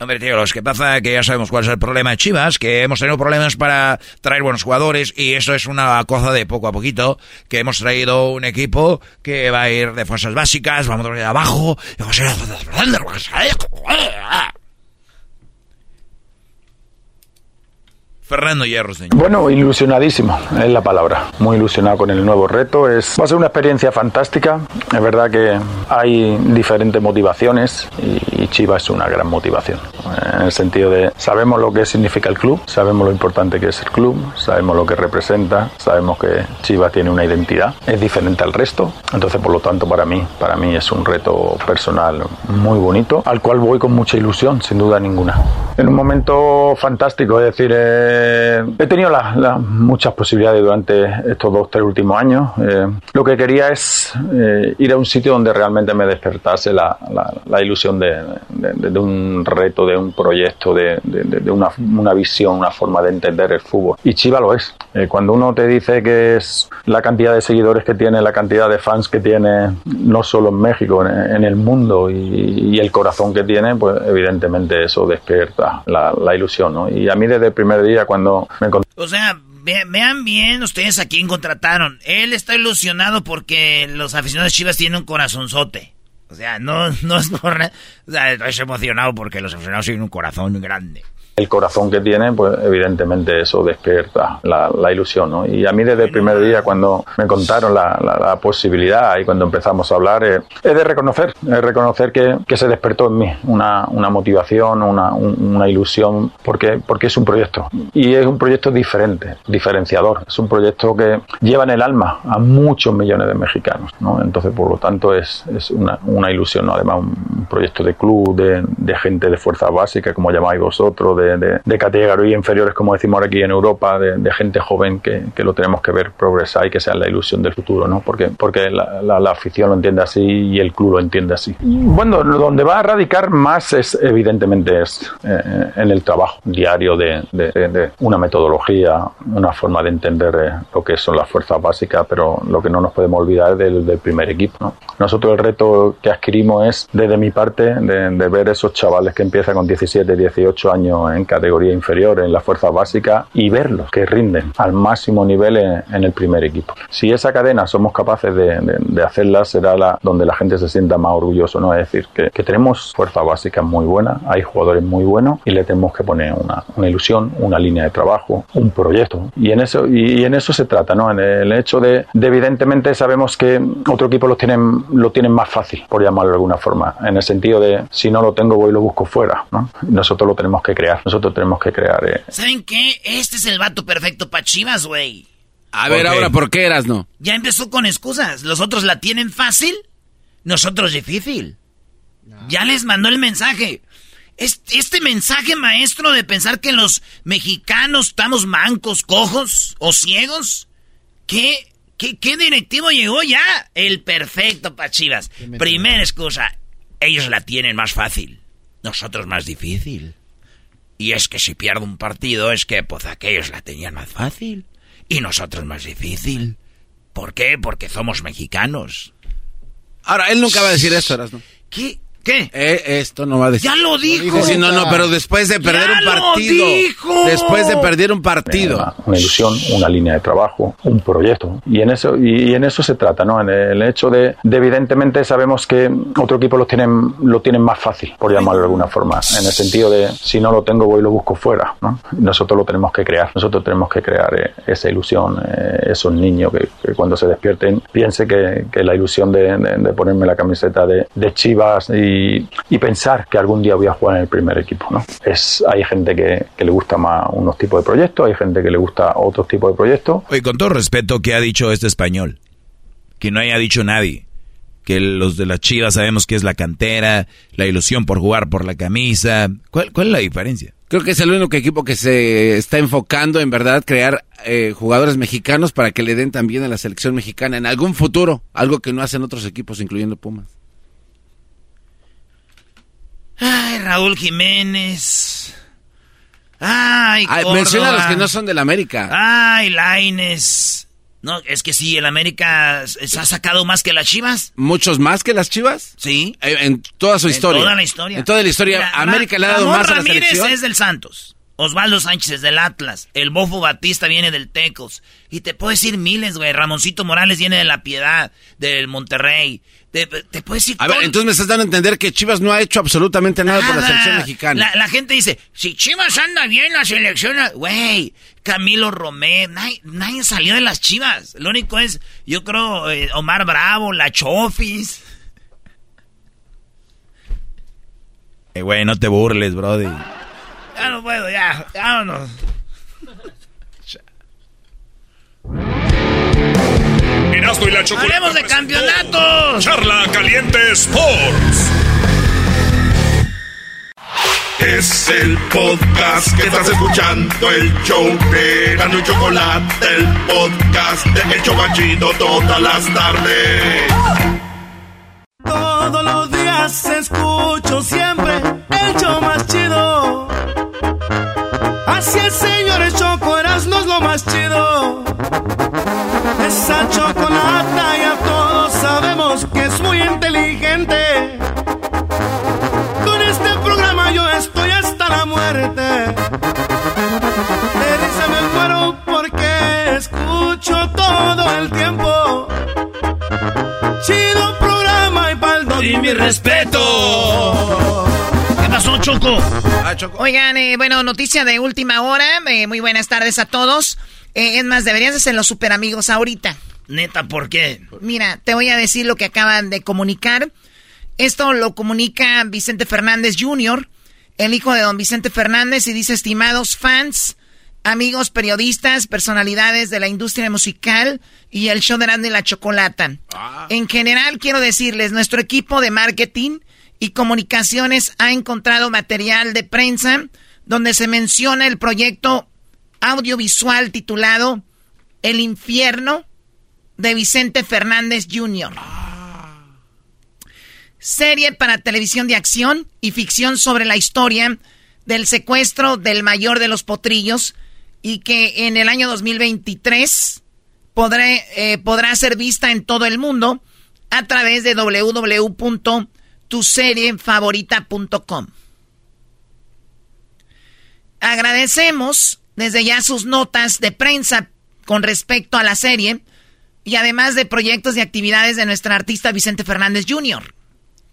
Speaker 3: Hombre, tío, lo que pasa que ya sabemos cuál es el problema de Chivas, que hemos tenido problemas para traer buenos jugadores y eso es una cosa de poco a poquito, que hemos traído un equipo que va a ir de fuerzas básicas, vamos a ir abajo, y vamos a ir...
Speaker 23: Fernando Hierro, señor.
Speaker 18: Bueno, ilusionadísimo, es la palabra. Muy ilusionado con el nuevo reto. Es, va a ser una experiencia fantástica. Es verdad que hay diferentes motivaciones y, Chivas es una gran motivación. En el sentido de sabemos lo que significa el club, sabemos lo importante que es el club, sabemos lo que representa, sabemos que Chivas tiene una identidad, es diferente al resto. Entonces, por lo tanto, para mí, para mí es un reto personal muy bonito, al cual voy con mucha ilusión, sin duda ninguna. En un momento fantástico, es decir, eh, eh, he tenido muchas posibilidades durante estos dos, tres últimos años. Eh, lo que quería es eh, ir a un sitio donde realmente me despertase la, ilusión de, un reto, de un proyecto, de, una, visión, una forma de entender el fútbol. Y Chiva lo es. cuando uno te dice que es la cantidad de seguidores que tiene, la cantidad de fans que tiene, no solo en México, en, el mundo y, el corazón que tiene, pues evidentemente eso despierta la, ilusión. Y a mí desde el primer día cuando me
Speaker 3: O sea, vean bien ustedes a quién contrataron. Él está ilusionado porque los aficionados Chivas tienen un corazonzote. O sea, no, no es por... O sea, es emocionado porque los aficionados tienen un corazón grande
Speaker 18: el corazón que tiene, pues evidentemente eso despierta la, ilusión, ¿no? Y a mí desde el primer día cuando me contaron la, la, posibilidad y cuando empezamos a hablar, eh, es de reconocer, es reconocer que, que, se despertó en mí una, una motivación, una, una, ilusión, porque, porque es un proyecto. Y es un proyecto diferente, diferenciador. Es un proyecto que lleva en el alma a muchos millones de mexicanos, ¿no? Entonces, por lo tanto, es, es una, una ilusión, ¿no? Además, un proyecto de club, de, de gente de fuerza básica, como llamáis vosotros, de, de, categoría inferiores, como decimos aquí en Europa, de, gente joven que, que, lo tenemos que ver progresar y que sea la ilusión del futuro, ¿no? Porque, porque la, la, afición lo entiende así y el club lo entiende así. Bueno, donde va a radicar más es, evidentemente, es eh, en el trabajo diario de, de, una metodología, una forma de entender eh, lo que son las fuerzas básicas, pero lo que no nos podemos olvidar es del, del primer equipo, ¿no? Nosotros el reto que adquirimos es, desde mi parte, de, ver esos chavales que empiezan con 17, 18 años en categoría inferior en la fuerza básica y verlos que rinden al máximo nivel en, el primer equipo. Si esa cadena somos capaces de, hacerla, será la donde la gente se sienta más orgulloso, ¿no? Es decir, que, tenemos fuerza básica muy buena, hay jugadores muy buenos y le tenemos que poner una, una ilusión, una línea de trabajo, un proyecto. Y en eso, y, en eso se trata, ¿no? En el hecho de, de evidentemente sabemos que otro equipo lo tienen, lo tienen más fácil, por llamarlo de alguna forma, en el sentido de si no lo tengo voy y lo busco fuera, ¿no? Nosotros lo tenemos que crear. Nosotros tenemos que crear. Eh.
Speaker 3: ¿Saben qué? Este es el vato perfecto para Chivas, güey.
Speaker 4: A ver, ahora, ¿por qué eras no?
Speaker 3: Ya empezó con excusas. Los otros la tienen fácil, nosotros difícil. Ya les mandó el mensaje. Este, este, mensaje maestro de pensar que los mexicanos estamos mancos, cojos o ciegos. ¿Qué, qué, qué directivo llegó ya? El perfecto para Chivas. Primera excusa. Ellos la tienen más fácil. Nosotros más difícil. Y es que si pierdo un partido es que pues aquellos la tenían más fácil y nosotros más difícil. ¿Por qué? Porque somos mexicanos.
Speaker 4: Ahora, él nunca va a decir eso, ¿no?
Speaker 3: ¿Qué? ¿Qué?
Speaker 4: Eh, esto no va a decir.
Speaker 3: Ya lo dijo.
Speaker 4: Sí, no, no, pero después de perder un partido. Lo dijo. Después de perder un partido.
Speaker 18: Una, ilusión, una línea de trabajo, un proyecto. Y en eso, y, en eso se trata, ¿no? En el hecho de, evidentemente sabemos que otro equipo lo tienen, lo tienen más fácil, por llamarlo de alguna forma. En el sentido de si no lo tengo, voy y lo busco fuera, ¿no? Nosotros lo tenemos que crear. Nosotros tenemos que crear eh, esa ilusión, eh, esos niños que, cuando se despierten piense que, que la ilusión de, de, ponerme la camiseta de, de Chivas y y, pensar que algún día voy a jugar en el primer equipo. ¿no? Es, hay gente que, le gusta más unos tipos de proyectos, hay gente que le gusta otros tipos de proyectos.
Speaker 5: Oye, con todo respeto, ¿qué ha dicho este español? Que no haya dicho nadie. Que los de las chivas sabemos que es la cantera, la ilusión por jugar por la camisa. ¿Cuál, cuál es la diferencia?
Speaker 4: Creo que es el único equipo que se está enfocando en verdad crear eh, jugadores mexicanos para que le den también a la selección mexicana en algún futuro, algo que no hacen otros equipos, incluyendo Pumas.
Speaker 3: Ay, Raúl Jiménez. Ay,
Speaker 4: Ay Menciona a los que no son del América.
Speaker 3: Ay, Laines. No, es que sí, el América se ha sacado más que las Chivas.
Speaker 4: ¿Muchos más que las Chivas?
Speaker 3: Sí.
Speaker 4: En, toda su historia. En
Speaker 3: toda la historia.
Speaker 4: En toda la historia. América le ha dado más a la selección.
Speaker 3: es del Santos. Osvaldo Sánchez es del Atlas. El Bofo Batista viene del Tecos. Y te puedo decir miles, güey. Ramoncito Morales viene de La Piedad, del Monterrey. Te, puedes decir.
Speaker 4: A ver, entonces me estás dando a entender que Chivas no ha hecho absolutamente nada, por la selección mexicana.
Speaker 3: La, gente dice: si Chivas anda bien, la selección. Güey, Camilo Romero, nadie, salió de las Chivas. Lo único es, yo creo, eh, Omar Bravo, la Chofis.
Speaker 5: Eh, güey, no te burles, brody.
Speaker 3: Ya no puedo, ya, vámonos.
Speaker 1: Erasmo y la chocolate.
Speaker 3: ¡Hablemos de campeonatos!
Speaker 1: Charla Caliente Sports. Es el podcast que estás escuchando, el show de y Chocolate, el podcast de El Chobachito todas las tardes.
Speaker 25: Todos los días escucho siempre el show más chido. Así el señor Choco no es lo más chido esa chocolata ya todos sabemos que es muy inteligente. Con este programa yo estoy hasta la muerte. De me muero porque escucho todo el tiempo. Chido programa y paldo.
Speaker 8: Y mi respeto.
Speaker 3: ¿Qué pasó, Choco?
Speaker 4: Ah, Choco.
Speaker 12: Oigan, eh, bueno, noticia de última hora. Eh, muy buenas tardes a todos. Eh, es más, deberían de ser los super amigos ahorita.
Speaker 3: Neta, ¿por qué?
Speaker 12: Mira, te voy a decir lo que acaban de comunicar. Esto lo comunica Vicente Fernández Jr., el hijo de don Vicente Fernández, y dice, estimados fans, amigos periodistas, personalidades de la industria musical y el show de la Chocolata. En general, quiero decirles, nuestro equipo de marketing y comunicaciones ha encontrado material de prensa donde se menciona el proyecto audiovisual titulado El infierno de Vicente Fernández Jr. Serie para televisión de acción y ficción sobre la historia del secuestro del mayor de los potrillos y que en el año 2023 podré, eh, podrá ser vista en todo el mundo a través de www.tuseriefavorita.com. Agradecemos desde ya sus notas de prensa con respecto a la serie y además de proyectos y actividades de nuestra artista Vicente Fernández Jr.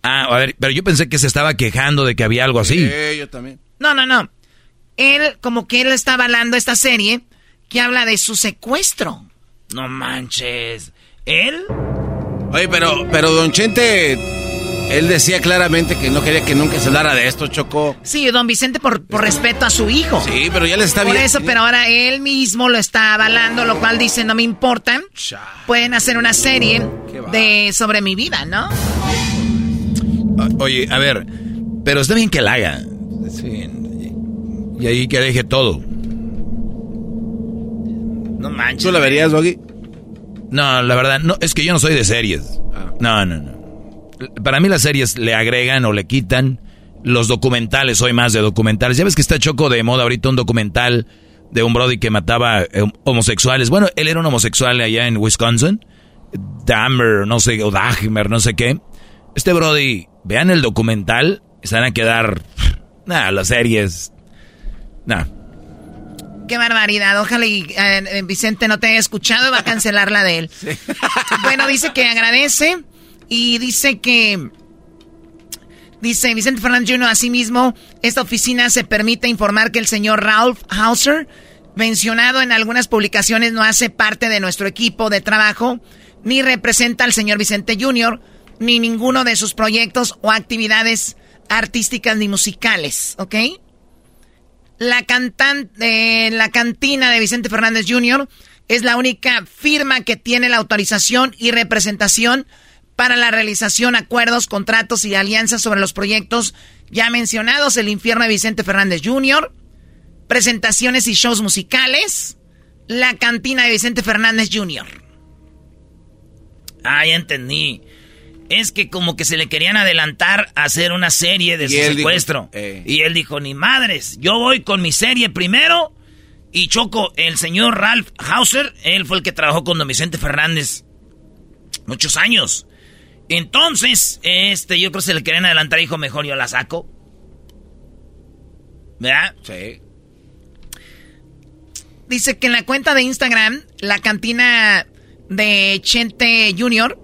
Speaker 5: Ah, a ver, pero yo pensé que se estaba quejando de que había algo así.
Speaker 4: Sí, yo también.
Speaker 12: No, no, no. Él, como que él está avalando esta serie que habla de su secuestro.
Speaker 3: No manches. ¿Él?
Speaker 4: Oye, pero, pero Don Chente, él decía claramente que no quería que nunca se hablara de esto, Choco.
Speaker 12: Sí, don Vicente por, por respeto a su hijo.
Speaker 4: Sí, pero ya le está
Speaker 12: Por
Speaker 4: bien.
Speaker 12: eso, pero ahora él mismo lo está avalando, lo cual dice, no me importa. Pueden hacer una serie de sobre mi vida, ¿no?
Speaker 5: Ah, Oye, a ver, pero está bien que la haga. Sí. Y ahí que deje todo.
Speaker 3: No manches.
Speaker 4: ¿Tú la verías, Doggy?
Speaker 5: No, la verdad, no, es que yo no soy de series. No, no, no. Para mí las series le agregan o le quitan. Los documentales, soy más de documentales. Ya ves que está choco de moda ahorita un documental de un brody que mataba eh, homosexuales. Bueno, él era un homosexual allá en Wisconsin. Dahmer, no sé, o Dahmer, no sé qué. Este brody, vean el documental, se van a quedar... Nah, las series... Nah.
Speaker 12: Qué barbaridad. Ojalá y eh, Vicente no te haya escuchado, va a cancelar la de él. [laughs] Bueno, dice que agradece y dice que... Dice Vicente Fernández Jr. asimismo, esta oficina se permite informar que el señor Ralph Hauser, mencionado en algunas publicaciones, no hace parte de nuestro equipo de trabajo, ni representa al señor Vicente Jr., ni ninguno de sus proyectos o actividades artísticas ni musicales, ¿ok? La, cantan, eh, la cantina de Vicente Fernández Jr. es la única firma que tiene la autorización y representación para la realización, acuerdos, contratos y alianzas sobre los proyectos ya mencionados, el infierno de Vicente Fernández Jr., presentaciones y shows musicales, la cantina de Vicente Fernández Jr.
Speaker 3: Ah, ya entendí. Es que como que se le querían adelantar a hacer una serie de
Speaker 4: Y
Speaker 3: su
Speaker 4: dijo,
Speaker 3: secuestro.
Speaker 4: eh.
Speaker 3: Y él dijo, ni madres, yo voy con mi serie primero. Y Choco, el señor Ralph Hauser, él fue el que trabajó con don Vicente Fernández muchos años. Entonces, este, yo creo que se le querían adelantar dijo, mejor yo la saco. ¿Verdad?
Speaker 4: Sí.
Speaker 12: Dice que en la cuenta de Instagram, la cantina de Chente Jr.,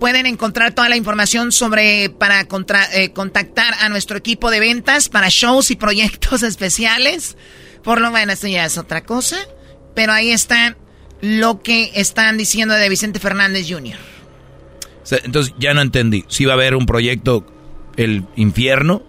Speaker 12: pueden encontrar toda la información sobre para contra- eh, contactar a nuestro equipo de ventas para shows y proyectos [laughs] especiales. Por lo menos, esto ya es otra cosa. Pero ahí está lo que están diciendo de Vicente Fernández Jr.
Speaker 5: O sea, Entonces ya no entendí. Si va a haber un proyecto, el infierno,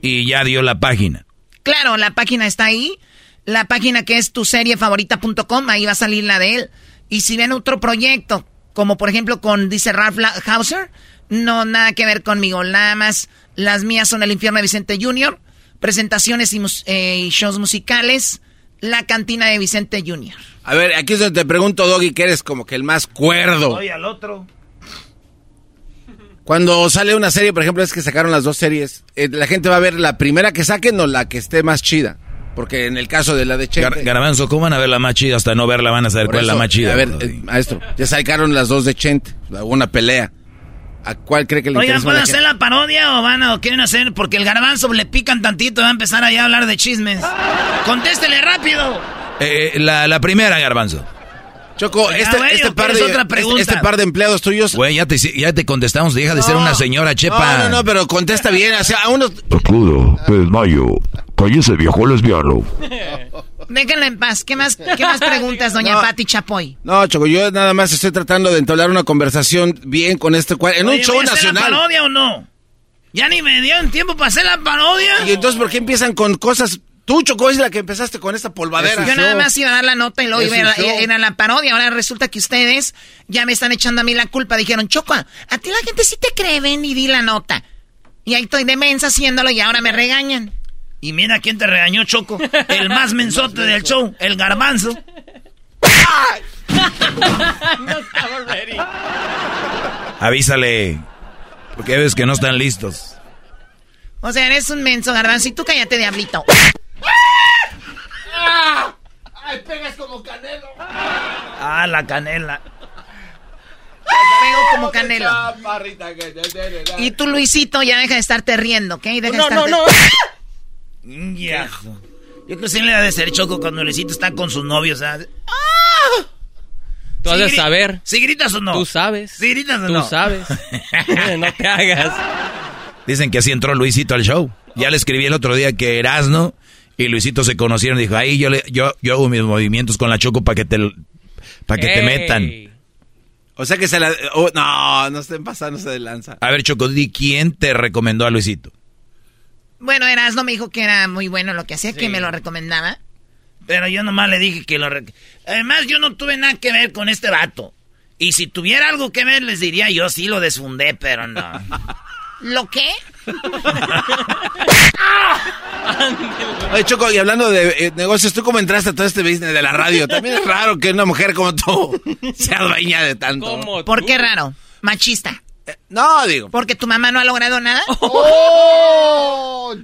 Speaker 5: y ya dio la página.
Speaker 12: Claro, la página está ahí. La página que es tuseriefavorita.com, ahí va a salir la de él. Y si ven otro proyecto, como por ejemplo con, dice Ralph La- Hauser, no, nada que ver conmigo. Nada más las mías son El Infierno de Vicente Jr., presentaciones y, mus- eh, y shows musicales, La Cantina de Vicente Jr.
Speaker 4: A ver, aquí es donde te pregunto, Doggy, que eres como que el más cuerdo.
Speaker 3: Voy al otro.
Speaker 4: Cuando sale una serie, por ejemplo, es que sacaron las dos series, eh, la gente va a ver la primera que saquen o la que esté más chida. Porque en el caso de la de Chente...
Speaker 5: Gar- Garbanzo, ¿cómo van a ver la más chida? Hasta no verla van a saber cuál es la más chida.
Speaker 4: A ver, eh, maestro, ya sacaron las dos de Chente, una pelea. ¿A cuál cree que le
Speaker 3: Oigan,
Speaker 4: interesa
Speaker 3: ¿pueden
Speaker 4: más a la
Speaker 3: hacer
Speaker 4: gente?
Speaker 3: la parodia o van a, o quieren hacer? Porque el garbanzo le pican tantito y va a empezar allá a hablar de chismes. ¡Contéstele rápido!
Speaker 5: Eh, la, la primera, Garbanzo.
Speaker 4: Choco, este,
Speaker 3: güey,
Speaker 4: este,
Speaker 3: ¿o
Speaker 4: par de,
Speaker 3: otra
Speaker 4: este,
Speaker 3: pregunta?
Speaker 4: este par de empleados tuyos.
Speaker 5: Güey, ya te, ya te contestamos, deja de ser una señora chepa.
Speaker 4: No, no, no, pero contesta bien. O sea, a unos.
Speaker 26: Sacudo, me desmayo. Cállese, viejo lesbiano.
Speaker 12: Déjenlo en paz. ¿Qué más, qué más preguntas, doña [laughs] Pati Chapoy?
Speaker 4: No, Choco, yo nada más estoy tratando de entablar una conversación bien con este cual en
Speaker 3: Oye,
Speaker 4: un show
Speaker 3: ¿voy a hacer la
Speaker 4: nacional.
Speaker 3: parodia o no? Ya ni me dieron tiempo para hacer la parodia.
Speaker 4: Y entonces, ¿por qué empiezan con cosas? Tú, Choco, es la que empezaste con esta polvadera.
Speaker 12: Yo nada más iba a dar la nota y luego iba a, era la parodia. Ahora resulta que ustedes ya me están echando a mí la culpa. Dijeron, Choco, a ti la gente sí te cree, ven y di la nota. Y ahí estoy de mensa haciéndolo y ahora me regañan.
Speaker 3: Y mira quién te regañó, Choco. [laughs] El más mensote del show, el garbanzo. [laughs]
Speaker 27: no estaba ready.
Speaker 5: Avísale. Porque ves que no están listos.
Speaker 12: O sea, eres un menso, garbanzo. Y tú cállate, diablito.
Speaker 17: ¡Ay, pegas como canelo!
Speaker 3: Ah, la canela.
Speaker 12: Pego como canelo. Y tú, Luisito, ya deja de estarte riendo, ¿ok? Deja
Speaker 3: No,
Speaker 12: de
Speaker 3: no,
Speaker 12: estarte...
Speaker 3: Mm, Ya. Yo creo que sí le ha de ser choco cuando Luisito está con sus novios. ¿sabes?
Speaker 27: Tú has de saber.
Speaker 3: ¿Sí gritas o no?
Speaker 27: Tú sabes.
Speaker 3: ¿Sí gritas o
Speaker 27: Tú
Speaker 3: no?
Speaker 27: sabes. [laughs] no te hagas.
Speaker 5: Dicen que así entró Luisito al show. Ya le escribí el otro día que Erasno y Luisito se conocieron. Dijo, ahí yo, le, yo, yo hago mis movimientos con la Choco para que te, para que te metan.
Speaker 4: O sea que se la. oh, no, no estén pasándose de lanza.
Speaker 5: A ver, Choco, di quién te recomendó a Luisito.
Speaker 12: Bueno, Erasmo me dijo que era muy bueno lo que hacía, que me lo recomendaba.
Speaker 3: Pero yo nomás le dije que lo... rec- Además, yo no tuve nada que ver con este vato. Y si tuviera algo que ver, les diría yo sí lo desfundé, pero no.
Speaker 12: ¿Lo qué?
Speaker 4: Oye, Choco, y hablando de eh, negocios, ¿tú cómo entraste a todo este business de la radio? También es raro que una mujer como tú sea dueña de tanto.
Speaker 12: ¿Por qué raro? Machista.
Speaker 4: no, digo.
Speaker 12: ¿Porque tu mamá no ha logrado nada? [laughs]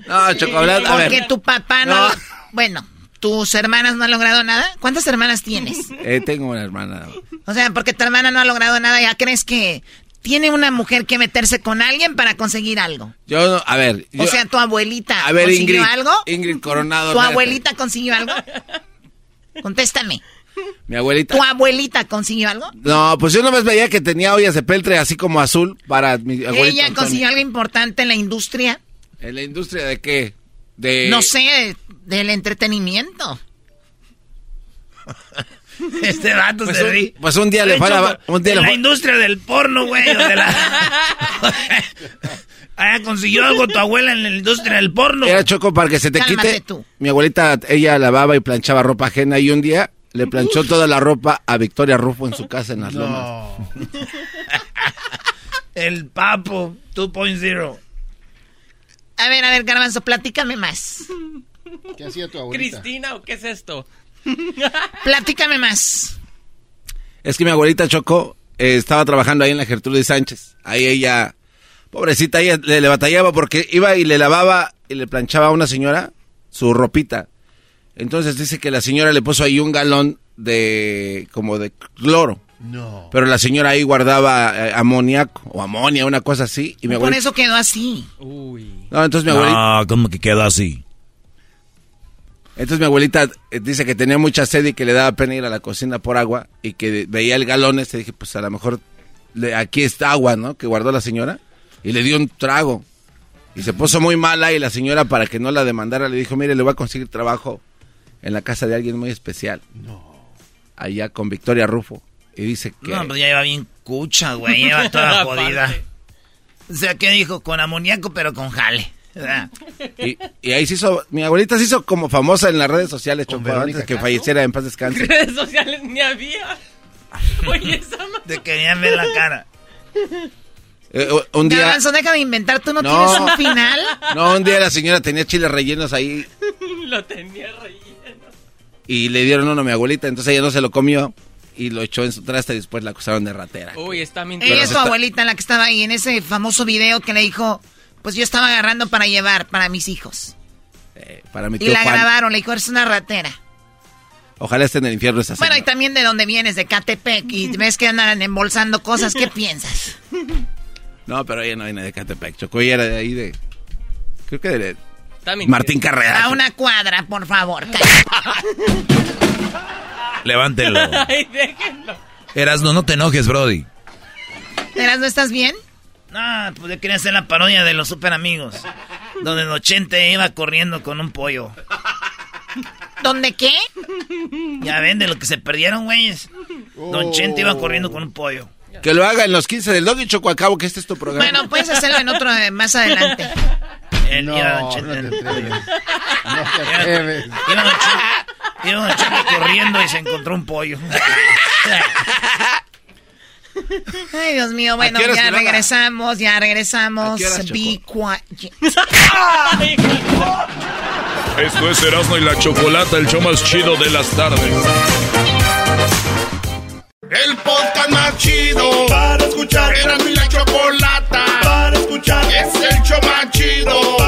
Speaker 4: No, Choco, hablando. A
Speaker 12: Porque tu papá no...
Speaker 4: No.
Speaker 12: Bueno, ¿tus hermanas no han logrado nada? ¿Cuántas hermanas tienes?
Speaker 4: Eh, tengo una hermana.
Speaker 12: O sea, porque tu hermana no ha logrado nada, ¿ya crees que tiene una mujer que meterse con alguien para conseguir algo?
Speaker 4: Yo, no- a ver.
Speaker 12: o
Speaker 4: yo-
Speaker 12: sea, ¿tu abuelita
Speaker 4: a ver,
Speaker 12: consiguió
Speaker 4: Ingrid.
Speaker 12: algo?
Speaker 4: Ingrid Coronado.
Speaker 12: ¿Tu abuelita consiguió algo? Contéstame.
Speaker 4: Mi abuelita.
Speaker 12: ¿Tu abuelita consiguió algo?
Speaker 4: No, pues yo nomás veía que tenía ollas de peltre así como azul para mi.
Speaker 12: ¿Ella consiguió algo importante en la industria?
Speaker 4: ¿En la industria de qué? De...
Speaker 12: No sé, del entretenimiento. [laughs] [laughs]
Speaker 3: Este vato
Speaker 4: Pues
Speaker 3: se
Speaker 4: un-
Speaker 3: ríe.
Speaker 4: pues un día le fue a la- un día
Speaker 3: de
Speaker 4: le
Speaker 3: la industria del porno, güey. o de la... [laughs] Ah, consiguió algo tu abuela en la industria del porno.
Speaker 4: Era choco para que se te
Speaker 3: Cálmate
Speaker 4: quite.
Speaker 3: tú.
Speaker 4: Mi abuelita, ella lavaba y planchaba ropa ajena y un día le planchó toda la ropa a Victoria Rufo en su casa en las lomas. [laughs]
Speaker 3: El papo 2.0.
Speaker 12: A ver, a ver, Garbanzo, platícame más.
Speaker 28: ¿Qué hacía tu
Speaker 27: ¿Cristina o qué es esto? [laughs]
Speaker 12: Platícame más.
Speaker 4: Es que mi abuelita Choco eh, estaba trabajando ahí en la Gertrudis Sánchez. Ahí ella, pobrecita, ella le, le batallaba porque iba y le lavaba y le planchaba a una señora su ropita. Entonces dice que la señora le puso ahí un galón de como de cloro.
Speaker 28: No.
Speaker 4: Pero la señora ahí guardaba eh, amoníaco o amonia, una cosa así. Y mi abuelita...
Speaker 12: eso quedó así.
Speaker 4: No, entonces mi abuelita...
Speaker 5: No, ¿cómo que quedó así?
Speaker 4: Entonces mi abuelita eh, dice que tenía mucha sed y que le daba pena ir a la cocina por agua y que veía el galón este. Dije, pues a lo mejor le- aquí está agua, ¿no? Que guardó la señora. Y le dio un trago. Y se puso muy mala y la señora para que no la demandara le dijo, mire, le voy a conseguir trabajo en la casa de alguien muy especial. Allá con Victoria Rufo. Y dice que...
Speaker 3: No, pues ya lleva bien cucha, güey. Lleva toda [laughs] jodida. O sea, ¿qué dijo? Con amoníaco, pero con jale. ¿Verdad?
Speaker 4: Y, y ahí se hizo, mi abuelita se hizo como famosa en las redes sociales,
Speaker 28: Verónica
Speaker 4: antes que
Speaker 28: Castro?
Speaker 4: falleciera en paz descanse. [laughs]
Speaker 27: Redes sociales ni había. [laughs] Oye, esa
Speaker 3: Te querían ver la cara.
Speaker 4: Eh, un día...
Speaker 12: Garbanzo, deja de inventar, ¿tú no,
Speaker 4: No.
Speaker 12: tienes un final? [laughs]
Speaker 4: No, un día la señora tenía chiles rellenos ahí
Speaker 27: Lo tenía relleno.
Speaker 4: y le dieron uno a mi abuelita, entonces ella no se lo comió y lo echó en su traste y después la acusaron de ratera.
Speaker 27: Uy, está mintiendo.
Speaker 12: Ella es tu abuelita la que estaba ahí en ese famoso video que le dijo, pues yo estaba agarrando para llevar para mis hijos.
Speaker 4: Eh, para mi
Speaker 12: Y
Speaker 4: tío
Speaker 12: la
Speaker 4: Juan.
Speaker 12: grabaron, le dijo, eres una ratera.
Speaker 4: Ojalá esté en el infierno esa
Speaker 12: Bueno, y también de dónde vienes, de Catepec, y [laughs] ves que andan embolsando cosas, ¿qué [laughs] piensas?
Speaker 4: No, pero ella no viene de Catepec, Choco, ella era de ahí de... Creo que de...
Speaker 27: Mintiendo.
Speaker 4: Martín Carrera.
Speaker 12: A una cuadra, por favor. [laughs]
Speaker 5: Levántenlo.
Speaker 27: Ay, déjenlo.
Speaker 5: Erasno, no te enojes, Brody.
Speaker 12: ¿Eras no estás bien?
Speaker 3: No, pues yo quería hacer la parodia de los super amigos. Donde Don Chente iba corriendo con un pollo.
Speaker 12: ¿Dónde qué?
Speaker 3: Ya ven de lo que se perdieron, güeyes. Don Chente iba corriendo con un pollo.
Speaker 4: Que lo haga en los 15 del Dog y Choco Acabo, que este es tu programa.
Speaker 12: Bueno, puedes hacerlo en otro eh, más adelante.
Speaker 3: Él
Speaker 4: No,
Speaker 3: iba Don Chente
Speaker 4: no
Speaker 3: en el
Speaker 4: te atreves.
Speaker 3: Iba- Iba Don Chente, iba Don Chente corriendo y se encontró un pollo. [laughs] [laughs]
Speaker 12: Ay, Dios mío, bueno,
Speaker 3: ¿A qué horas
Speaker 12: ya regresamos, ya regresamos.
Speaker 3: ¿A qué horas,
Speaker 12: Be quiet.
Speaker 11: Esto es Erasmo y la Chocolata, el show más chido de las tardes.
Speaker 1: El podcast más chido para escuchar. Era mi la chocolata para escuchar. Es el show más chido